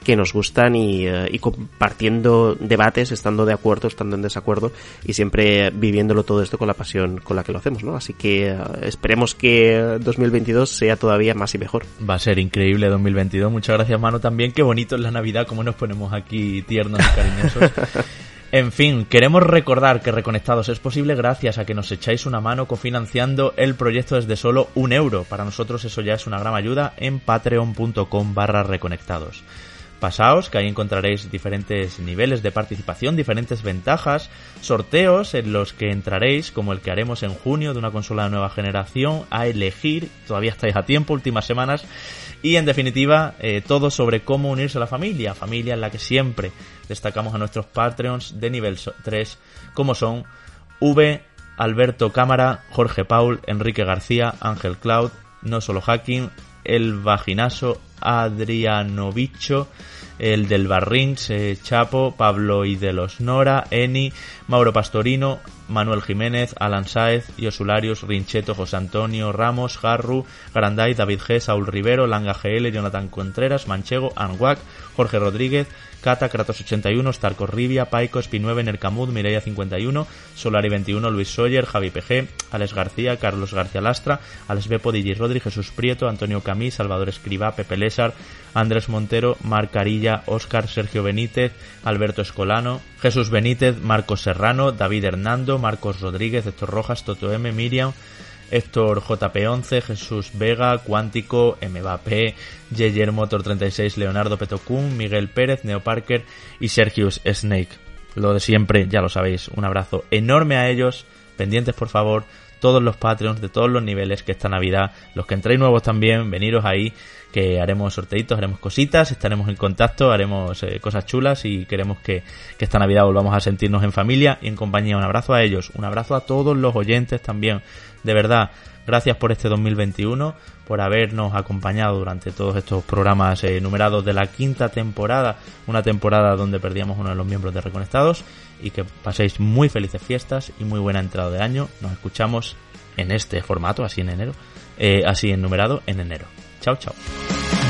que nos gustan y, eh, y compartiendo debates, estando de acuerdo, estando en desacuerdo y siempre viviéndolo todo esto con la pasión con la que lo hacemos, ¿no? Así que esperemos que 2022 sea todavía más y mejor. Va a ser increíble 2022. Muchas gracias, Mano, también. Qué bonito es la Navidad, cómo nos ponemos aquí tiernos y cariñosos. En fin, queremos recordar que Reconectados es posible gracias a que nos echáis una mano cofinanciando el proyecto desde solo un euro. Para nosotros eso ya es una gran ayuda en patreon.com barra reconectados. Pasaos, que ahí encontraréis diferentes niveles de participación, diferentes ventajas, sorteos en los que entraréis, como el que haremos en junio de una consola de nueva generación, a elegir, todavía estáis a tiempo, últimas semanas, y en definitiva, eh, todo sobre cómo unirse a la familia, familia en la que siempre destacamos a nuestros Patreons de nivel 3, como son V, Alberto Cámara, Jorge Paul, Enrique García, Ángel Cloud, No Solo Hacking, El Vaginaso, Adriano Bicho, el del Barrins, Chapo, Pablo y de los Nora, Eni, Mauro Pastorino, Manuel Jiménez, Alan Saez, Yosularios, Rincheto, José Antonio, Ramos, Jarru, Garanday, David G, Saúl Rivero, Langa GL, Jonathan Contreras, Manchego, Anguac, Jorge Rodríguez, Cata, Kratos81, Starco Rivia, Paico, Spi9, Nercamud, Mireia 51, Solari21, Luis Soyer, Javi PG, Alex García, Carlos García Lastra, Alex Bepo, Digi Rodri, Jesús Prieto, Antonio Camí, Salvador Escribá, Pepe Lésar, Andrés Montero, Marc Carilla, Óscar Sergio Benítez, Alberto Escolano, Jesús Benítez, Marcos Serrano, David Hernando, Marcos Rodríguez, Héctor Rojas, Toto M, Miriam, Héctor JP11, Jesús Vega, Cuántico, MVP, Yeyer Motor 36, Leonardo Petocún, Miguel Pérez, Neo Parker y Sergius Snake. Lo de siempre, ya lo sabéis. Un abrazo enorme a ellos. Pendientes, por favor, todos los Patreons de todos los niveles que esta Navidad, los que entréis nuevos también, veniros ahí, que haremos sorteitos, haremos cositas, estaremos en contacto, haremos eh, cosas chulas y queremos que, que esta Navidad volvamos a sentirnos en familia y en compañía. Un abrazo a ellos, un abrazo a todos los oyentes también de verdad, Gracias por este 2021, por habernos acompañado durante todos estos programas eh, numerados de la quinta temporada, una temporada donde perdíamos uno de los miembros de Reconectados y que paséis muy felices fiestas y muy buena entrada de año. Nos escuchamos en este formato, así en enero, eh, así en numerado en enero. Chao, chao.